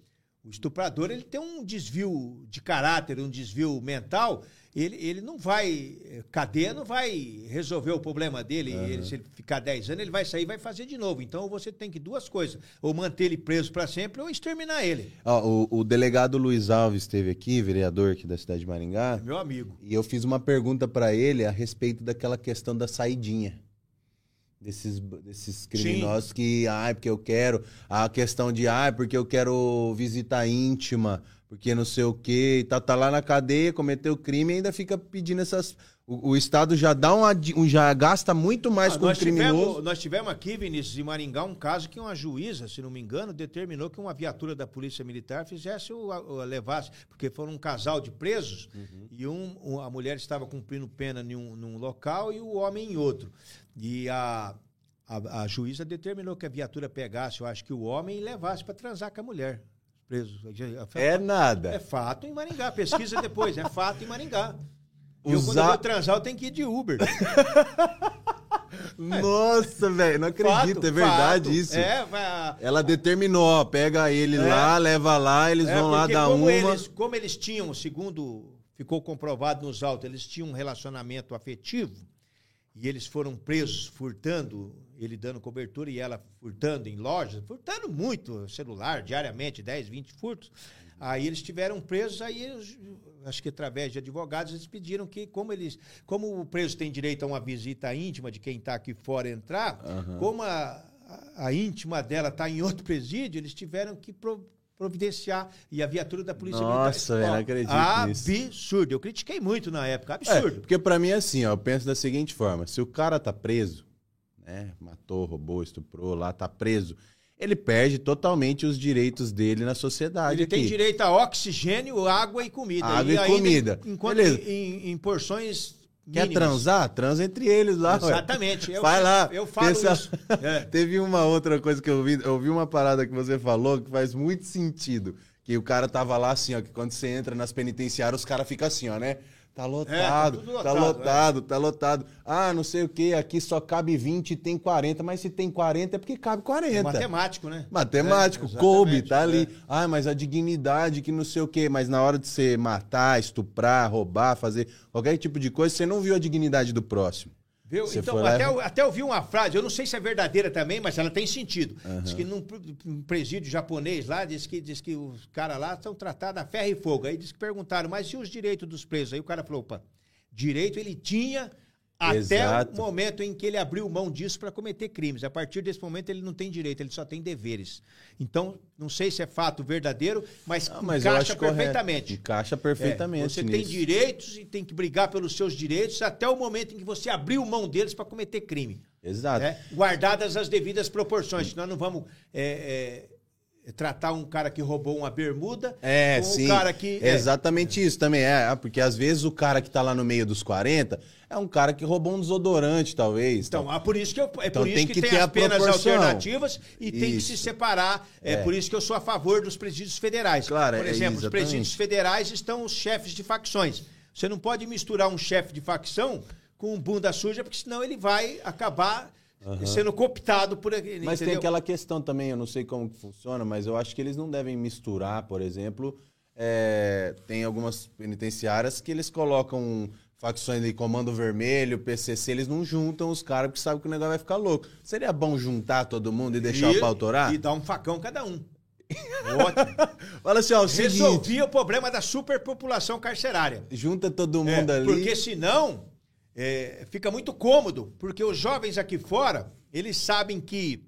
O estuprador, ele tem um desvio de caráter, um desvio mental. Ele, ele não vai. eh, Cadeia não vai resolver o problema dele. Ele, se ele ficar 10 anos, ele vai sair e vai fazer de novo. Então você tem que duas coisas: ou manter ele preso para sempre ou exterminar ele. Ó, o, o delegado Luiz Alves esteve aqui, vereador aqui da cidade de Maringá, Meu amigo. e eu fiz uma pergunta pra ele a respeito daquela questão da saidinha. Desses, desses criminosos que, ai, porque eu quero. A questão de, ai, porque eu quero visita íntima, porque não sei o quê, tá, tá lá na cadeia, cometeu crime e ainda fica pedindo essas O, o Estado já dá uma, um, já gasta muito mais Ah, com o nós, criminoso. tivemos, nós tivemos aqui, Vinícius, em Maringá, um caso que uma juíza, se não me engano, determinou que uma viatura da Polícia Militar fizesse o, o- levasse, porque foram um casal de presos Uhum. e um, a mulher estava cumprindo pena em um, num local e o homem em outro. E a, a, a juíza determinou que a viatura pegasse, eu acho que o homem e levasse para transar com a mulher. Preso. É nada. É fato em Maringá. Pesquisa depois, é fato em Maringá. E Eu, quando Usar- eu vou transar, eu tenho que ir de Uber. Nossa, velho, não acredito, Fato, é verdade fato. isso. É, vai. Ela determinou, ó, pega ele É. lá, leva lá, eles É, vão lá dar como uma. Eles, como eles tinham, segundo ficou comprovado nos autos, eles tinham um relacionamento afetivo e eles foram presos furtando, ele dando cobertura e ela furtando em lojas, furtando muito celular, diariamente, 10, 20 furtos. Aí eles tiveram presos, aí eles, acho que através de advogados, eles pediram que, como eles, como o preso tem direito a uma visita íntima de quem está aqui fora entrar, como a, a, a íntima dela está em outro presídio, eles tiveram que pro- providenciar e a viatura da polícia Nossa, Ó, não acredito. Absurdo. Eu critiquei muito na época, É, absurdo. porque pra mim é assim, ó, eu penso da seguinte forma: se o cara tá preso, né, matou, roubou, estuprou, lá tá preso, ele perde totalmente os direitos dele na sociedade. Ele tem aqui. direito a oxigênio, água e comida. Água e ainda comida. Enquanto Beleza. em, em porções Quer mínimas. transar? Transa entre eles lá. ué. Exatamente. Eu, Vai lá. Eu falo pensa- isso. É. Teve uma outra coisa que eu vi, eu vi uma parada que você falou que faz muito sentido. Que o cara tava lá assim, ó, que quando você entra nas penitenciárias, os caras ficam assim, ó, né? Tá lotado, tudo tá lotado, lotado, tá lotado. Ah, não sei o que, aqui só cabe 20 e tem 40, mas se tem 40 é porque cabe 40. É matemático, né? Matemático, É, coube, tá ali. é. Ah, mas a dignidade que não sei o quê. Mas na hora de você matar, estuprar, roubar, fazer qualquer tipo de coisa, você não viu a dignidade do próximo. Então, foi lá até, eu, até eu vi uma frase, eu não sei se é verdadeira também, mas ela tem sentido. Diz que num, num presídio japonês lá, diz que, diz que os caras lá estão tratados a ferro e fogo. Aí diz que perguntaram, mas e os direitos dos presos? Aí o cara falou, opa, direito ele tinha até Exato. o momento em que ele abriu mão disso para cometer crimes. A partir desse momento ele não tem direito, ele só tem deveres. Então, não sei se é fato verdadeiro, mas, Ah, mas encaixa correto. perfeitamente. Encaixa É, perfeitamente. você tem nisso. direitos e tem que brigar pelos seus direitos até o momento em que você abriu mão deles para cometer crime. Exato. né? Guardadas as devidas proporções. Nós não vamos é, é, tratar um cara que roubou uma bermuda É, com sim. um cara que. é, Exatamente isso também. É, porque às vezes o cara que tá lá no meio dos 40 é um cara que roubou um desodorante, talvez. Então, tal. ah, por isso que, eu, é Então por isso tem que, que tem ter as a penas proporção. alternativas e tem que se Isso. separar. É, É. por isso que eu sou a favor dos presídios federais. Claro, por é, exemplo, os presídios federais estão os chefes de facções. Você não pode misturar um chefe de facção com um bunda suja, porque senão ele vai acabar sendo cooptado por aquele. Mas tem entendeu? aquela questão também, eu não sei como funciona, mas eu acho que eles não devem misturar, por exemplo. é, tem algumas penitenciárias que eles colocam facções de Comando Vermelho, PCC, eles não juntam os caras porque sabem que o negócio vai ficar louco. Seria bom juntar todo mundo e deixar E- o pau torar? E dar um facão cada um. Ótimo. Fala assim, ó, o seguinte, Resolvia o problema da superpopulação carcerária. junta todo É, mundo ali. Porque senão é, fica muito cômodo, porque os jovens aqui fora, eles sabem que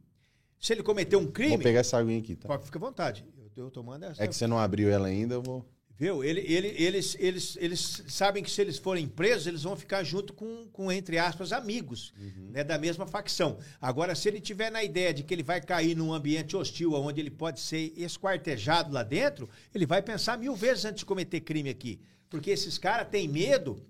se ele cometer um crime. Vou pegar essa aguinha aqui, tá? Pode, fica à vontade. Eu tô tomando essa. É que você não abriu ela ainda, eu vou... Viu? Ele, ele- eles, eles, eles sabem que se eles forem presos, eles vão ficar junto com, com entre aspas, amigos Uhum. né, da mesma facção. Agora, se ele tiver na ideia de que ele vai cair num ambiente hostil, onde ele pode ser esquartejado lá dentro, ele vai pensar mil vezes antes de cometer crime aqui. Porque esses caras têm medo,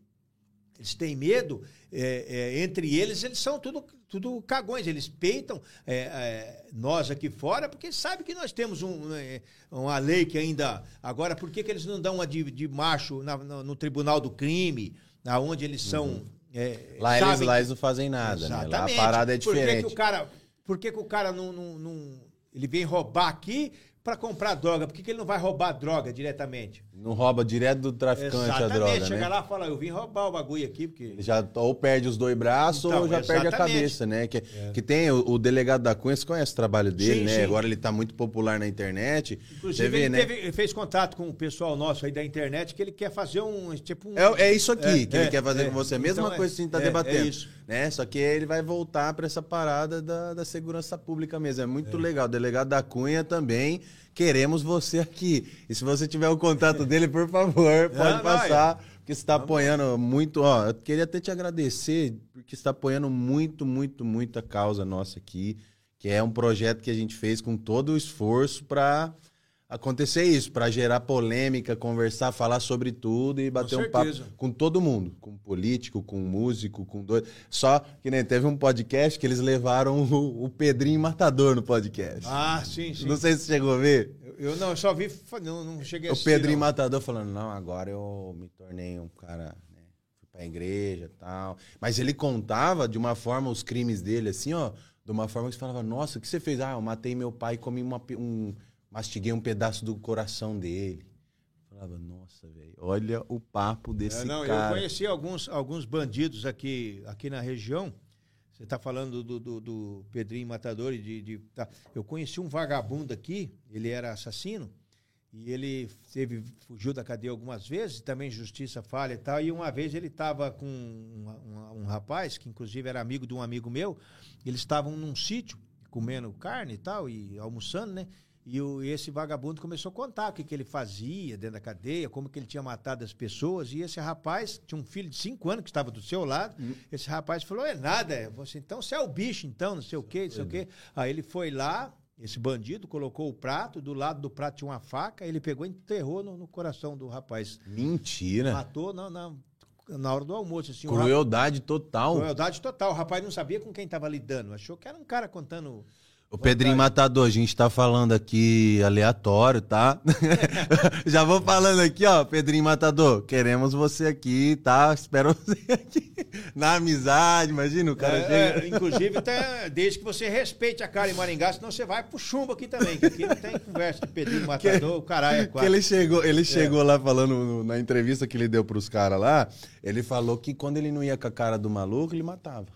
eles têm medo, é, é, entre eles, eles são tudo, tudo cagões, eles peitam é, é, nós aqui fora, porque sabem que nós temos um, é, uma lei que ainda. Agora, por que, que eles não dão uma de, de macho na- no, no tribunal do crime, onde eles são. é, Lá eles, sabem lá eles não fazem nada, né? Lá a Exatamente. parada é Por que, diferente. que o cara, por que, que o cara não, não- não- Ele vem roubar aqui para comprar droga? Por que, que ele não vai roubar droga diretamente? Não rouba direto do traficante a droga, Chega né? lá e fala, eu vim roubar o bagulho aqui, porque. Já ou perde os dois braços Então, ou já perde a exatamente. cabeça, né? Que, que tem o, o delegado da Cunha, você conhece o trabalho dele, Sim, né? sim. Agora ele tá muito popular na internet. Inclusive, vê, ele, né? teve- fez contato com o pessoal nosso aí da internet que ele quer fazer um. Tipo um É, é isso aqui É, que ele é, quer fazer é. com você. Mesma Então, é, coisa que a gente tá é, debatendo. é isso. Né? Só que ele vai voltar para essa parada da, da segurança pública mesmo. É muito legal. O delegado da Cunha também queremos você aqui. E se você tiver o contato dele, por favor, pode não, passar. Porque você está apoiando muito, ó. Eu queria até te agradecer, porque você está apoiando muito, muito, muito a causa nossa aqui, que é um projeto que a gente fez com todo o esforço para acontecer isso, para gerar polêmica, conversar, falar sobre tudo e bater um papo com todo mundo, com político, com músico, com doido. Só que nem teve um podcast que eles levaram o, o Pedrinho Matador no podcast. Ah, sim, sim. Não sei se você chegou a ver. Eu, eu não, eu só vi, não, não cheguei a O assistir, Pedrinho não. Matador falando, não, agora eu me tornei um cara, né? Fui pra igreja e tal. Mas ele contava de uma forma os crimes dele, assim, ó, de uma forma que você falava, nossa, o que você fez? Ah, eu matei meu pai e comi uma, um. Mastiguei um pedaço do coração dele. Falava, nossa, velho, olha o papo desse É, não, cara. eu conheci alguns, alguns bandidos aqui, aqui na região. Você está falando do, do, do Pedrinho Matador e de, de- tá. Eu conheci um vagabundo aqui, ele era assassino, e ele teve, fugiu da cadeia algumas vezes, também justiça falha e tal. E uma vez ele estava com um, um- um rapaz, que inclusive era amigo de um amigo meu, eles estavam num sítio, comendo carne e tal, e almoçando, né? E o, esse vagabundo começou a contar o que, que ele fazia dentro da cadeia, como que ele tinha matado as pessoas. E esse rapaz tinha um filho de cinco anos que estava do seu lado. Esse rapaz falou: é nada, é você, então você é o bicho, então, não sei o quê, não sei o quê. Aí ele foi lá, esse bandido, colocou o prato, do lado do prato tinha uma faca, ele pegou e enterrou no, no coração do rapaz. Mentira. Matou na, na, na hora do almoço. Assim, o rapaz- Crueldade total. Crueldade total. O rapaz não sabia com quem estava lidando. Achou que era um cara contando. O Pedrinho Matador, a gente tá falando aqui aleatório, tá? Já vou falando aqui, ó, Pedrinho Matador, queremos você aqui, tá? Espero você aqui. Na amizade, imagina, o cara É, chega. é, inclusive, até, desde que você respeite a cara em Maringá, senão você vai pro chumbo aqui também. Que aqui não tem conversa de Pedrinho Matador, o caralho é Que quatro. ele chegou, ele chegou lá falando no- na entrevista que ele deu pros caras lá, ele falou que quando ele não ia com a cara do maluco, ele matava.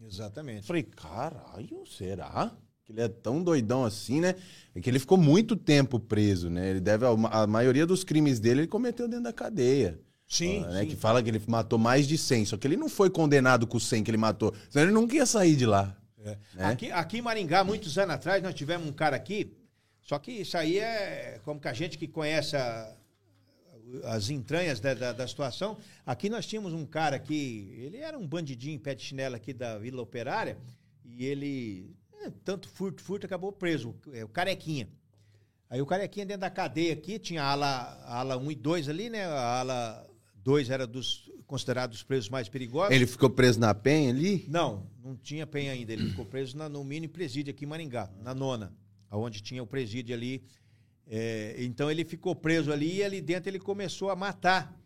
Eu Exatamente. falei, caralho, será? Que ele é tão doidão assim, né? É que ele ficou muito tempo preso, né? Ele deve. A maioria dos crimes dele ele cometeu dentro da cadeia. Sim, Ah, né? sim. Que fala que ele matou mais de 100. Só que ele não foi condenado com 100 que ele matou. Senão ele nunca ia sair de lá. né? Aqui, aqui em Maringá, muitos anos atrás, nós tivemos um cara aqui, só que isso aí é como que a gente que conhece a- as entranhas da, da, da situação. Aqui nós tínhamos um cara aqui, ele era um bandidinho em pé de chinela aqui da Vila Operária, e ele, é, tanto furto, furto, acabou preso, é, o Carequinha. Aí o Carequinha dentro da cadeia aqui, tinha a ala, a ala 1 e 2 ali, né? A ala 2 era dos considerados presos mais perigosos. Ele ficou preso na penha ali? Não, não tinha penha ainda. Ele ficou preso na- no mini presídio aqui em Maringá, na nona, onde tinha o presídio ali. É, então ele ficou preso ali e ali dentro ele começou a matar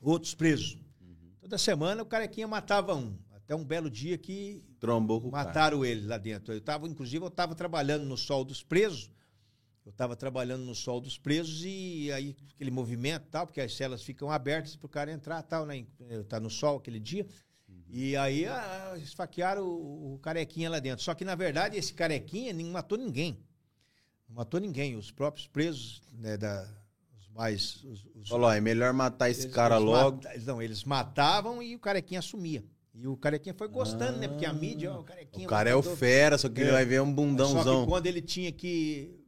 outros presos. Toda semana o carequinha matava um. Até um belo dia que Trombou com o cara. mataram ele lá dentro. Eu tava, inclusive, eu estava trabalhando no sol dos presos. Eu estava trabalhando no sol dos presos e aí aquele movimento tal, porque as celas ficam abertas para o cara entrar tal, né? Tá no sol aquele dia. E aí ah, esfaquearam o, o carequinha lá dentro. Só que, na verdade, esse carequinha não matou ninguém. Não matou ninguém. Os próprios presos, né, da, os mais. Os, os- Falou, ó, é melhor matar esse eles- cara eles logo. mata- não, eles matavam e o carequinha assumia. E o carequinha foi gostando, né? Porque a mídia, ó, o carequinha. O cara é o fera, só que ele É. vai ver um Só bundãozão. que quando ele tinha que.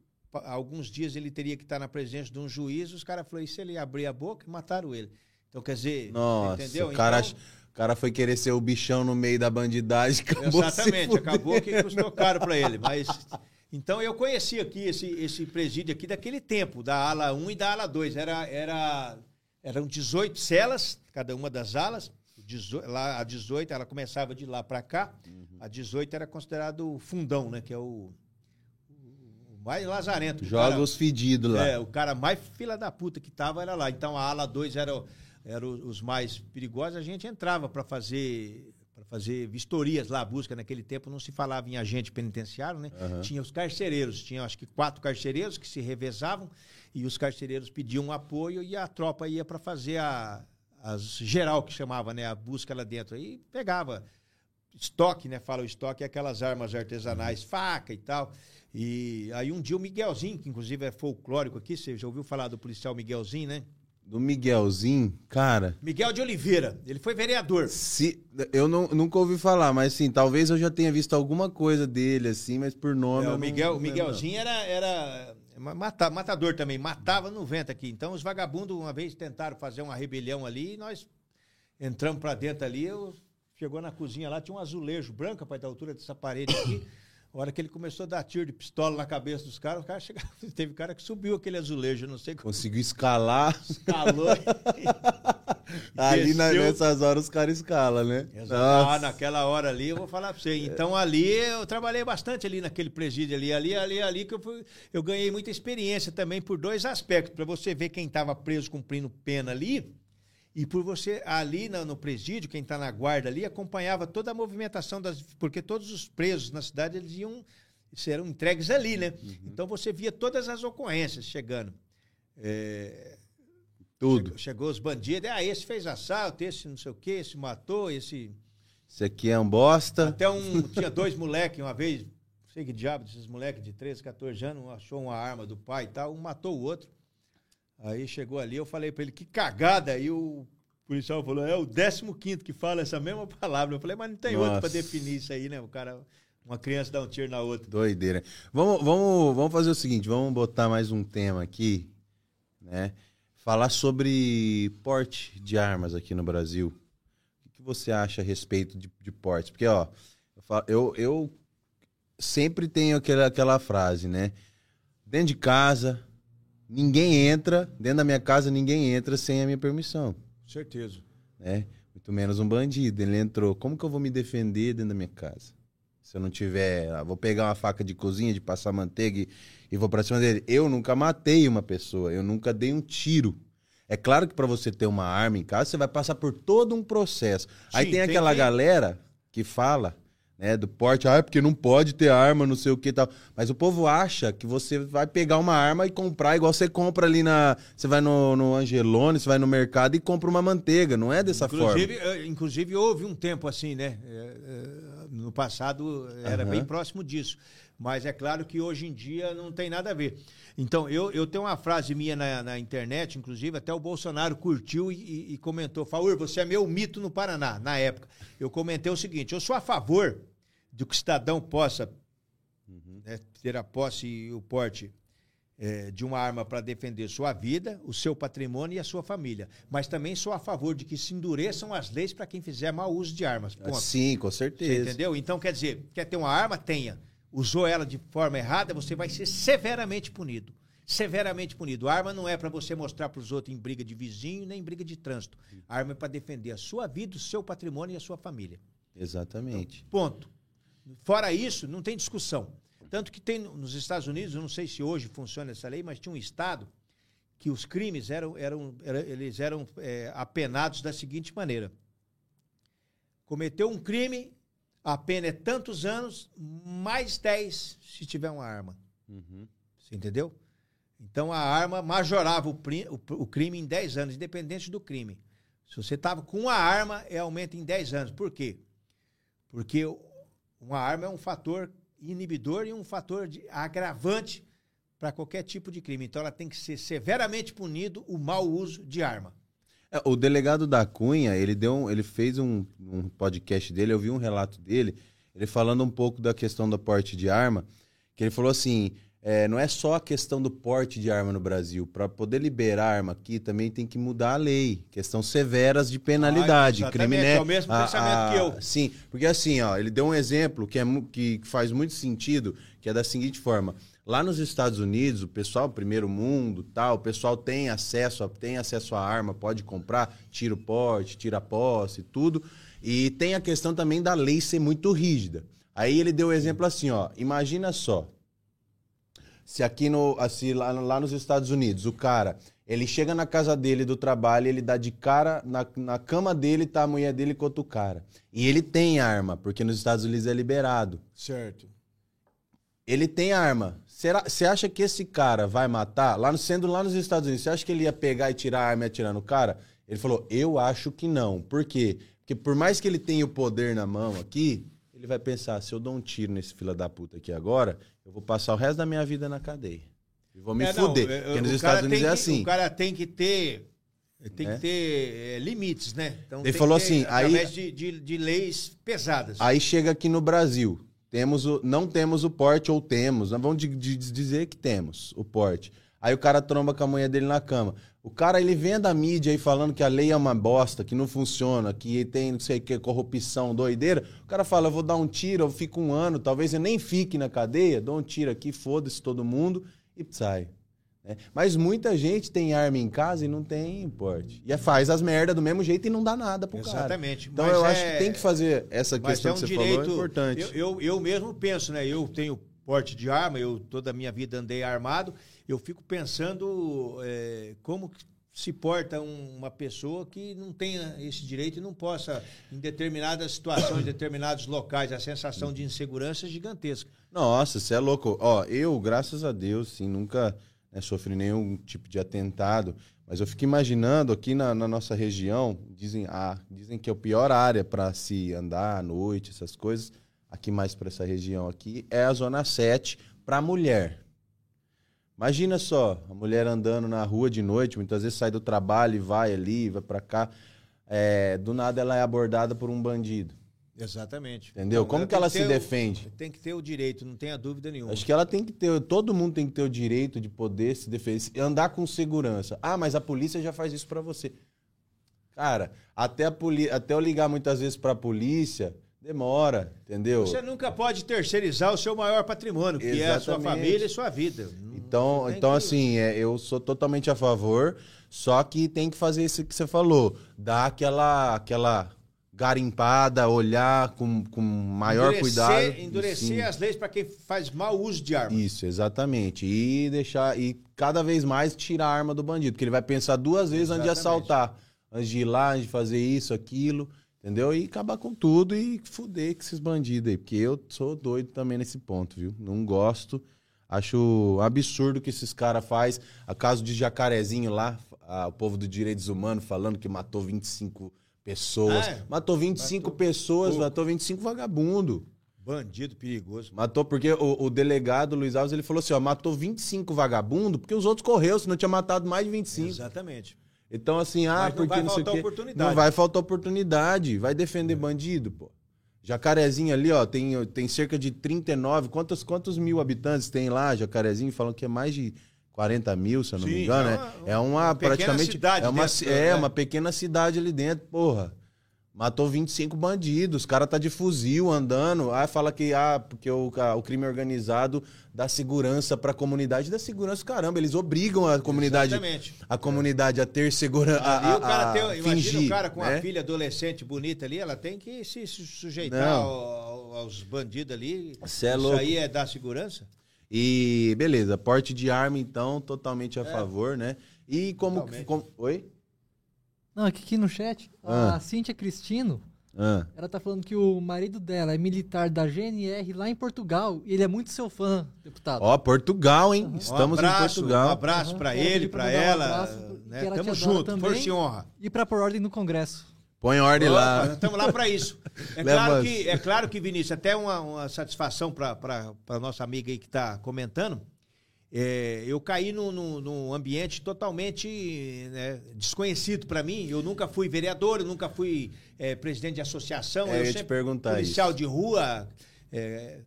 Alguns dias ele teria que estar na presença de um juiz, os caras falaram, e se ele abrir a boca, mataram ele. Então, quer dizer, Nossa, entendeu? o cara, Então, o cara foi querer ser o bichão no meio da bandidagem. Acabou Exatamente, acabou que custou caro para ele. Mas então eu conheci aqui esse, esse presídio aqui daquele tempo, da ala 1 e da ala 2. Era, era, eram 18 celas, cada uma das alas. 18 lá, a 18, ela começava de lá para cá. A 18 era considerado o fundão, né? Que é o, o mais lazarento. Joga cara- os fedidos lá. é, o cara mais fila da puta que tava era lá. Então a ala 2 era, era os mais perigosos, a gente entrava para fazer para fazer vistorias lá, busca. Naquele tempo não se falava em agente penitenciário, né? Tinha os carcereiros, tinha acho que quatro carcereiros que se revezavam e os carcereiros pediam apoio e a tropa ia para fazer a as geral que chamava, né, a busca lá dentro. Aí pegava estoque, né? Fala o estoque, é aquelas armas artesanais, faca e tal. E aí um dia o Miguelzinho, que inclusive é folclórico aqui, você já ouviu falar do policial Miguelzinho, né? Do Miguelzinho, cara, Miguel de Oliveira, ele foi vereador. se eu não, nunca ouvi falar, mas sim, talvez eu já tenha visto alguma coisa dele, assim, mas por nome. É, o não- Miguel, não o Miguelzinho era, era, ma- mata- matador também, matava no vento aqui. Então os vagabundos uma vez tentaram fazer uma rebelião ali e nós entramos pra dentro ali. Eu, chegou na cozinha lá, tinha um azulejo branco, rapaz, da altura dessa parede aqui. A hora que ele começou a dar tiro de pistola na cabeça dos caras, o cara chegava, teve cara que subiu aquele azulejo, não sei como Conseguiu escalar. escalou. Ali na- nessas horas os caras escalam, né? Ah, naquela hora ali, eu vou falar pra você. Então ali eu trabalhei bastante ali naquele presídio ali, ali, ali, ali, que eu, fui- eu ganhei muita experiência também por dois aspectos. Pra você ver quem estava preso cumprindo pena ali, e por você ali no, no presídio, quem tá na guarda ali, acompanhava toda a movimentação das. Porque todos os presos na cidade eles iam. Serão entregues ali, né? Então você via todas as ocorrências chegando. É, Tudo. Chegou, chegou os bandidos, ah, esse fez assalto, esse não sei o quê, esse matou, esse. Esse aqui é um bosta. Até um. Tinha dois moleques uma vez, não sei que diabo desses moleques de 13, 14 anos, um achou uma arma do pai e tal, um matou o outro. Aí chegou ali, eu falei pra ele, que cagada. Aí o policial falou, é o 15 que fala essa mesma palavra. Eu falei, mas não tem outro pra Nossa. definir isso aí, né? O cara, uma criança dá um tiro na outra. Doideira. Vamos, vamos, vamos fazer o seguinte, vamos botar mais um tema aqui, né? Falar sobre porte de armas aqui no Brasil. O que você acha a respeito de, de porte? Porque, ó, eu, eu sempre tenho aquela, aquela frase, né? Dentro de casa, ninguém entra, dentro da minha casa, ninguém entra sem a minha permissão, Certeza. né? Muito menos um bandido. Ele entrou. Como que eu vou me defender dentro da minha casa? Se eu não tiver. ah, Vou pegar uma faca de cozinha, de passar manteiga e, e vou pra cima dele. Eu nunca matei uma pessoa. Eu nunca dei um tiro. É claro que pra você ter uma arma em casa, você vai passar por todo um processo. Aí Sim, tem tem aquela que- galera que fala, né, do porte, ah, é porque não pode ter arma, não sei o que e tal. Mas o povo acha que você vai pegar uma arma e comprar igual você compra ali na. Você vai no, no Angelone, você vai no mercado e compra uma manteiga. Não é dessa Inclusive, forma. eh, inclusive, houve um tempo assim, né? Eh, eh, No passado era Aham. bem próximo disso. Mas é claro que hoje em dia não tem nada a ver. Então, eu, eu tenho uma frase minha na, na internet, inclusive, até o Bolsonaro curtiu e, e- comentou: Faur, você é meu mito no Paraná, na época. Eu comentei o seguinte: eu sou a favor de que o cidadão possa né, ter a posse e o porte eh, de uma arma para defender sua vida, o seu patrimônio e a sua família. Mas também sou a favor de que se endureçam as leis para quem fizer mau uso de armas. Ponto. Sim, com Você certeza. entendeu? Então, quer dizer, quer ter uma arma? Tenha. Usou ela de forma errada, você vai ser severamente punido. Severamente punido. A arma não é para você mostrar para os outros em briga de vizinho nem em briga de trânsito. A arma é para defender a sua vida, o seu patrimônio e a sua família. Exatamente. Ponto. Fora isso, não tem discussão. Tanto que tem nos Estados Unidos, eu não sei se hoje funciona essa lei, mas tinha um estado que os crimes eram, eram, era- eles eram é, apenados da seguinte maneira: cometeu um crime, a pena é tantos anos, mais 10 se tiver uma arma. Uhum. Você entendeu? Então a arma majorava o, o- o crime em 10 anos, independente do crime. Se você estava com uma arma, é aumento em 10 anos. Por quê? Porque uma arma é um fator inibidor e um fator de agravante para qualquer tipo de crime. Então ela tem que ser severamente punido o mau uso de arma. É, O delegado da Cunha, ele deu um- ele fez um, um podcast dele, eu vi um relato dele, ele falando um pouco da questão do porte de arma, que ele falou assim, é, não é só a questão do porte de arma no Brasil, para poder liberar arma aqui também tem que mudar a lei, questão severas de penalidade, Ah, crime exatamente, né? é o mesmo a- pensamento a- que eu. Sim, porque assim, ó, ele deu um exemplo que, é, que faz muito sentido, que é da seguinte forma. Lá nos Estados Unidos, o pessoal, primeiro mundo, tal, o pessoal tem acesso, a, tem acesso à arma, pode comprar, tira o porte, tira a posse, tudo. E tem a questão também da lei ser muito rígida. Aí ele deu o exemplo assim, ó, imagina só, se aqui no, assim, lá, lá nos Estados Unidos, o cara, ele chega na casa dele do trabalho, ele dá de cara, na, na cama dele tá a mulher dele com outro cara. E ele tem arma, porque nos Estados Unidos é liberado. Certo. Ele tem arma. Será, você acha que esse cara vai matar? Lá no, sendo lá nos Estados Unidos, você acha que ele ia pegar e tirar a arma e atirar no cara? Ele falou, eu acho que não. Por quê? Porque por mais que ele tenha o poder na mão aqui, ele vai pensar, se eu dou um tiro nesse fila da puta aqui agora, eu vou passar o resto da minha vida na cadeia. E vou me É, não, fuder. é, porque nos Estados Unidos é que- assim. O cara tem que ter. Tem Né? que ter é, limites, né? Então, Ele falou ter assim, aí- Através de, de, de leis pesadas. Aí chega aqui no Brasil. Temos o, não temos o porte ou temos, nós vamos de, de dizer que temos o porte. Aí o cara tromba com a mulher dele na cama. O cara, ele vem da mídia aí falando que a lei é uma bosta, que não funciona, que tem não sei o que, corrupção, doideira. O cara fala, eu vou dar um tiro, eu fico um ano, talvez eu nem fique na cadeia, dou um tiro aqui, foda-se todo mundo e sai. Né? Mas muita gente tem arma em casa e não tem porte. E é, faz as merdas do mesmo jeito e não dá nada pro Exatamente. cara. Exatamente. Então eu é... acho que tem que fazer essa Mas questão é um que você direito, falou, é importante. Eu, eu, eu mesmo penso, né? Eu tenho porte de arma, eu toda a minha vida andei armado. Eu fico pensando é, como se porta um, uma pessoa que não tenha esse direito e não possa, em determinadas situações, em determinados locais, a sensação de insegurança é gigantesca. Nossa, você é louco. Ó, eu, graças a Deus, sim, nunca né, nenhum tipo de atentado. Mas eu fico imaginando aqui na, na nossa região, dizem, ah, dizem que é a pior área para se andar à noite, essas coisas, aqui mais para essa região aqui, é a Zona 7 para mulher. Imagina só, a mulher andando na rua de noite, muitas vezes sai do trabalho e vai ali, vai para cá. É, do nada ela é abordada por um bandido. Exatamente. Entendeu? Então, Como que ela se o- defende? tem que ter o direito, não tenha dúvida nenhuma. Acho que ela tem que ter, todo mundo tem que ter o direito de poder se defender, e andar com segurança. Ah, mas a polícia já faz isso pra você. Cara, até, a poli até eu ligar muitas vezes pra polícia, demora, entendeu? Você nunca pode terceirizar o seu maior patrimônio, que é a sua Exatamente. família e sua vida. Então, então que- assim, é, eu sou totalmente a favor, só que tem que fazer isso que você falou, dar aquela, aquela garimpada, olhar com, com maior endurecer, cuidado. Endurecer Sim. as leis para quem faz mau uso de arma. Isso, exatamente. E deixar e cada vez mais tirar a arma do bandido, porque ele vai pensar duas vezes antes de Exatamente. assaltar, antes de ir lá, antes de fazer isso, aquilo, entendeu? E acabar com tudo e fuder com esses bandidos aí, porque eu sou doido também nesse ponto, viu? Não gosto. Acho absurdo o que esses caras faz. A caso de Jacarezinho lá, a- o povo do Direitos Humanos falando que matou 25 pessoas. Ah, é? Matou 25 Matou pessoas, pouco. matou 25 vagabundo. Bandido perigoso. Matou porque o, o delegado Luiz Alves ele falou assim: ó, matou 25 vagabundo porque os outros correu, senão tinha matado mais de 25. Exatamente. Então, assim, ah, Mas não porque vai não sei o faltar oportunidade. Não vai faltar oportunidade. Vai defender bandido, pô. Jacarezinho ali, ó, tem, tem cerca de 39. Quantos, quantos mil habitantes tem lá, Jacarezinho? Falam que é mais de 40 mil, se eu não Sim, me engano. é né? uma- É uma, uma pequena praticamente. cidade é uma, dentro, é, né? uma pequena cidade ali dentro, porra. Matou 25 bandidos, os caras tá de fuzil andando. Ah, fala que ah, porque o, a- o crime organizado dá segurança pra comunidade. Dá segurança, caramba. Eles obrigam a comunidade, Exatamente. a comunidade a ter segurança. Ali A, o cara a, tem, a imagina o cara com né? a filha adolescente bonita ali, ela tem que se su- sujeitar ao- aos bandidos ali. Cê é Isso louco. aí é dar segurança? E beleza, porte de arma, então, totalmente a favor, né? E como. que- como oi? Não, aqui, aqui no chat, Ah. a Cíntia Cristino, Ah. ela tá falando que o marido dela é militar da GNR lá em Portugal e ele é muito seu fã, deputado. Ó, Portugal, hein? Estamos um abraço, em Portugal. Um abraço pra quero ele, pra mandar um ela. abraço, né? ela Tamo junto, também. força e honra. E pra pôr ordem no Congresso. Põe ordem lá. Estamos lá para isso. É claro, que, é claro que, Vinícius, até uma, uma satisfação para a nossa amiga aí que está comentando. É, eu caí num, num- num ambiente totalmente né, desconhecido para mim. Eu nunca fui vereador, eu nunca fui é, presidente de associação. É, eu ia te perguntar policial isso. de rua, é,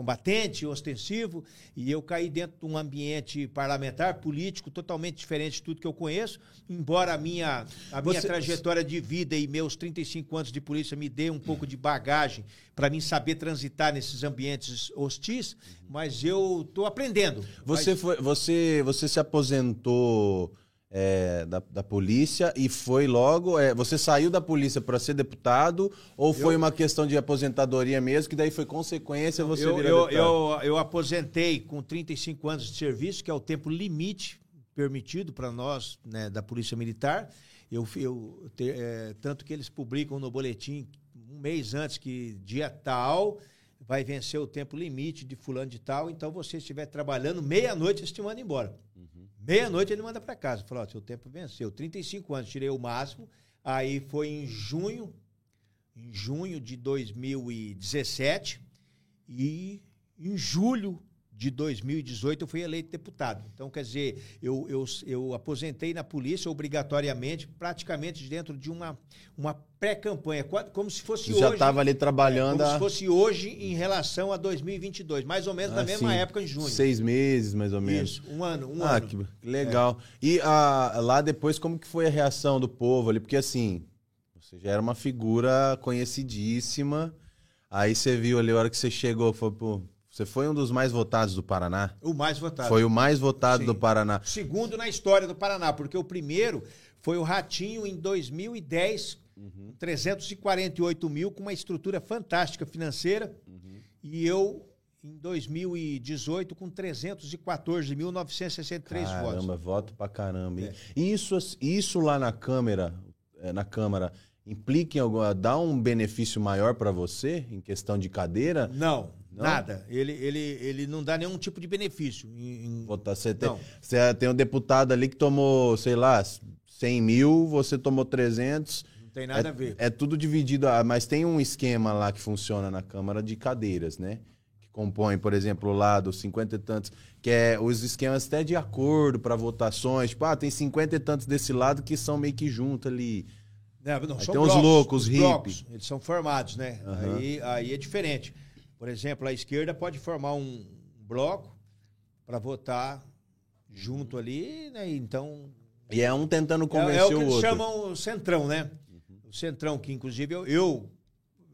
combatente, ostensivo. E eu caí dentro de um ambiente parlamentar, político, totalmente diferente de tudo que eu conheço. Embora a minha, a minha Você- trajetória de vida e meus 35 anos de polícia me dê um pouco de bagagem para mim saber transitar nesses ambientes hostis, mas eu estou aprendendo. Você, foi, você, você se aposentou é, da, da polícia e foi logo. é, você saiu da polícia para ser deputado ou foi uma questão de aposentadoria mesmo, que daí foi consequência você eu, virar eu, deputado? eu, eu aposentei com 35 anos de serviço, que é o tempo limite permitido para nós né, da Polícia Militar. Eu, eu, te- é, tanto que eles publicam no boletim um mês antes que dia tal vai vencer o tempo limite de fulano de tal, então você estiver trabalhando meia-noite, eles te mandam embora. Meia-noite ele manda para casa. Falou, seu tempo venceu. 35 anos, tirei o máximo. Aí foi em junho, em junho de 2017 e em julho de 2018 eu fui eleito deputado. Então, quer dizer, eu, eu, eu aposentei na polícia obrigatoriamente, praticamente dentro de uma, uma pré-campanha, como se fosse Você hoje. já estava ali trabalhando. Como a... se fosse hoje em relação a 2022, mais ou menos Ah, na mesma sim. época, em junho. Seis meses, mais ou menos. Isso, um ano, um ah, ano. que legal. E ah, lá depois, como que foi a reação do povo ali? Porque assim, você já era uma figura conhecidíssima. Aí você viu ali, a hora que você chegou, foi, pô, você foi um dos mais votados do Paraná? O mais votado. Foi o mais votado Sim. do Paraná. Segundo na história do Paraná, porque o primeiro foi o Ratinho em 2010, Uhum. 348 mil, com uma estrutura fantástica financeira. Uhum. E eu, em 2018, com 314.963 votos. Caramba, voto pra caramba. É. Isso, isso lá na Câmara, eh, na Câmara, implica em alguma. dá um benefício maior pra você em questão de cadeira? Não, Não? nada. Ele, ele, ele não dá nenhum tipo de benefício. Em, você, tem, Não. você tem um deputado ali que tomou, sei lá, 100 mil, você tomou 300. Não tem nada é, a ver. É tudo dividido, mas tem um esquema lá que funciona na Câmara de cadeiras, né? Que compõe, por exemplo, lá dos 50 e tantos, que é os esquemas até de acordo para votações. Tipo, ah, tem 50 e tantos desse lado que são meio que junto ali. Não, não, Aí são tem os blocos, loucos, os hippie. blocos, eles são formados, né? Aham. Aí, aí é diferente. Por exemplo, a esquerda pode formar um bloco para votar junto ali, né? Então E é um tentando é, convencer é o que o eles outro. chamam o centrão, né? O centrão que inclusive eu, eu-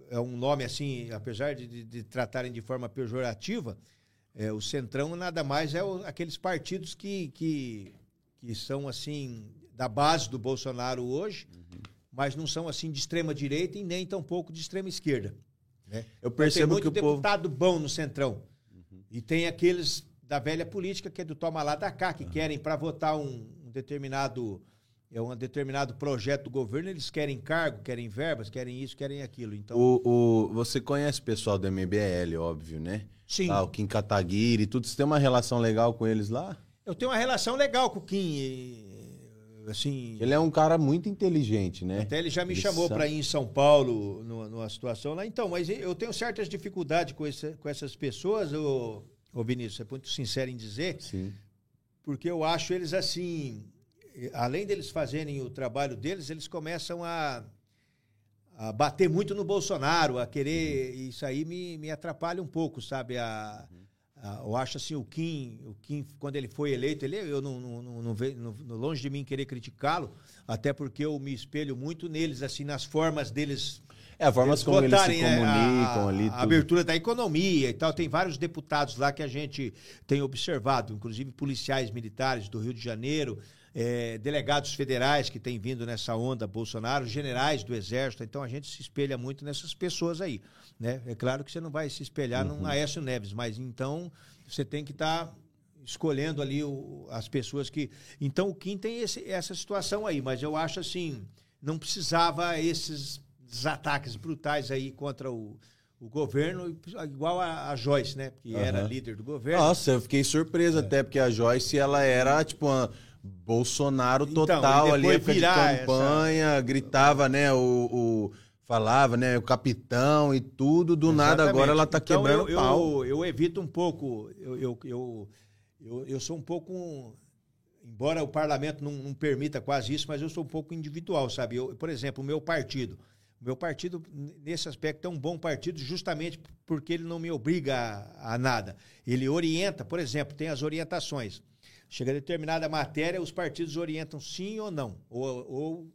é um nome assim, apesar de, de- de tratarem de forma pejorativa, é, o centrão nada mais é o- aqueles partidos que, que que são assim da base do Bolsonaro hoje, mas não são assim de extrema direita e nem tampouco de extrema esquerda. Né? Eu percebo tem que muito o povo. deputado bom no Centrão. E tem aqueles da velha política, que é do toma lá da cá, que querem, para votar um, um determinado é um determinado projeto do governo, eles querem cargo, querem verbas, querem isso, querem aquilo. Então, O, o- você conhece o pessoal do MBL, óbvio, né? sim, Lá, o Kim Kataguiri e tudo. Você tem uma relação legal com eles lá? eu tenho uma relação legal com o Kim. Assim, Ele é um cara muito inteligente, né? Até ele já me Ele chamou para ir em São Paulo numa, numa situação lá. Então, mas eu tenho certas dificuldades com, esse- com essas pessoas, ô, ô Vinícius, é muito sincero em dizer, Sim. porque eu acho eles assim, além deles fazerem o trabalho deles, eles começam a, a bater muito no Bolsonaro, a querer. Isso aí me, me atrapalha um pouco, sabe? A, a- eu acho assim, o Kim, o Kim, quando ele foi eleito, ele, eu não, não, não, não não- longe de mim querer criticá-lo, até porque eu me espelho muito neles, assim, nas formas deles É a forma eles como eles se botarem, é, comunicam a, ali. a tudo. abertura da economia e tal. Tem vários deputados lá que a gente tem observado, inclusive policiais militares do Rio de Janeiro, eh, delegados federais que têm vindo nessa onda Bolsonaro, generais do Exército. Então a gente se espelha muito nessas pessoas aí. Né? É claro que você não vai se espelhar Uhum. num Aécio Neves, mas então você tem que estar. escolhendo ali o- as pessoas que. Então o Kim tem esse- essa situação aí, mas eu acho assim, não precisava esses ataques brutais aí contra o, o governo, igual a, a Joyce, né? Que era Aham. líder do governo. Nossa, eu fiquei surpreso até, porque a Joyce, ela era, tipo, uma Bolsonaro Então, total e ali, época de campanha, gritava, né, o, o- Falava, né, o capitão e tudo, do nada Exatamente. agora ela tá Então, quebrando eu, pau. Eu, eu evito um pouco, eu, eu, eu, eu, eu sou um pouco, embora o parlamento não, não permita quase isso, mas eu sou um pouco individual, sabe? Eu, por exemplo, o meu partido. O meu partido, nesse aspecto, é um bom partido justamente porque ele não me obriga a, a nada. Ele orienta, por exemplo, tem as orientações. Chega determinada matéria, os partidos orientam sim ou não, ou, ou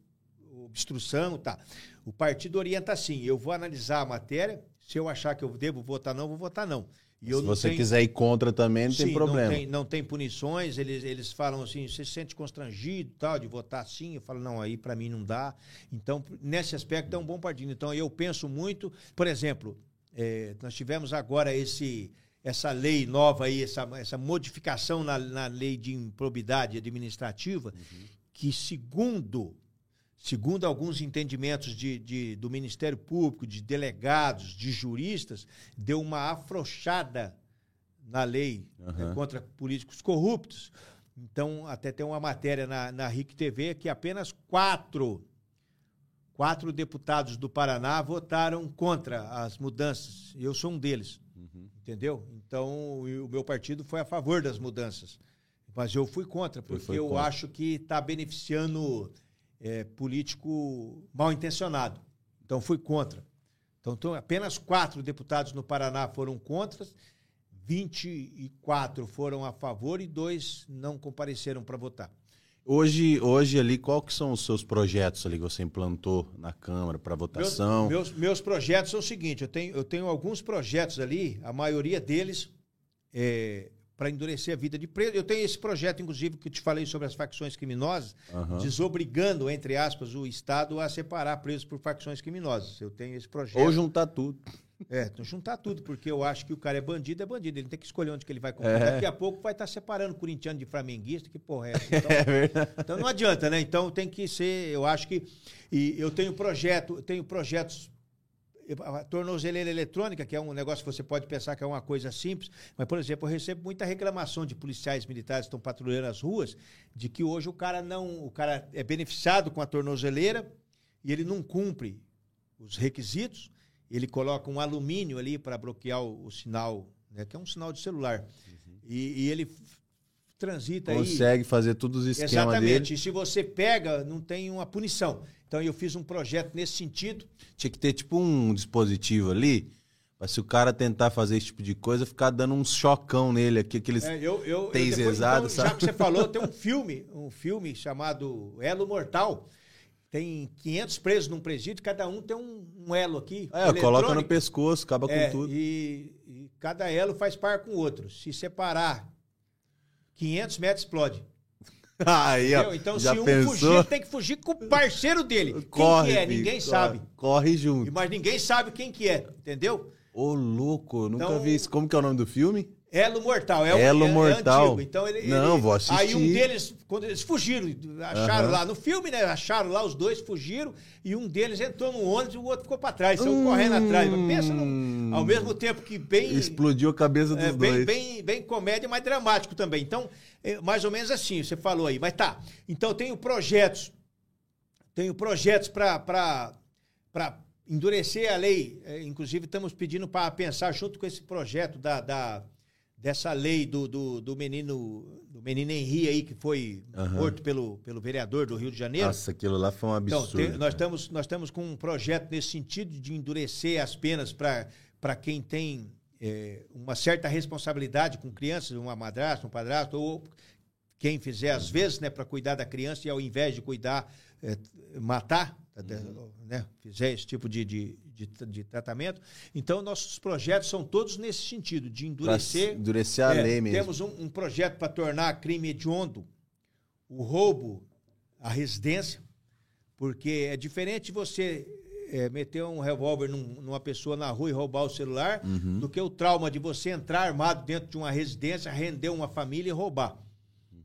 obstrução, tá. O partido orienta sim. Eu vou analisar a matéria. Se eu achar que eu devo votar não, vou votar não. E eu Se você tenho- quiser ir contra também, não tem Sim, problema. Não tem, não tem punições, eles, eles falam assim, você se sente constrangido tal, de votar sim? Eu falo, não, aí para mim não dá. Então, nesse aspecto, é um bom partido. Então, eu penso muito, por exemplo, eh, nós tivemos agora esse, essa lei nova aí, essa, essa modificação na, na lei de improbidade administrativa, que segundo segundo alguns entendimentos de, de- do Ministério Público, de delegados, de juristas, deu uma afrouxada na lei Aham. né, contra políticos corruptos. Então, até tem uma matéria na, na RIC TV que apenas quatro, quatro deputados do Paraná votaram contra as mudanças. Eu sou um deles. Entendeu? Então, o meu partido foi a favor das mudanças. Mas eu fui contra, porque foi eu contra. acho que está beneficiando é, político mal intencionado. Então, fui contra. Então, então, apenas quatro deputados no Paraná foram contra, 24 foram a favor e dois não compareceram para votar. Hoje, hoje ali, qual que são os seus projetos ali que você implantou na Câmara para votação? Meus, meus, meus projetos são o seguinte: eu tenho, eu tenho alguns projetos ali, a maioria deles é, para endurecer a vida de preso. Eu tenho esse projeto, inclusive, que eu te falei sobre as facções criminosas, Aham. desobrigando, entre aspas, o Estado a separar presos por facções criminosas. Eu tenho esse projeto. Ou juntar tudo. É, então juntar tudo, porque eu acho que o cara é bandido, é bandido. Ele tem que escolher onde que ele vai comprar. É. Daqui a pouco vai estar separando corintiano de flamenguista, que porra é essa? Então, É verdade. então não adianta, né? Então tem que ser, eu acho que. E eu tenho projeto, eu tenho projetos. A tornozeleira eletrônica, que é um negócio que você pode pensar que é uma coisa simples, mas, por exemplo, eu recebo muita reclamação de policiais militares que estão patrulhando as ruas, de que hoje o cara não. O cara é beneficiado com a tornozeleira e ele não cumpre os requisitos, ele coloca um alumínio ali para bloquear o, o sinal, né, que é um sinal de celular. E, e ele transita aí. Consegue fazer todos os esquemas Exatamente. dele. E se você pega, não tem uma punição. Então eu fiz um projeto nesse sentido. Tinha que ter tipo um dispositivo ali, pra se o cara tentar fazer esse tipo de coisa, ficar dando um chocão nele aqui, aqueles... É, eu, eu, eu Taserzado, depois, então, sabe? já que você falou, tem um filme, um filme chamado Elo Mortal. Tem 500 presos num presídio, cada um tem um, um elo aqui. É, coloca no pescoço, acaba com É, tudo. E, e cada elo faz par com o outro. Se separar 500 metros, explode. Aí, ó? Então, se um pensou? fugir, tem que fugir com o parceiro dele. Quem Corre, que é? filho, Ninguém corre. sabe. Corre junto. Mas ninguém sabe quem que é, entendeu? Ô, louco, eu nunca Então- vi isso. Como que é o nome do filme? Elo Mortal. É, Elo é- é Mortal. antigo. Então ele, Não, ele- vou assistir. Aí um deles, quando eles fugiram, acharam Aham. lá no filme, né? Acharam lá, os dois fugiram, e um deles entrou no ônibus e o outro ficou pra trás, saiu Hum. correndo atrás. Mas pensa num- ao mesmo tempo que bem. Explodiu a cabeça dos É, bem, dois. bem, bem comédia, mas dramático também. Então, é mais ou menos assim, você falou aí. Mas tá. Então, tenho projetos. Tenho projetos para endurecer a lei. É, inclusive, estamos pedindo para pensar junto com esse projeto da, da- dessa lei do, do, do menino do menino Henri aí, que foi Aham. morto pelo, pelo vereador do Rio de Janeiro. Nossa, aquilo lá foi um Então, absurdo. tem- nós, estamos, nós estamos com um projeto nesse sentido de endurecer as penas para quem tem é, uma certa responsabilidade com crianças, uma madrasta, um padrasto, ou quem fizer às vezes, né, para cuidar da criança e ao invés de cuidar, é, matar, né, fizer esse tipo de, de, de, de tratamento. Então, nossos projetos são todos nesse sentido, de Pra endurecer. endurecer a É, lei mesmo. Temos um, um projeto para tornar crime hediondo o roubo à residência, porque é diferente você é, meter um revólver num- numa pessoa na rua e roubar o celular Uhum. do que o trauma de você entrar armado dentro de uma residência, render uma família e roubar.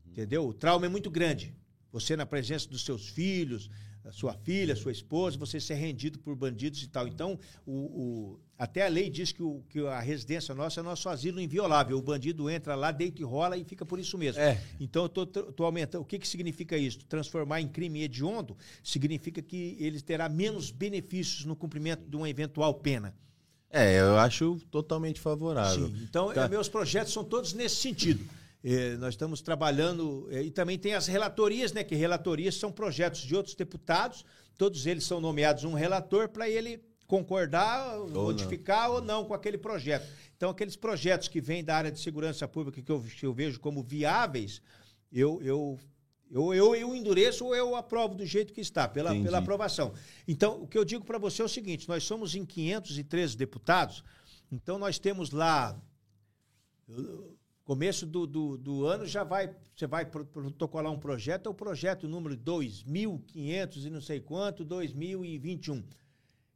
Entendeu? O trauma é muito grande. Você na presença dos seus filhos, sua filha, sua esposa, você ser rendido por bandidos e tal. Então, o, o- até a lei diz que, o- que a residência nossa é nosso asilo inviolável. O bandido entra lá, deita e rola e fica por isso mesmo. É. Então, eu estou aumentando. O que, que significa isso? Transformar em crime hediondo significa que ele terá menos benefícios no cumprimento de uma eventual pena. É, eu acho totalmente favorável. Sim. Então, Tá. meus projetos são todos nesse sentido. Eh, nós estamos trabalhando, eh, e também tem as relatorias, né? Que relatorias são projetos de outros deputados, todos eles são nomeados um relator para ele concordar, modificar ou não com aquele projeto. Então, aqueles projetos que vêm da área de segurança pública que eu, que eu vejo como viáveis, eu, eu, eu, eu, eu endureço ou eu aprovo do jeito que está, pela, Entendi. pela aprovação. Então, o que eu digo para você é o seguinte: nós somos em 513 deputados, então nós temos lá. Começo do, do, do ano já vai, você vai pro- protocolar um projeto, é o projeto número 2.500 e não sei quanto, 2021.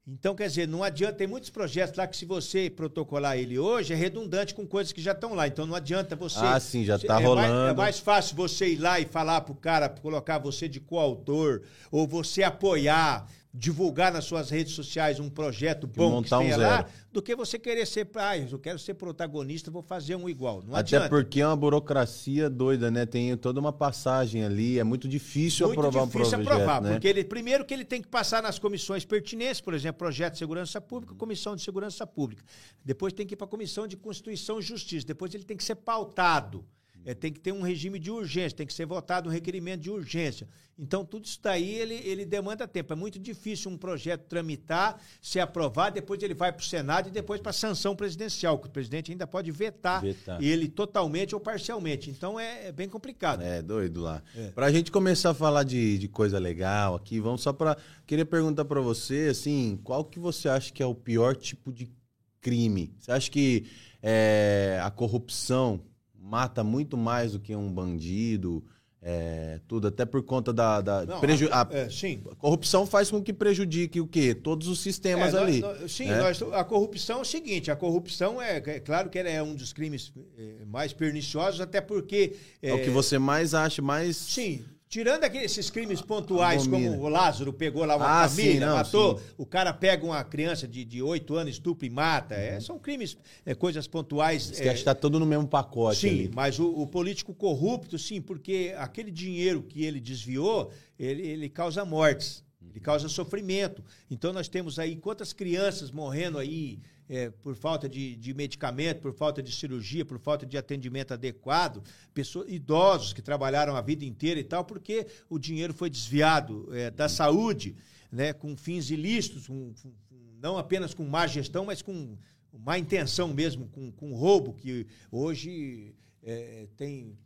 Então, quer dizer, não adianta, tem muitos projetos lá que se você protocolar ele hoje, é redundante com coisas que já estão lá. Então, não adianta você... Ah, sim, já tá é Mais, é rolando. mais fácil você ir lá e falar pro cara, colocar você de coautor, ou você apoiar, divulgar nas suas redes sociais um projeto bom que montar um lá, do que você querer ser, ah, eu quero ser protagonista, vou fazer um igual. Não Até adianta. porque é uma burocracia doida, né? Tem toda uma passagem ali, é muito difícil Muito aprovar difícil um projeto, aprovar, né? porque ele primeiro que ele tem que passar nas comissões pertinentes, por exemplo, projeto de segurança pública, comissão de segurança pública. Depois tem que ir para a comissão de Constituição e Justiça. Depois ele tem que ser pautado. É, tem que ter um regime de urgência, tem que ser votado um requerimento de urgência. Então, tudo isso daí ele, ele demanda tempo. É muito difícil um projeto tramitar, ser aprovado, depois ele vai para o Senado e depois para a sanção presidencial, que o presidente ainda pode vetar, Vetar. ele totalmente ou parcialmente. Então, é, é bem complicado. É, doido lá. É. Pra gente começar a falar de, de coisa legal aqui, vamos só pra... Queria perguntar pra você, assim, qual que você acha que é o pior tipo de crime? Você acha que é, a corrupção mata muito mais do que um bandido? é, tudo, até por conta da... da Não, preju- a- é, sim. a corrupção faz com que prejudique o quê? Todos os sistemas É, ali. nós- sim, né? nós- a corrupção é o seguinte: a corrupção é, é claro que ela é um dos crimes eh, mais perniciosos, até porque. É o que você mais acha, mais... Sim. Tirando aqueles, esses crimes pontuais, Abomina. como o Lázaro pegou lá uma Ah, família, sim, não, matou, sim. o cara pega uma criança de, de 8 anos, estupra e mata. É, são crimes, é, coisas pontuais. Você é, acha que tá todo no mesmo pacote Sim, ali. mas o, o político corrupto, sim, porque aquele dinheiro que ele desviou, ele, ele causa mortes, ele causa sofrimento. Então nós temos aí quantas crianças morrendo aí é, por falta de, de medicamento, por falta de cirurgia, por falta de atendimento adequado, pessoas, idosos que trabalharam a vida inteira e tal, porque o dinheiro foi desviado é, da saúde, né, com fins ilícitos, com- com- não apenas com má gestão, mas com má intenção mesmo, com, com roubo, que hoje é, tem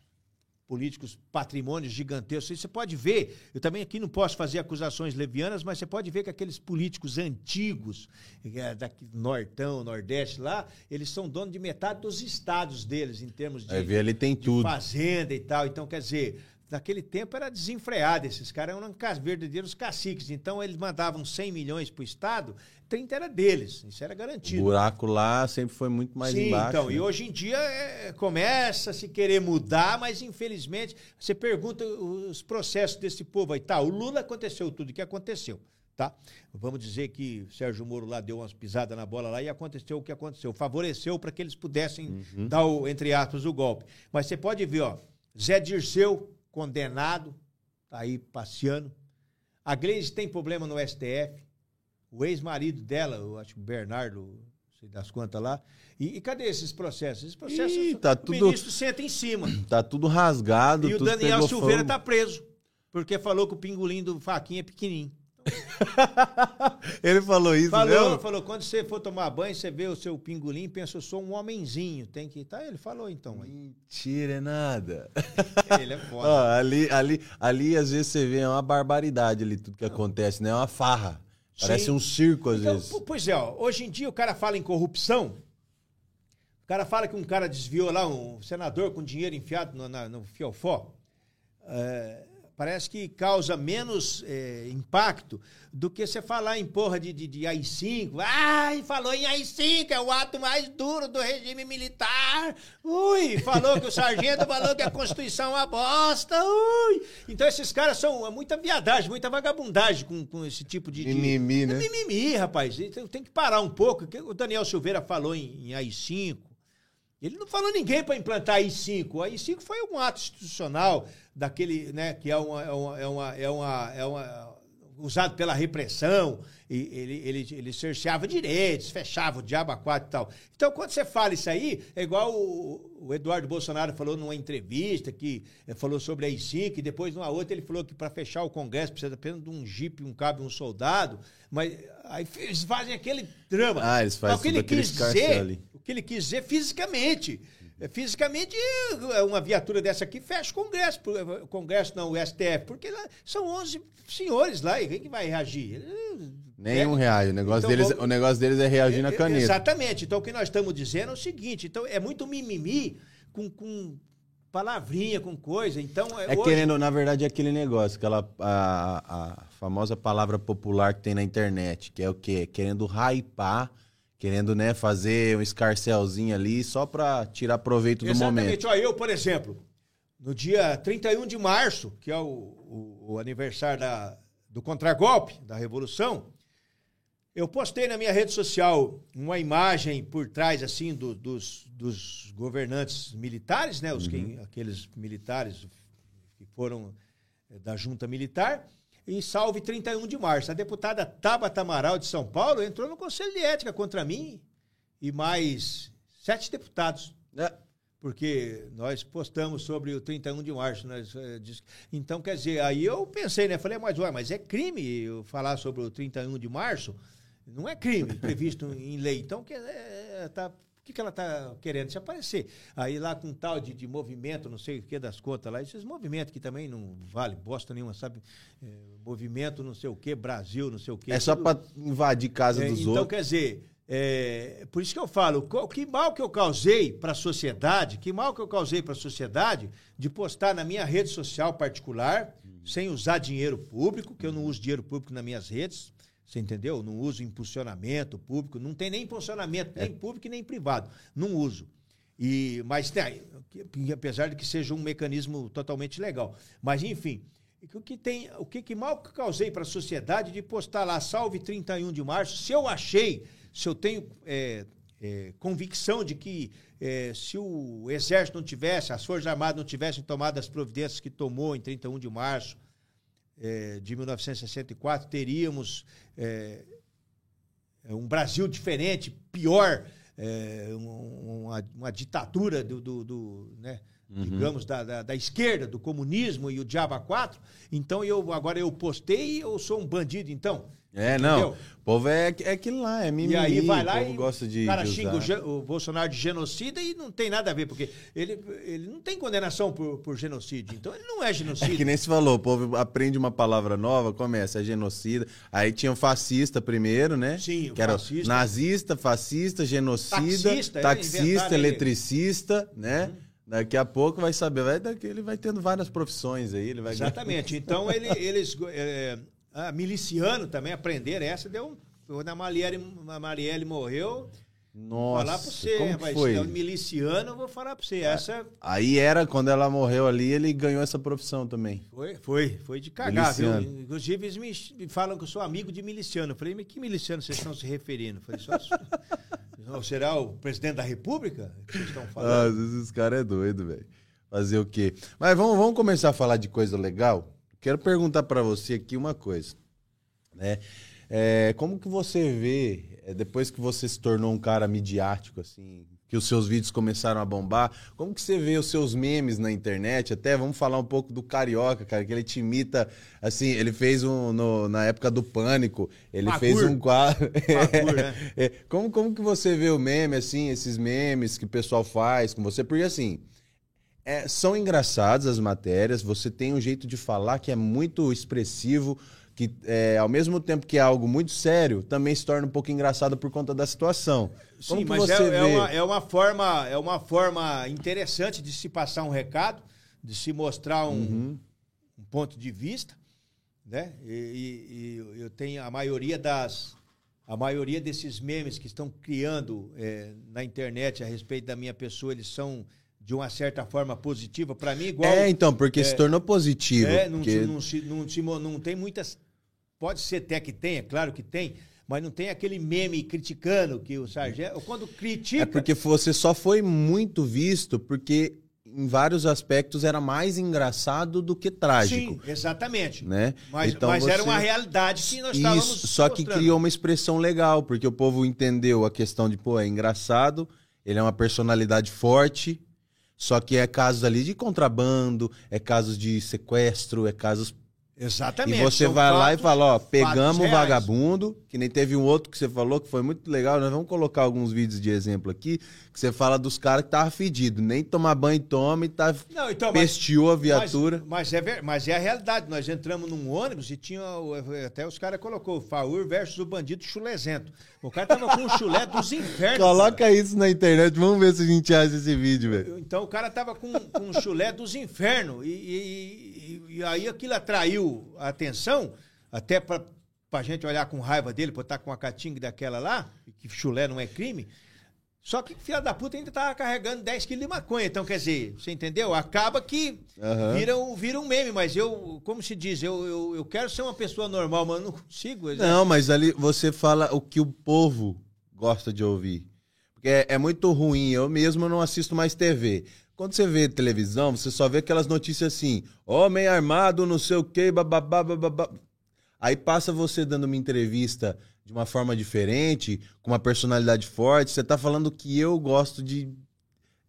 políticos patrimônios gigantescos. Você pode ver, eu também aqui não posso fazer acusações levianas, mas você pode ver que aqueles políticos antigos, é, daqui, Nortão, Nordeste lá, eles são donos de metade dos estados deles, em termos de, vê ali tem de tudo. fazenda e tal. Então, quer dizer, naquele tempo era desenfreado. Esses caras eram verdadeiros caciques. Então, eles mandavam 100 milhões para o Estado, 30 era deles. Isso era O garantido. buraco lá sempre foi muito mais Sim, embaixo. então, né? e hoje em dia é, começa a se querer mudar, mas infelizmente você pergunta os processos desse povo aí. Tá, o Lula aconteceu tudo o que aconteceu, tá? Vamos dizer que o Sérgio Moro lá deu umas pisadas na bola lá e aconteceu o que aconteceu. Favoreceu para que eles pudessem Uhum. dar, o, entre aspas, o golpe. Mas você pode ver, ó, Zé Dirceu, condenado, tá aí passeando. A Gleisi tem problema no STF. O ex-marido dela, eu acho que o Bernardo, não sei das quantas lá. E, e cadê esses processos? Esses processos, Ih, tá o tudo- ministro senta em cima. Tá tudo rasgado, e o tudo Daniel pegou Silveira fogo. tá preso. Porque falou que o pingolim do Faquinha é pequenininho. Ele falou isso, Falou, mesmo? falou, quando você for tomar banho, você vê o seu pingolim, pensa, eu sou um homenzinho, tem que... Tá, ele falou então. aí. Mentira, é nada. Ele é Ó, foda. ali, ali, ali, às vezes, você vê é uma barbaridade ali, tudo que acontece, né? É uma farra. Parece Sim. um circo, às Então, vezes. po- pois é, ó, hoje em dia o cara fala em corrupção, o cara fala que um cara desviou lá, um senador com dinheiro enfiado no, na- no fiofó, é, parece que causa menos é, impacto do que você falar em porra de, de, de AI-5. Ai, falou em AI-5, é o ato mais duro do regime militar. Ui, falou que o sargento falou que a Constituição é uma bosta. Ui. Então esses caras são é muita viadagem, muita vagabundagem com, com esse tipo de... de- Mimimi, né? é mimimi, rapaz. Então, Tem que parar um pouco. O Daniel Silveira falou em, em AI-5. Ele não falou ninguém para implantar AI-5. O AI-5 foi um ato institucional daquele, né, que é uma, é uma, é uma, é uma, é uma- usado pela repressão. E ele, ele, ele cerceava direitos, fechava o diabo a quatro e tal. Então, quando você fala isso aí, é igual o, o Eduardo Bolsonaro falou numa entrevista que eh, falou sobre a AI-5, e depois numa outra ele falou que para fechar o Congresso precisa apenas de um jipe, um cabo e um soldado. Mas aí eles fazem aquele drama. Ah, eles fazem Mas o que ele quis dizer, ali. o que ele quis dizer fisicamente. É, Fisicamente, é, uma viatura dessa aqui fecha o Congresso. Congresso não, o STF, porque lá são 11 senhores lá, e quem que vai reagir? Nenhum É. reage. O negócio, Então, deles, vamos- o negócio deles é reagir na É, é, caneta. Exatamente. Então, o que nós estamos dizendo é o seguinte: então, é muito mimimi com, com palavrinha, com coisa. Então, É hoje- querendo, na verdade, é aquele negócio, aquela a, a famosa palavra popular que tem na internet, que é o quê? Querendo hypar, querendo, né, fazer um escarcelzinho ali só pra tirar proveito do momento. Exatamente. Eu, por exemplo, no dia 31 de março, que é o, o- o aniversário da, do contragolpe, da revolução, eu postei na minha rede social uma imagem por trás, assim, do, dos, dos governantes militares, né? Os que, aqueles militares que foram eh, da junta militar. E salve 31 de março. A deputada Tabata Amaral de São Paulo entrou no Conselho de Ética contra mim e mais sete deputados. É. Porque nós postamos sobre o 31 de março. Nós, eh, diz- então, quer dizer, aí eu pensei, né? Falei, mas, ué, mas é crime eu falar sobre o 31 de março? Não é crime previsto em lei. Então, é, tá, o que, que ela está querendo se aparecer? Aí lá com tal de, de movimento, não sei o que das contas lá, esses movimentos que também não vale bosta nenhuma, sabe? É, movimento não sei o que, Brasil, não sei o que. É só pra invadir casa É, dos então, outros. quer dizer, é, por isso que eu falo, que mal que eu causei para a sociedade, que mal que eu causei para a sociedade de postar na minha rede social particular, sem usar dinheiro público, que eu não uso dinheiro público nas minhas redes, você entendeu? Não uso impulsionamento público, não tem nem impulsionamento, nem público e nem privado, não uso. E, mas tem, apesar de que seja um mecanismo totalmente legal. Mas, enfim, o que, tem, o que, que mal causei para a sociedade de postar lá, salve 31 de março, se eu achei, se eu tenho é, é, convicção de que é, se o Exército não tivesse, as Forças Armadas não tivessem tomado as providências que tomou em 31 de março é, de 1964, teríamos é, um Brasil diferente, pior, é, um- uma, uma ditadura do, do- do, né, digamos, da, da, da esquerda, do comunismo e o diabo a quatro. Então eu agora eu postei e eu sou um bandido, então. É, não. Entendeu? O povo é, é aquilo lá, é mimimi. E aí vai lá o povo e gosta de, o cara de xinga o, o Bolsonaro de genocida e não tem nada a ver, porque ele, ele não tem condenação por, por genocídio. Então ele não é É genocídio. que nem se falou, o povo aprende uma palavra nova, começa, é genocida. Aí tinha o fascista primeiro, né? Sim, o que era fascista. nazista, fascista, genocida, Taxista, taxista, é, aí. eletricista, né? Daqui a pouco vai saber, vai, ele vai tendo várias profissões aí, ele vai Exatamente. Então ele, eles. É, ah, miliciano também aprenderam essa, deu. Quando a Marielle, a Marielle morreu, vou falar pra Nossa, você, como que foi? se é um miliciano, eu vou falar pra você. Essa Aí era, quando ela morreu ali, ele ganhou essa profissão também. foi, foi, foi de cagar, viu? Miliciano. Inclusive, eles me, falam que eu sou amigo de miliciano. Eu falei, mas que miliciano vocês estão se referindo? Eu falei, só. Não, será o presidente da República que vocês estão Ah, falando? esses caras é doido, velho. Fazer o quê? Mas vamos, vamos começar a falar de coisa legal. Quero perguntar pra você aqui uma coisa, né? É, como que você vê é, depois que você se tornou um cara midiático assim, que os seus vídeos começaram a bombar? Como que você vê os seus memes na internet? Até vamos falar um pouco do carioca, cara, que ele te imita, assim, ele fez um no- na época do pânico, ele fez um quadro. Né? Como, como que você vê o meme, assim, esses memes que o pessoal faz com você? Porque, assim, é, são engraçadas as matérias, você tem um jeito de falar que é muito expressivo, que é, ao mesmo tempo que é algo muito sério, também se torna um pouco engraçado por conta da situação. Como Sim, mas você é, é vê? uma, é, uma forma, é uma forma interessante de se passar um recado, de se mostrar um, Uhum. um ponto de vista, né? E, e- e eu tenho a maioria das a maioria desses memes que estão criando é, na internet a respeito da minha pessoa, eles são de uma certa forma positiva para mim, igual É, então, porque se é, tornou positivo. é, não, porque- se- não, se- não, se mo- não tem muitas. Pode ser até que tenha, claro que tem, mas não tem aquele meme criticando que o sargento. Quando critica. É porque você só foi muito visto porque em vários aspectos era mais engraçado do que trágico. Sim, exatamente. Né? Mas, Então mas era você- uma realidade que nós estávamos. Isso, só que mostrando. criou uma expressão legal, porque o povo entendeu a questão de, pô, é engraçado, ele é uma personalidade forte, só que é casos ali de contrabando, é casos de sequestro, é casos. Exatamente. E você vai lá e fala, ó, pegamos o vagabundo, que nem teve um outro que você falou que foi muito legal, nós vamos colocar alguns vídeos de exemplo aqui, que você fala dos caras que tava fedido, nem tomar banho toma e tá Não, então, mas- pesteou a viatura. Mas, mas é, mas é a realidade. Nós entramos num ônibus e tinha. Até os caras colocou Faur versus o bandido chulezento. O cara tava com um chulé dos infernos. Coloca isso na internet, vamos ver se a gente acha esse vídeo, velho. Então o cara tava com, com um chulé dos infernos. E, e- e- e aí aquilo atraiu a atenção, até pra, pra gente olhar com raiva dele, por estar com uma catinga daquela lá, que chulé não é crime. Só que filha da puta ainda tava carregando 10 quilos de maconha. Então, quer dizer, você entendeu? Acaba que Aham. vira, um, vira um meme, mas eu, como se diz, eu, eu, eu quero ser uma pessoa normal, mas eu não consigo. Não, mas ali você fala o que o povo gosta de ouvir. Porque é, é muito ruim. Eu mesmo não assisto mais TV. Quando você vê televisão, você só vê aquelas notícias assim: homem armado, não sei o quê, bababá, bababá. Aí passa você dando uma entrevista de uma forma diferente, com uma personalidade forte. Você tá falando que eu gosto de.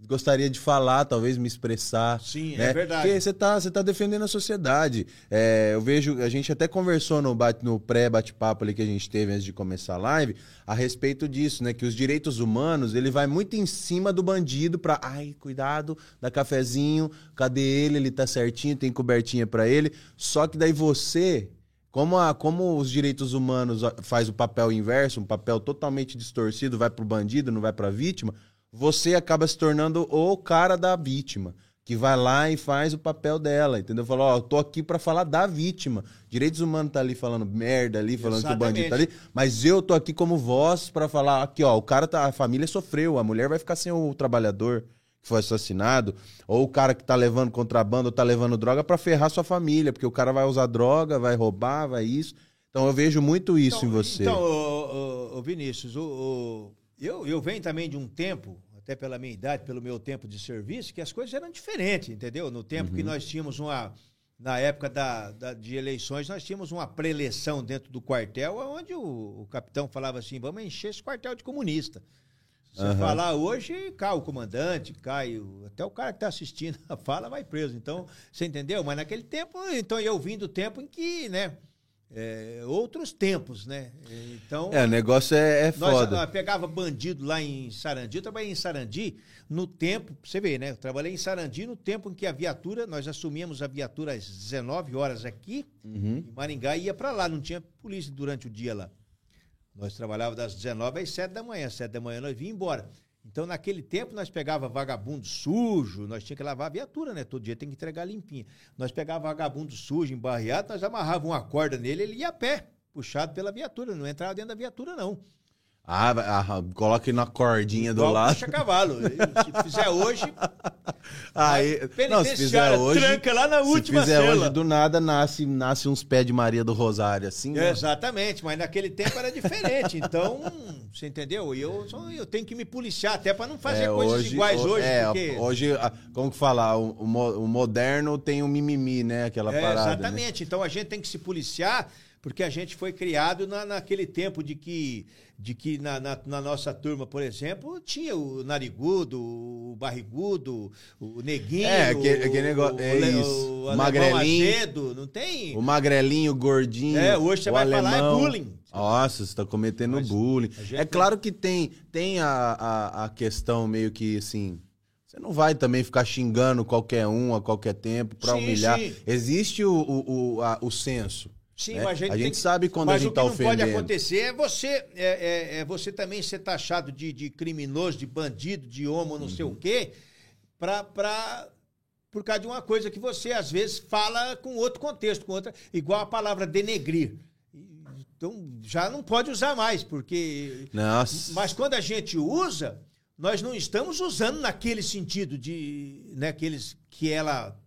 Gostaria de falar, talvez me expressar. Sim, é né? verdade. Porque você tá, você tá defendendo a sociedade. É, eu vejo, a gente até conversou no, bate- no pré-bate-papo ali que a gente teve antes de começar a live, a respeito disso, né? Que os direitos humanos, ele vai muito em cima do bandido pra, ai, cuidado, dá cafezinho, cadê ele? Ele tá certinho, tem cobertinha pra ele. Só que daí você, como, a, como os direitos humanos faz o papel inverso, um papel totalmente distorcido, vai pro bandido, não vai pra vítima, você acaba se tornando o cara da vítima. Que vai lá e faz o papel dela, entendeu? Fala, ó, eu tô aqui pra falar da vítima. Direitos humanos tá ali falando merda ali, falando que o bandido tá ali, mas eu tô aqui como voz pra falar aqui, ó, o cara tá, a família sofreu, a mulher vai ficar sem o trabalhador que foi assassinado, ou o cara que tá levando contrabando ou tá levando droga pra ferrar sua família, porque o cara vai usar droga, vai roubar, vai isso. Então eu vejo muito isso Então, em você. Então, ô, ô, ô, Vinícius, o, o- eu, eu venho também de um tempo, até pela minha idade, pelo meu tempo de serviço, que as coisas eram diferentes, entendeu? No tempo Uhum. que nós tínhamos uma. Na época da, da- de eleições, nós tínhamos uma preleção dentro do quartel, onde o, o capitão falava assim: vamos encher esse quartel de comunista. Se você Aham. falar hoje, cai o comandante, cai o, até o cara que está assistindo a fala vai preso. Então, você entendeu? Mas naquele tempo, então eu vim do tempo em que, né? É, outros tempos, né? Então, É, o negócio é, é nós foda. ah, pegava bandido lá em Sarandi. Eu trabalhei em Sarandi no tempo, você vê, né? Eu trabalhei em Sarandi no tempo em que a viatura, nós assumíamos a viatura às 19 horas aqui, Uhum. em Maringá, e ia para lá, não tinha polícia durante o dia lá. Nós trabalhávamos das 19 às 7 da manhã, 7 da manhã nós vinha embora. Então, naquele tempo, nós pegava vagabundo sujo, nós tinha que lavar a viatura, né? Todo dia tem que entregar limpinha. Nós pegava vagabundo sujo, embarreado, nós amarrava uma corda nele, ele ia a pé, puxado pela viatura, não entrava dentro da viatura, não. Ah, ah, coloca ele na cordinha do Igual lado. puxa cavalo. Se fizer hoje, Aí, não, se fizer hoje, tranca lá na última se fizer cela. hoje do nada nasce nasce uns pés de Maria do Rosário assim. né? Exatamente, mas naquele tempo era diferente. Então, você entendeu? E eu, eu tenho que me policiar até para não fazer É, coisas iguais ho- hoje. É, porque... hoje, como que falar, o, o mo- o moderno tem o mimimi, né? Aquela É, parada. né? exatamente. Então a gente tem que se policiar, porque a gente foi criado na, naquele tempo de que, de que na, na, na nossa turma, por exemplo, tinha o narigudo, o barrigudo, o neguinho, É, aquele- aquele negócio- é le- isso. o alemão Magrelinho. azedo, não tem? O magrelinho, o gordinho. É, hoje você o vai falar, é alemão. bullying. Nossa, você tá cometendo Mas bullying. É claro que tem, tem a, a, a questão meio que assim. Você não vai também ficar xingando qualquer um a qualquer tempo Sim, humilhar. sim. Existe o, o, o, a- o senso. Sim, né? mas a gente, A gente que- sabe quando mas a gente o que tá não pode ofendendo. acontecer é você, é, é- é você também ser taxado de, de criminoso, de bandido, de homo, não sei Uhum. o quê, pra, pra, por causa de uma coisa que você, às vezes, fala com outro contexto, com outra, igual a palavra denegrir. Então, já não pode usar mais, porque... Nossa. Mas quando a gente usa, nós não estamos usando naquele sentido de... Né, aqueles que ela...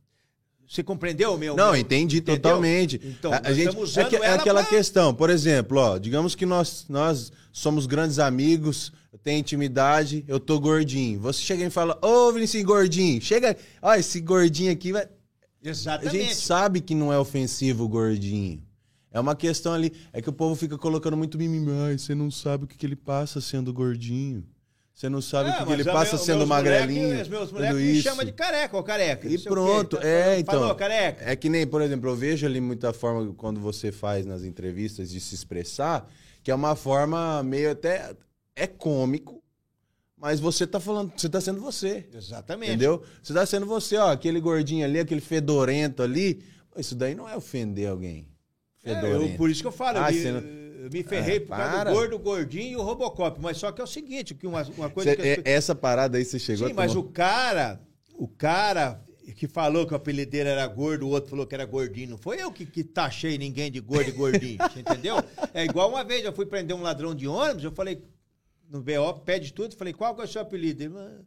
Você compreendeu, meu? Não, meu- entendi entendeu? totalmente. Então, a, a gente é, que- é ela aquela pra- questão, por exemplo, ó, digamos que nós nós somos grandes amigos, eu tenho intimidade, eu tô gordinho. Você chega e fala: "Ô, Vinicius gordinho, chega, ó, esse gordinho aqui vai A Exatamente. gente sabe que não é ofensivo o gordinho. É uma questão ali, é que o povo fica colocando muito mimimi, ai, você não sabe o que, que ele passa sendo gordinho. Você não sabe o que, É, ele passa meu- sendo magrelinho. moleque- Os meus moleques me isso. chamam de careca, ó, careca. E pronto, Tá- é, então. Falou, careca. É que nem, por exemplo, eu vejo ali muita forma quando você faz nas entrevistas de se expressar, que é uma forma meio até. É cômico, mas você tá falando, você tá sendo você. Exatamente. Entendeu? Você tá sendo você, ó, aquele gordinho ali, aquele fedorento ali. Isso daí não é ofender alguém. É, Fedorento. eu, por isso que eu falo, Ah, eu, eu me ferrei Ah, por causa para. do gordo, o gordinho e o Robocop. Mas só que é o seguinte, que uma, uma coisa Cê- que... é- essa parada aí você chegou Sim, mas o tomar- cara, o cara que falou que o apelido dele era gordo, o outro falou que era gordinho. Não foi eu que, que taxei ninguém de gordo e gordinho, entendeu? É igual uma vez eu fui prender um ladrão de ônibus, eu falei, no BO, pede tudo. Falei, qual que é o seu apelido? Ele, "Ah,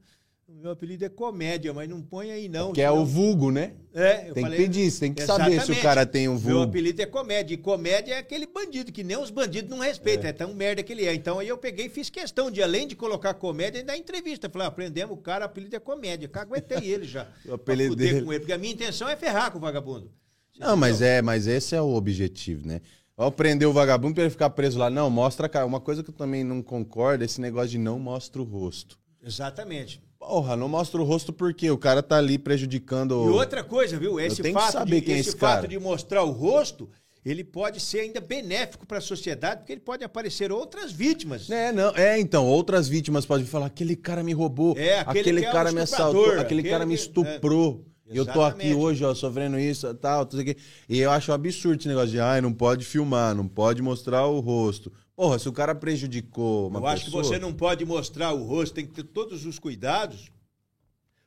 o meu apelido é comédia, mas não põe aí não. Que é o vulgo, né? É, eu Tem falei, que pedir, você tem que saber se o cara tem um Meu vulgo. apelido é comédia. E comédia é aquele bandido que nem os bandidos não respeitam. É. tão merda que ele é. Então aí eu peguei e fiz questão de, além de colocar comédia, ainda dar entrevista. Falei, ah, aprendemos o cara, o apelido é comédia. Caguetei ele já. O apelido dele- com ele, porque a minha intenção é ferrar com o vagabundo. Não, mas é, mas esse é o objetivo, né? Ao prender o vagabundo pra ele ficar preso lá. Não, mostra a cara. Uma coisa que eu também não concordo é esse negócio de não mostra o rosto. Exatamente. Porra, não mostra o rosto porque o cara tá ali prejudicando. E outra coisa, viu? Esse fato, saber de, quem é esse esse fato cara. de mostrar o rosto, ele pode ser ainda benéfico para a sociedade, porque ele pode aparecer outras vítimas. É, não, é, então, outras vítimas podem falar, aquele cara me roubou, É, aquele aquele, que é um cara me assaltou, aquele, aquele cara me estuprou. é. Eu tô aqui hoje, ó, sofrendo isso, tal, tudo aqui. E eu acho um absurdo esse negócio de, ai, não pode filmar, não pode mostrar o rosto. Porra, se o cara prejudicou uma Eu acho que pessoa... você não pode mostrar o rosto, tem que ter todos os cuidados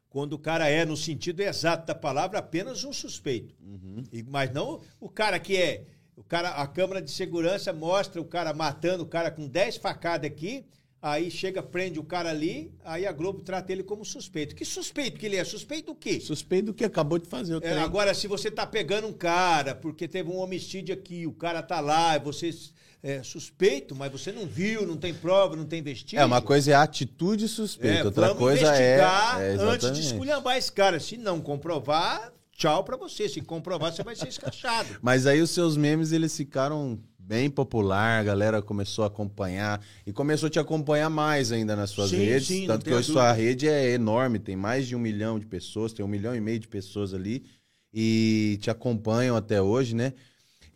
quando o cara é, no sentido exato da palavra, apenas um suspeito. Uhum. E- mas não o cara que é. O cara, a câmera de segurança mostra o cara matando o cara com 10 facadas aqui. Aí chega, prende o cara ali, aí a Globo trata ele como suspeito. Que suspeito que ele é? Suspeito do quê? Suspeito do que acabou de fazer o É, agora, se você tá pegando um cara, porque teve um homicídio aqui, o cara tá lá, você é suspeito, mas você não viu, não tem prova, não tem vestígio. É, uma coisa é a atitude suspeita, É, outra vamos coisa é... investigar é antes de esculhambar esse cara. Se não comprovar, tchau pra você. Se comprovar, você vai ser escrachado. Mas aí os seus memes, eles ficaram bem popular, a galera começou a acompanhar e começou a te acompanhar mais ainda nas suas Sim, redes. sim, tanto que hoje sua rede é enorme, tem mais de um milhão de pessoas, tem um milhão e meio de pessoas ali e te acompanham até hoje, né?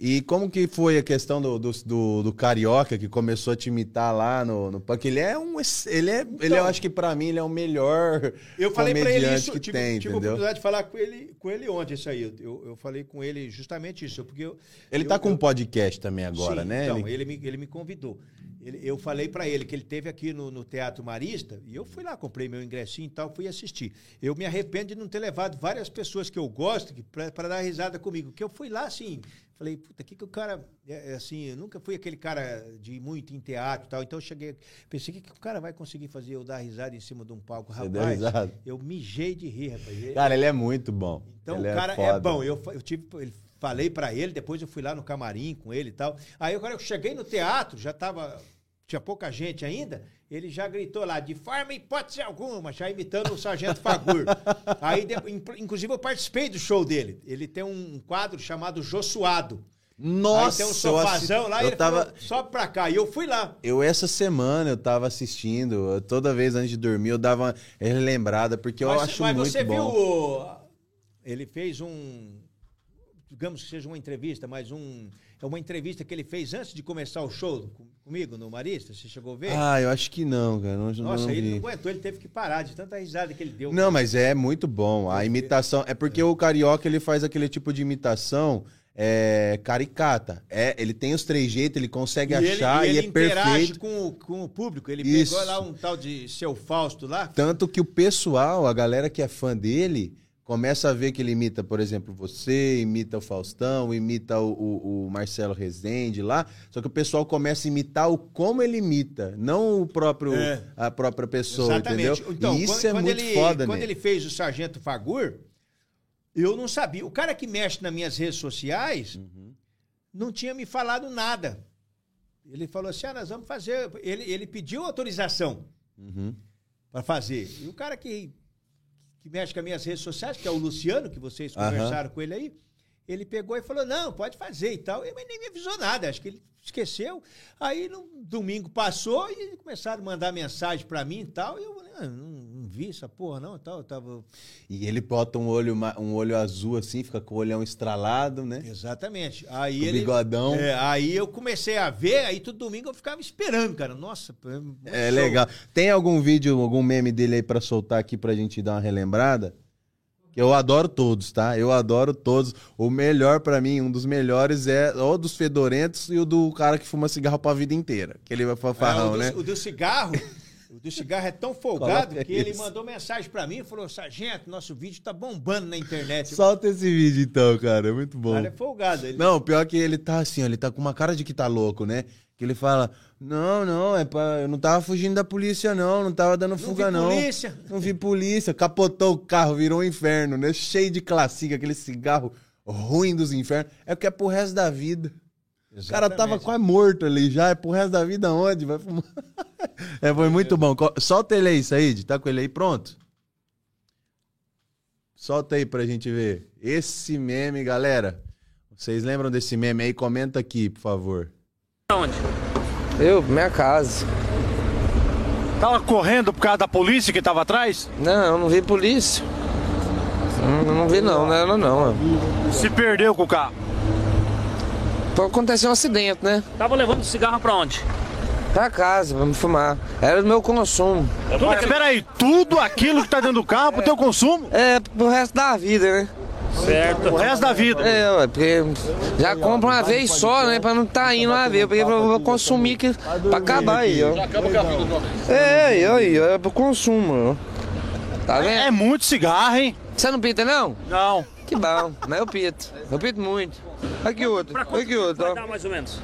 E como que foi a questão do, do, do- do Carioca, que começou a te imitar lá no, no Porque ele é um. Ele é. ele, eu acho que pra mim, ele é o melhor Então, Eu falei pra ele isso, que tive, tem, tive a oportunidade de falar com ele, com ele ontem, isso aí. Eu, eu falei com ele justamente isso, porque eu, Ele eu- tá com eu- um podcast também agora, Sim, né? Então, Ele- ele, me, ele me convidou. Ele- eu falei pra ele que ele teve aqui no, no Teatro Marista e eu fui lá, comprei meu ingressinho e tal, fui assistir. Eu me arrependo de não ter levado várias pessoas que eu gosto pra dar risada comigo. Que eu fui lá assim, falei, puta, que que o cara. É, é assim, eu nunca fui aquele cara de muito em teatro e tal. Então eu cheguei, pensei, que, que o cara vai conseguir fazer eu dar risada em cima de um palco? Você Rapaz, eu mijei de rir, rapaz. Cara, ele é muito bom. Então Ele o cara é, foda. bom. Eu, eu tive, ele- falei pra ele, depois eu fui lá no camarim com ele e tal. Aí agora eu cheguei no teatro, já tava tinha pouca gente ainda. Ele já gritou lá de forma e hipótese alguma, já imitando o Sargento Fagur. Aí de- in- inclusive eu participei do show dele. Ele tem um quadro chamado Jô Suado. Nossa, Aí tem um assi- sofazão lá e eu ele tava, falou, sobe pra cá. E eu fui lá. Eu, essa semana, eu tava assistindo. eu- toda vez antes de dormir, eu dava uma relembrada, porque eu mas acho mas muito você bom. viu. o- Ele fez um. Digamos que seja uma entrevista, mas um. É uma entrevista que ele fez antes de começar o show comigo no Marista. Você chegou a ver? Ah, eu acho que não, cara. Não, Nossa, não ele não aguentou, ele teve que parar de tanta risada que ele deu. Não, mas é muito bom. A imitação. É porque o carioca ele faz aquele tipo de imitação é, caricata. É, ele tem os três jeitos, ele consegue E ele, achar e e, ele é interage perfeito. com, o- com o público. Ele Isso. pegou lá um tal de seu Fausto lá. Tanto que o pessoal, a galera que é fã dele, começa a ver que ele imita, por exemplo, você, imita o Faustão, imita o, o- o Marcelo Rezende lá. Só que o pessoal começa a imitar o como ele imita, não o próprio, É. a própria pessoa, Exatamente. entendeu? Então, e isso quando, é quando muito ele, foda, Quando né? ele fez o Sargento Fagur, eu não sabia. O cara que mexe nas minhas redes sociais Uhum. não tinha me falado nada. Ele falou assim: ah, nós vamos fazer. Ele, ele pediu autorização Uhum. para fazer. E o cara que, que mexe com as minhas redes sociais, que é o Luciano, que vocês conversaram com ele aí, ele pegou e falou: não, pode fazer e tal. Ele nem me avisou nada, acho que ele esqueceu. Aí no domingo passou e começaram a mandar mensagem para mim e tal. E eu falei, ah, não, não vi essa porra, não. e Tal, eu tava... E ele bota um olho, um olho azul assim, fica com o olhão estralado, né? Exatamente. Aí ele. bigodão. É, aí eu comecei a ver, aí todo domingo eu ficava esperando, cara. Nossa, É show. legal. Tem algum vídeo, algum meme dele aí pra soltar aqui pra gente dar uma relembrada? Eu adoro todos, tá? Eu adoro todos. O melhor pra mim, um dos melhores é o dos fedorentos e o do cara que fuma cigarro pra vida inteira. Que ele vai É, fanfarrão, o, do, né? o do cigarro, O do cigarro é tão folgado Coloca que ele isso. mandou mensagem pra mim e falou: Sargento, nosso vídeo tá bombando na internet. Solta esse vídeo então, cara. É muito O bom. cara é folgado. Ele... Não, pior que ele tá assim, ó, ele tá com uma cara de que tá louco, né? Que ele fala: Não, não, é pra... eu não tava fugindo da polícia, não, não tava dando fuga, vi não. polícia. Não vi polícia. Capotou o carro, virou um inferno, né? Cheio de classica, aquele cigarro ruim dos infernos. É porque é pro resto da vida. O cara tava Exatamente. quase morto ali já, é pro resto da vida onde? Vai fumar. É, foi muito bom. Solta ele aí, Said. Tá com ele aí pronto? Solta aí pra gente ver. Esse meme, galera. Vocês lembram desse meme aí? Comenta aqui, por favor. Onde? Eu, minha casa. Tava correndo por causa da polícia que tava atrás? Não, eu não vi polícia. Não, não vi não, não era não. Se perdeu com o carro. Aconteceu um acidente, né? Tava levando cigarro pra onde? Pra casa, vamos fumar. Era do meu consumo. Mas peraí, tudo aquilo que tá dentro do carro pro teu consumo? É, pro resto da vida, né? Certo. O resto da vida. É, porque já compra uma vez só, né? Pra não tá indo uma vez. Porque eu vou consumir que, pra acabar aí, ó. É, aí, aí, é pro consumo, ó. Tá É vendo? muito cigarro, hein? Você não pinta, não? Não. Que bom, mas eu pito. Eu pito muito. Aqui outro, aqui outro, vai ó. dar mais ou menos?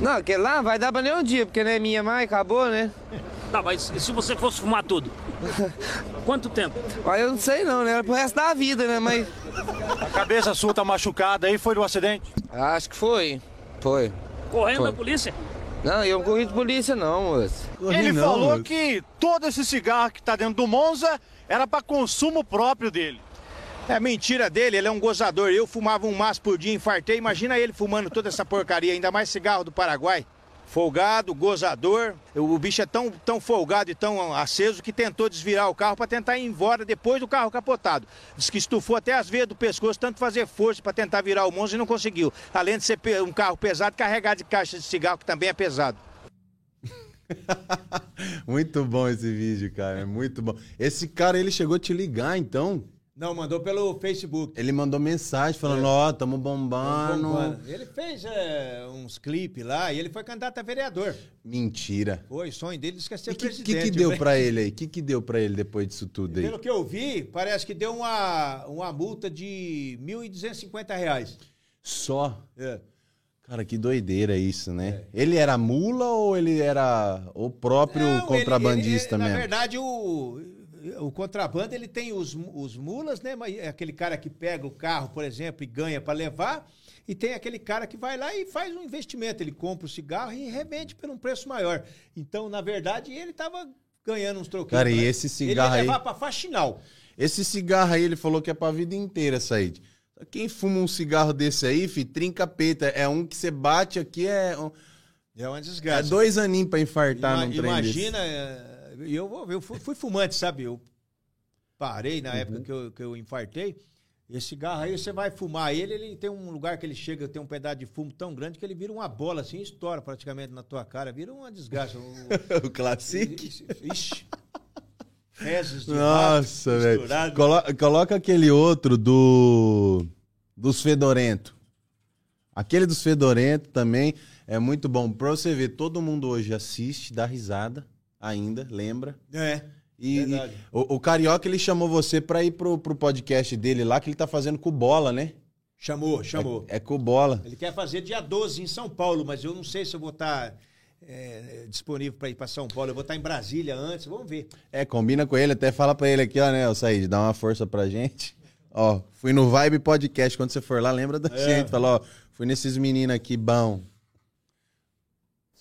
Não, aquele lá vai dar pra nem um dia, porque não é minha mais, acabou, né? Tá, mas e se você fosse fumar tudo? Quanto tempo? Mas eu não sei não, né? Era pro resto da vida, né? Mas A cabeça sua tá machucada aí, foi do acidente? acho que foi. Foi. Correndo Foi. da polícia? Não, eu não corri de polícia não, moço. Ele Não, falou mano. que todo esse cigarro que tá dentro do Monza era pra consumo próprio dele. É mentira dele, ele é um gozador. Eu fumava um maço por dia, infartei. Imagina ele fumando toda essa porcaria, ainda mais cigarro do Paraguai. Folgado, gozador. O bicho é tão, tão folgado e tão aceso que tentou desvirar o carro para tentar ir embora depois do carro capotado. Diz que estufou até as veias do pescoço, tanto fazer força para tentar virar o Monza e não conseguiu. Além de ser um carro pesado, carregado de caixa de cigarro, que também é pesado. muito bom esse vídeo, cara. É muito bom. Esse cara, ele chegou a te ligar, então? Não, mandou pelo Facebook. Ele mandou mensagem falando, ó, tamo bombando. Bombando. Ele fez é, uns clipes lá e ele foi candidato a vereador. Mentira. Foi, o sonho dele disse que ia ser E o que, que, presidente. deu pra ele aí? O que, que deu pra ele depois disso tudo aí? Pelo que eu vi, parece que deu uma, uma multa de 1.250 reais. Só. É. Cara, que doideira isso, né? Ele era mula ou ele era o próprio Não, contrabandista ele- ele- mesmo? Na verdade, o, o contrabando ele tem os, os mulas, né? Mas é aquele cara que pega o carro, por exemplo, e ganha para levar. E tem aquele cara que vai lá e faz um investimento. Ele compra o cigarro e revende por um preço maior. Então, na verdade, ele estava ganhando uns troquinhos. Cara, e né? esse cigarro ele aí- ia levar para faxinal. Esse cigarro aí, ele falou que é pra vida inteira, Said. Quem fuma um cigarro desse aí, fi, trinca peita. É um que você bate aqui, é, É uma é desgraça. dois aninhos pra infartar Ima- num trem Imagina, é, eu, eu fui, fui fumante, sabe? Eu parei na época Uhum. que eu, que eu infartei. Esse cigarro aí, você vai fumar ele, ele tem um lugar que ele chega, tem um pedaço de fumo tão grande que ele vira uma bola assim, estoura praticamente na tua cara, vira uma desgraça. O- o Classic. Ixi. Fezes de Nossa, velho. Colo- coloca aquele outro do dos fedorento. Aquele dos fedorento também é muito bom. Pra você ver, todo mundo hoje assiste, dá risada ainda, lembra? É. E, e o, o Carioca, ele chamou você pra ir pro, pro podcast dele lá, que ele tá fazendo com bola, né? Chamou, chamou. É, é com bola. Ele quer fazer dia 12 em São Paulo, mas eu não sei se eu vou estar é, disponível para ir para São Paulo. Eu vou estar em Brasília antes, vamos ver. É, combina com ele, até fala pra ele aqui, ó, né, o Said, dá uma força pra gente. Ó, fui no Vibe Podcast, quando você for lá, lembra da É. gente. Fala, ó, fui nesses meninos aqui, bom.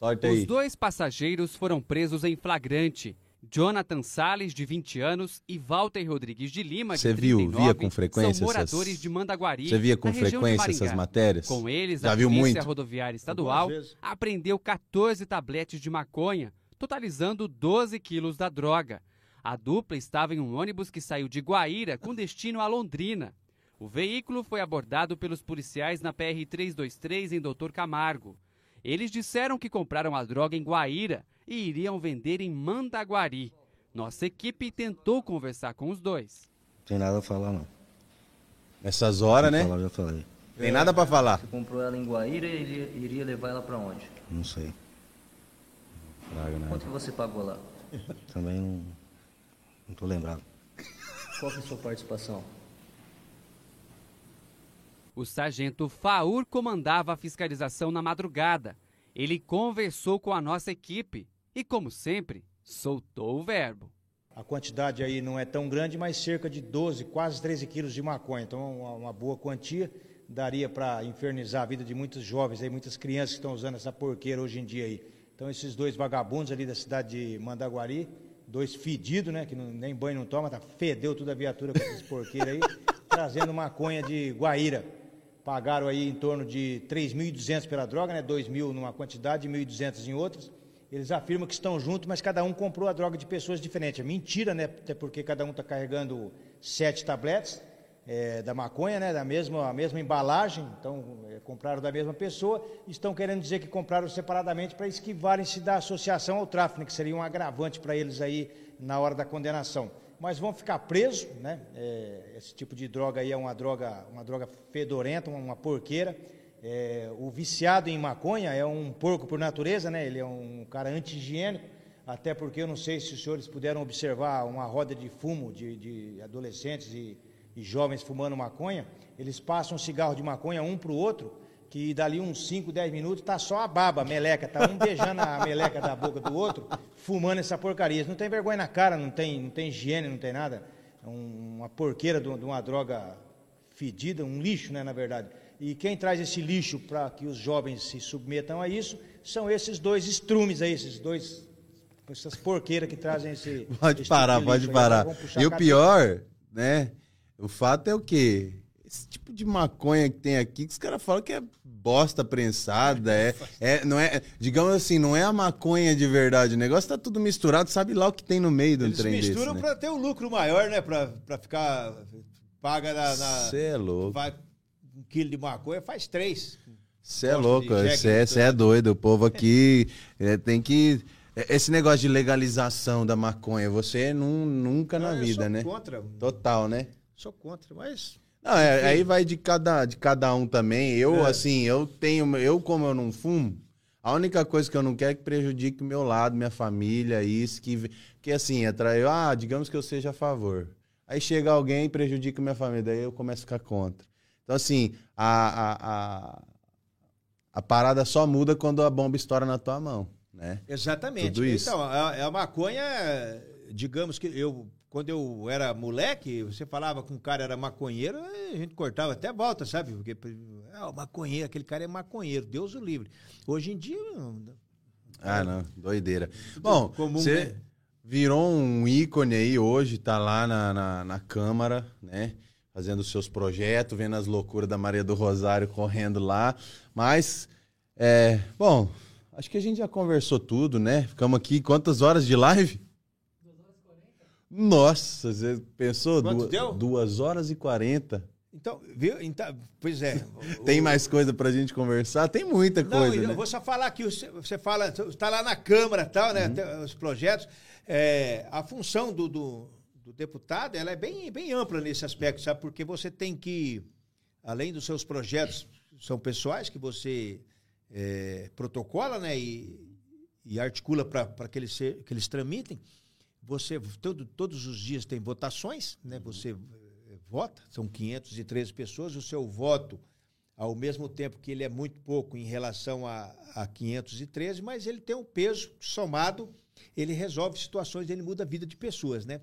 Sorte aí. Os dois passageiros foram presos em flagrante. Jonathan Salles, de 20 anos, e Walter Rodrigues de Lima, de Você viu, 39, via com frequência são moradores essas- de Mandaguari, Você via com frequência essas matérias? Com eles, Já a viu Polícia muito? Rodoviária Estadual apreendeu 14 tabletes de maconha, totalizando 12 quilos da droga. A dupla estava em um ônibus que saiu de Guaíra com destino a Londrina. O veículo foi abordado pelos policiais na PR-323 em Doutor Camargo. Eles disseram que compraram a droga em Guaíra e iriam vender em Mandaguari. Nossa equipe tentou conversar com os dois. Tem nada a falar, não. Nessas horas, né? Falar, já falei. Tem nada pra falar. Você comprou ela em Guaíra e iria, iria levar ela pra onde? Não sei. Traga, né? Quanto que você pagou lá? Também não, não tô lembrado. Qual foi a sua participação? O sargento Faur comandava a fiscalização na madrugada. Ele conversou com a nossa equipe e, como sempre, soltou o verbo. A quantidade aí não é tão grande, mas cerca de 12, quase 13 quilos de maconha. Então, uma, boa quantia daria para infernizar a vida de muitos jovens, aí, muitas crianças que estão usando essa porqueira hoje em dia aí. Então, esses dois vagabundos ali da cidade de Mandaguari, dois fedidos, né, que não, nem banho não toma, tá, fedeu toda a viatura com esses porqueiros aí, trazendo maconha de Guaíra. Pagaram aí em torno de 3.200 pela droga, né, 2.000 numa quantidade e 1.200 em outras. Eles afirmam que estão juntos, mas cada um comprou a droga de pessoas diferentes. É mentira, né? Até porque cada um está carregando sete tabletes é, da maconha, né? Da mesma, a mesma embalagem. Então, é, compraram da mesma pessoa. Estão querendo dizer que compraram separadamente para esquivarem-se da associação ao tráfico, né? que seria um agravante para eles aí na hora da condenação. Mas vão ficar presos, né? É, esse tipo de droga aí é uma droga, uma droga fedorenta, uma, porqueira. É, o viciado em maconha é um porco por natureza, né? Ele é um cara anti-higiênico, até porque eu não sei se os senhores puderam observar uma roda de fumo de, de adolescentes e, e, jovens fumando maconha. Eles passam um cigarro de maconha um para o outro, que dali uns 5, 10 minutos tá só a baba, a meleca, tá um beijando a meleca da boca do outro, fumando essa porcaria. Não tem vergonha na cara, não tem, não tem higiene, não tem nada. É uma porqueira de uma droga fedida, um lixo, né, na verdade. E quem traz esse lixo para que os jovens se submetam a isso são esses dois estrumes aí, esses dois, essas porqueiras que trazem esse. Pode esse parar, tipo de pode aí. parar. E o pior, né? O fato é o quê? Esse tipo de maconha que tem aqui, que os caras falam que é bosta prensada, é, é, não é, digamos assim, não é a maconha de verdade. O negócio tá tudo misturado, sabe lá o que tem no meio um Eles trem desse, misturam né? para ter um lucro maior, né? Para ficar. Paga na. Cê é louco. Vai um quilo de maconha, faz três. Você é louco, você é, é doido. O povo aqui é, tem que. é, Esse negócio de legalização da maconha, você nun- nunca na Não, eu vida, né? contra. Total, né? Sou contra, mas. Não, é- aí vai de cada, de cada um também. Eu, É. assim, eu tenho. Eu, como eu não fumo, a única coisa que eu não quero é que prejudique o meu lado, minha família, isso, que. Que assim, atraiu. Ah, digamos que eu seja a favor. Aí chega alguém e prejudica minha família, daí eu começo a ficar contra. Então, assim, a, a, a, a parada só muda quando a bomba estoura na tua mão, né? Exatamente. Tudo isso. Então, a, a maconha, digamos que eu. Quando eu era moleque, você falava com um cara era maconheiro, a gente cortava até volta, sabe? Porque ah, o maconheiro, aquele cara é maconheiro, Deus o livre. Hoje em dia, Ah, não, doideira. Bom, você né? virou um ícone aí hoje, tá lá na, na, na Câmara, né? Fazendo os seus projetos, vendo as loucuras da Maria do Rosário correndo lá. Mas, é, bom, acho que a gente já conversou tudo, né? Ficamos aqui quantas horas de live? Nossa, você pensou? Quanto Duas, deu? duas horas e quarenta. então, viu? Então, pois é. Tem mais coisa pra gente conversar? Tem muita Não, coisa, eu né? vou só falar que você, fala, está lá na Câmara tal, né? tem Os projetos. É, a função do, do, do deputado ela é bem, bem ampla nesse aspecto, sabe? Porque você tem que, além dos seus projetos, são pessoais que você é, protocola, né? E, e articula para que, eles que eles tramitem. Você, todo, todos os dias tem votações, né? Você eh, vota, são 513 pessoas, o seu voto ao mesmo tempo que ele é muito pouco em relação a, a 513, mas ele tem um peso somado, ele resolve situações, ele muda a vida de pessoas, né?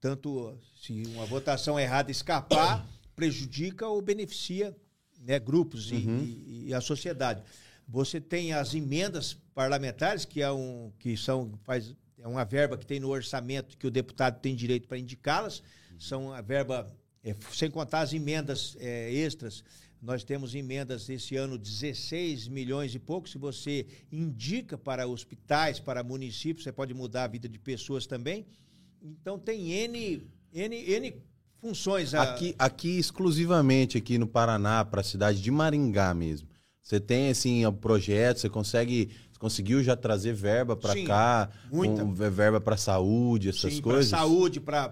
Tanto se uma votação errada escapar, prejudica ou beneficia né, grupos e- e, e a sociedade. Você tem as emendas parlamentares, que, é um, que são, faz, é uma verba que tem no orçamento que o deputado tem direito para indicá-las, são a verba, é, sem contar as emendas é, extras, nós temos emendas esse ano 16 milhões e pouco. Se você indica para hospitais, para municípios, você pode mudar a vida de pessoas também. Então tem N, N, N funções. a- Aqui, aqui exclusivamente aqui no Paraná, para a cidade de Maringá mesmo. Você tem assim o projeto, você consegue, conseguiu já trazer verba para cá, muita. um, verba para saúde, essas Sim, coisas. Para saúde, para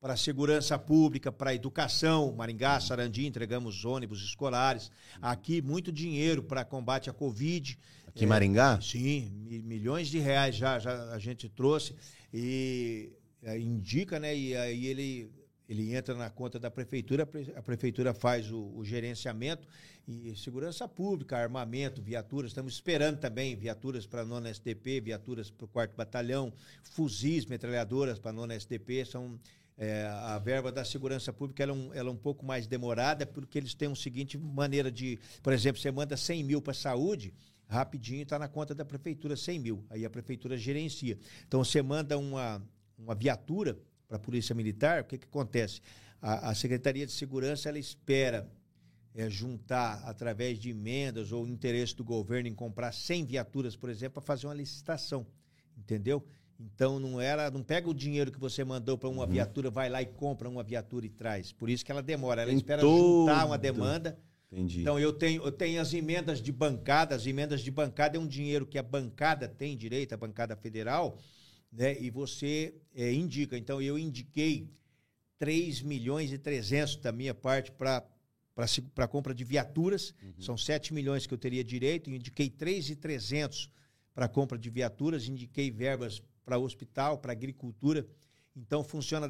para a segurança pública, para a educação, Maringá, Sarandi, entregamos ônibus escolares. Aqui, muito dinheiro para combate à Covid. Aqui em Maringá? Sim, mi- milhões de reais já, já a gente trouxe. E eh, indica, né? E aí ele, ele entra na conta da prefeitura, a pre- a prefeitura faz o, o gerenciamento e segurança pública, armamento, viaturas. Estamos esperando também viaturas para a nona SDP, viaturas para o quarto batalhão, fuzis, metralhadoras para a nona SDP. São é, a verba da segurança pública ela é, um, ela é um pouco mais demorada, porque eles têm uma seguinte maneira de, por exemplo, você manda 100 mil para a saúde, rapidinho está na conta da prefeitura 100 mil, aí a prefeitura gerencia. Então você manda uma, uma viatura para a polícia militar, o que, que acontece? A, a Secretaria de Segurança ela espera é, juntar através de emendas ou interesse do governo em comprar 100 viaturas, por exemplo, para fazer uma licitação, entendeu? Então não era, não pega o dinheiro que você mandou para uma viatura, vai lá e compra uma viatura e traz. Por isso que ela demora, ela Tem espera todo- juntar uma demanda. Entendi. Então eu tenho, eu tenho as emendas de bancada, as emendas de bancada é um dinheiro que a bancada tem direito, a bancada federal, né? E você é, indica. Então eu indiquei 3 milhões e 300 da minha parte para para compra de viaturas. São 7 milhões que eu teria direito. Eu indiquei 3 e 300 para compra de viaturas, indiquei verbas para hospital, para agricultura. Então funciona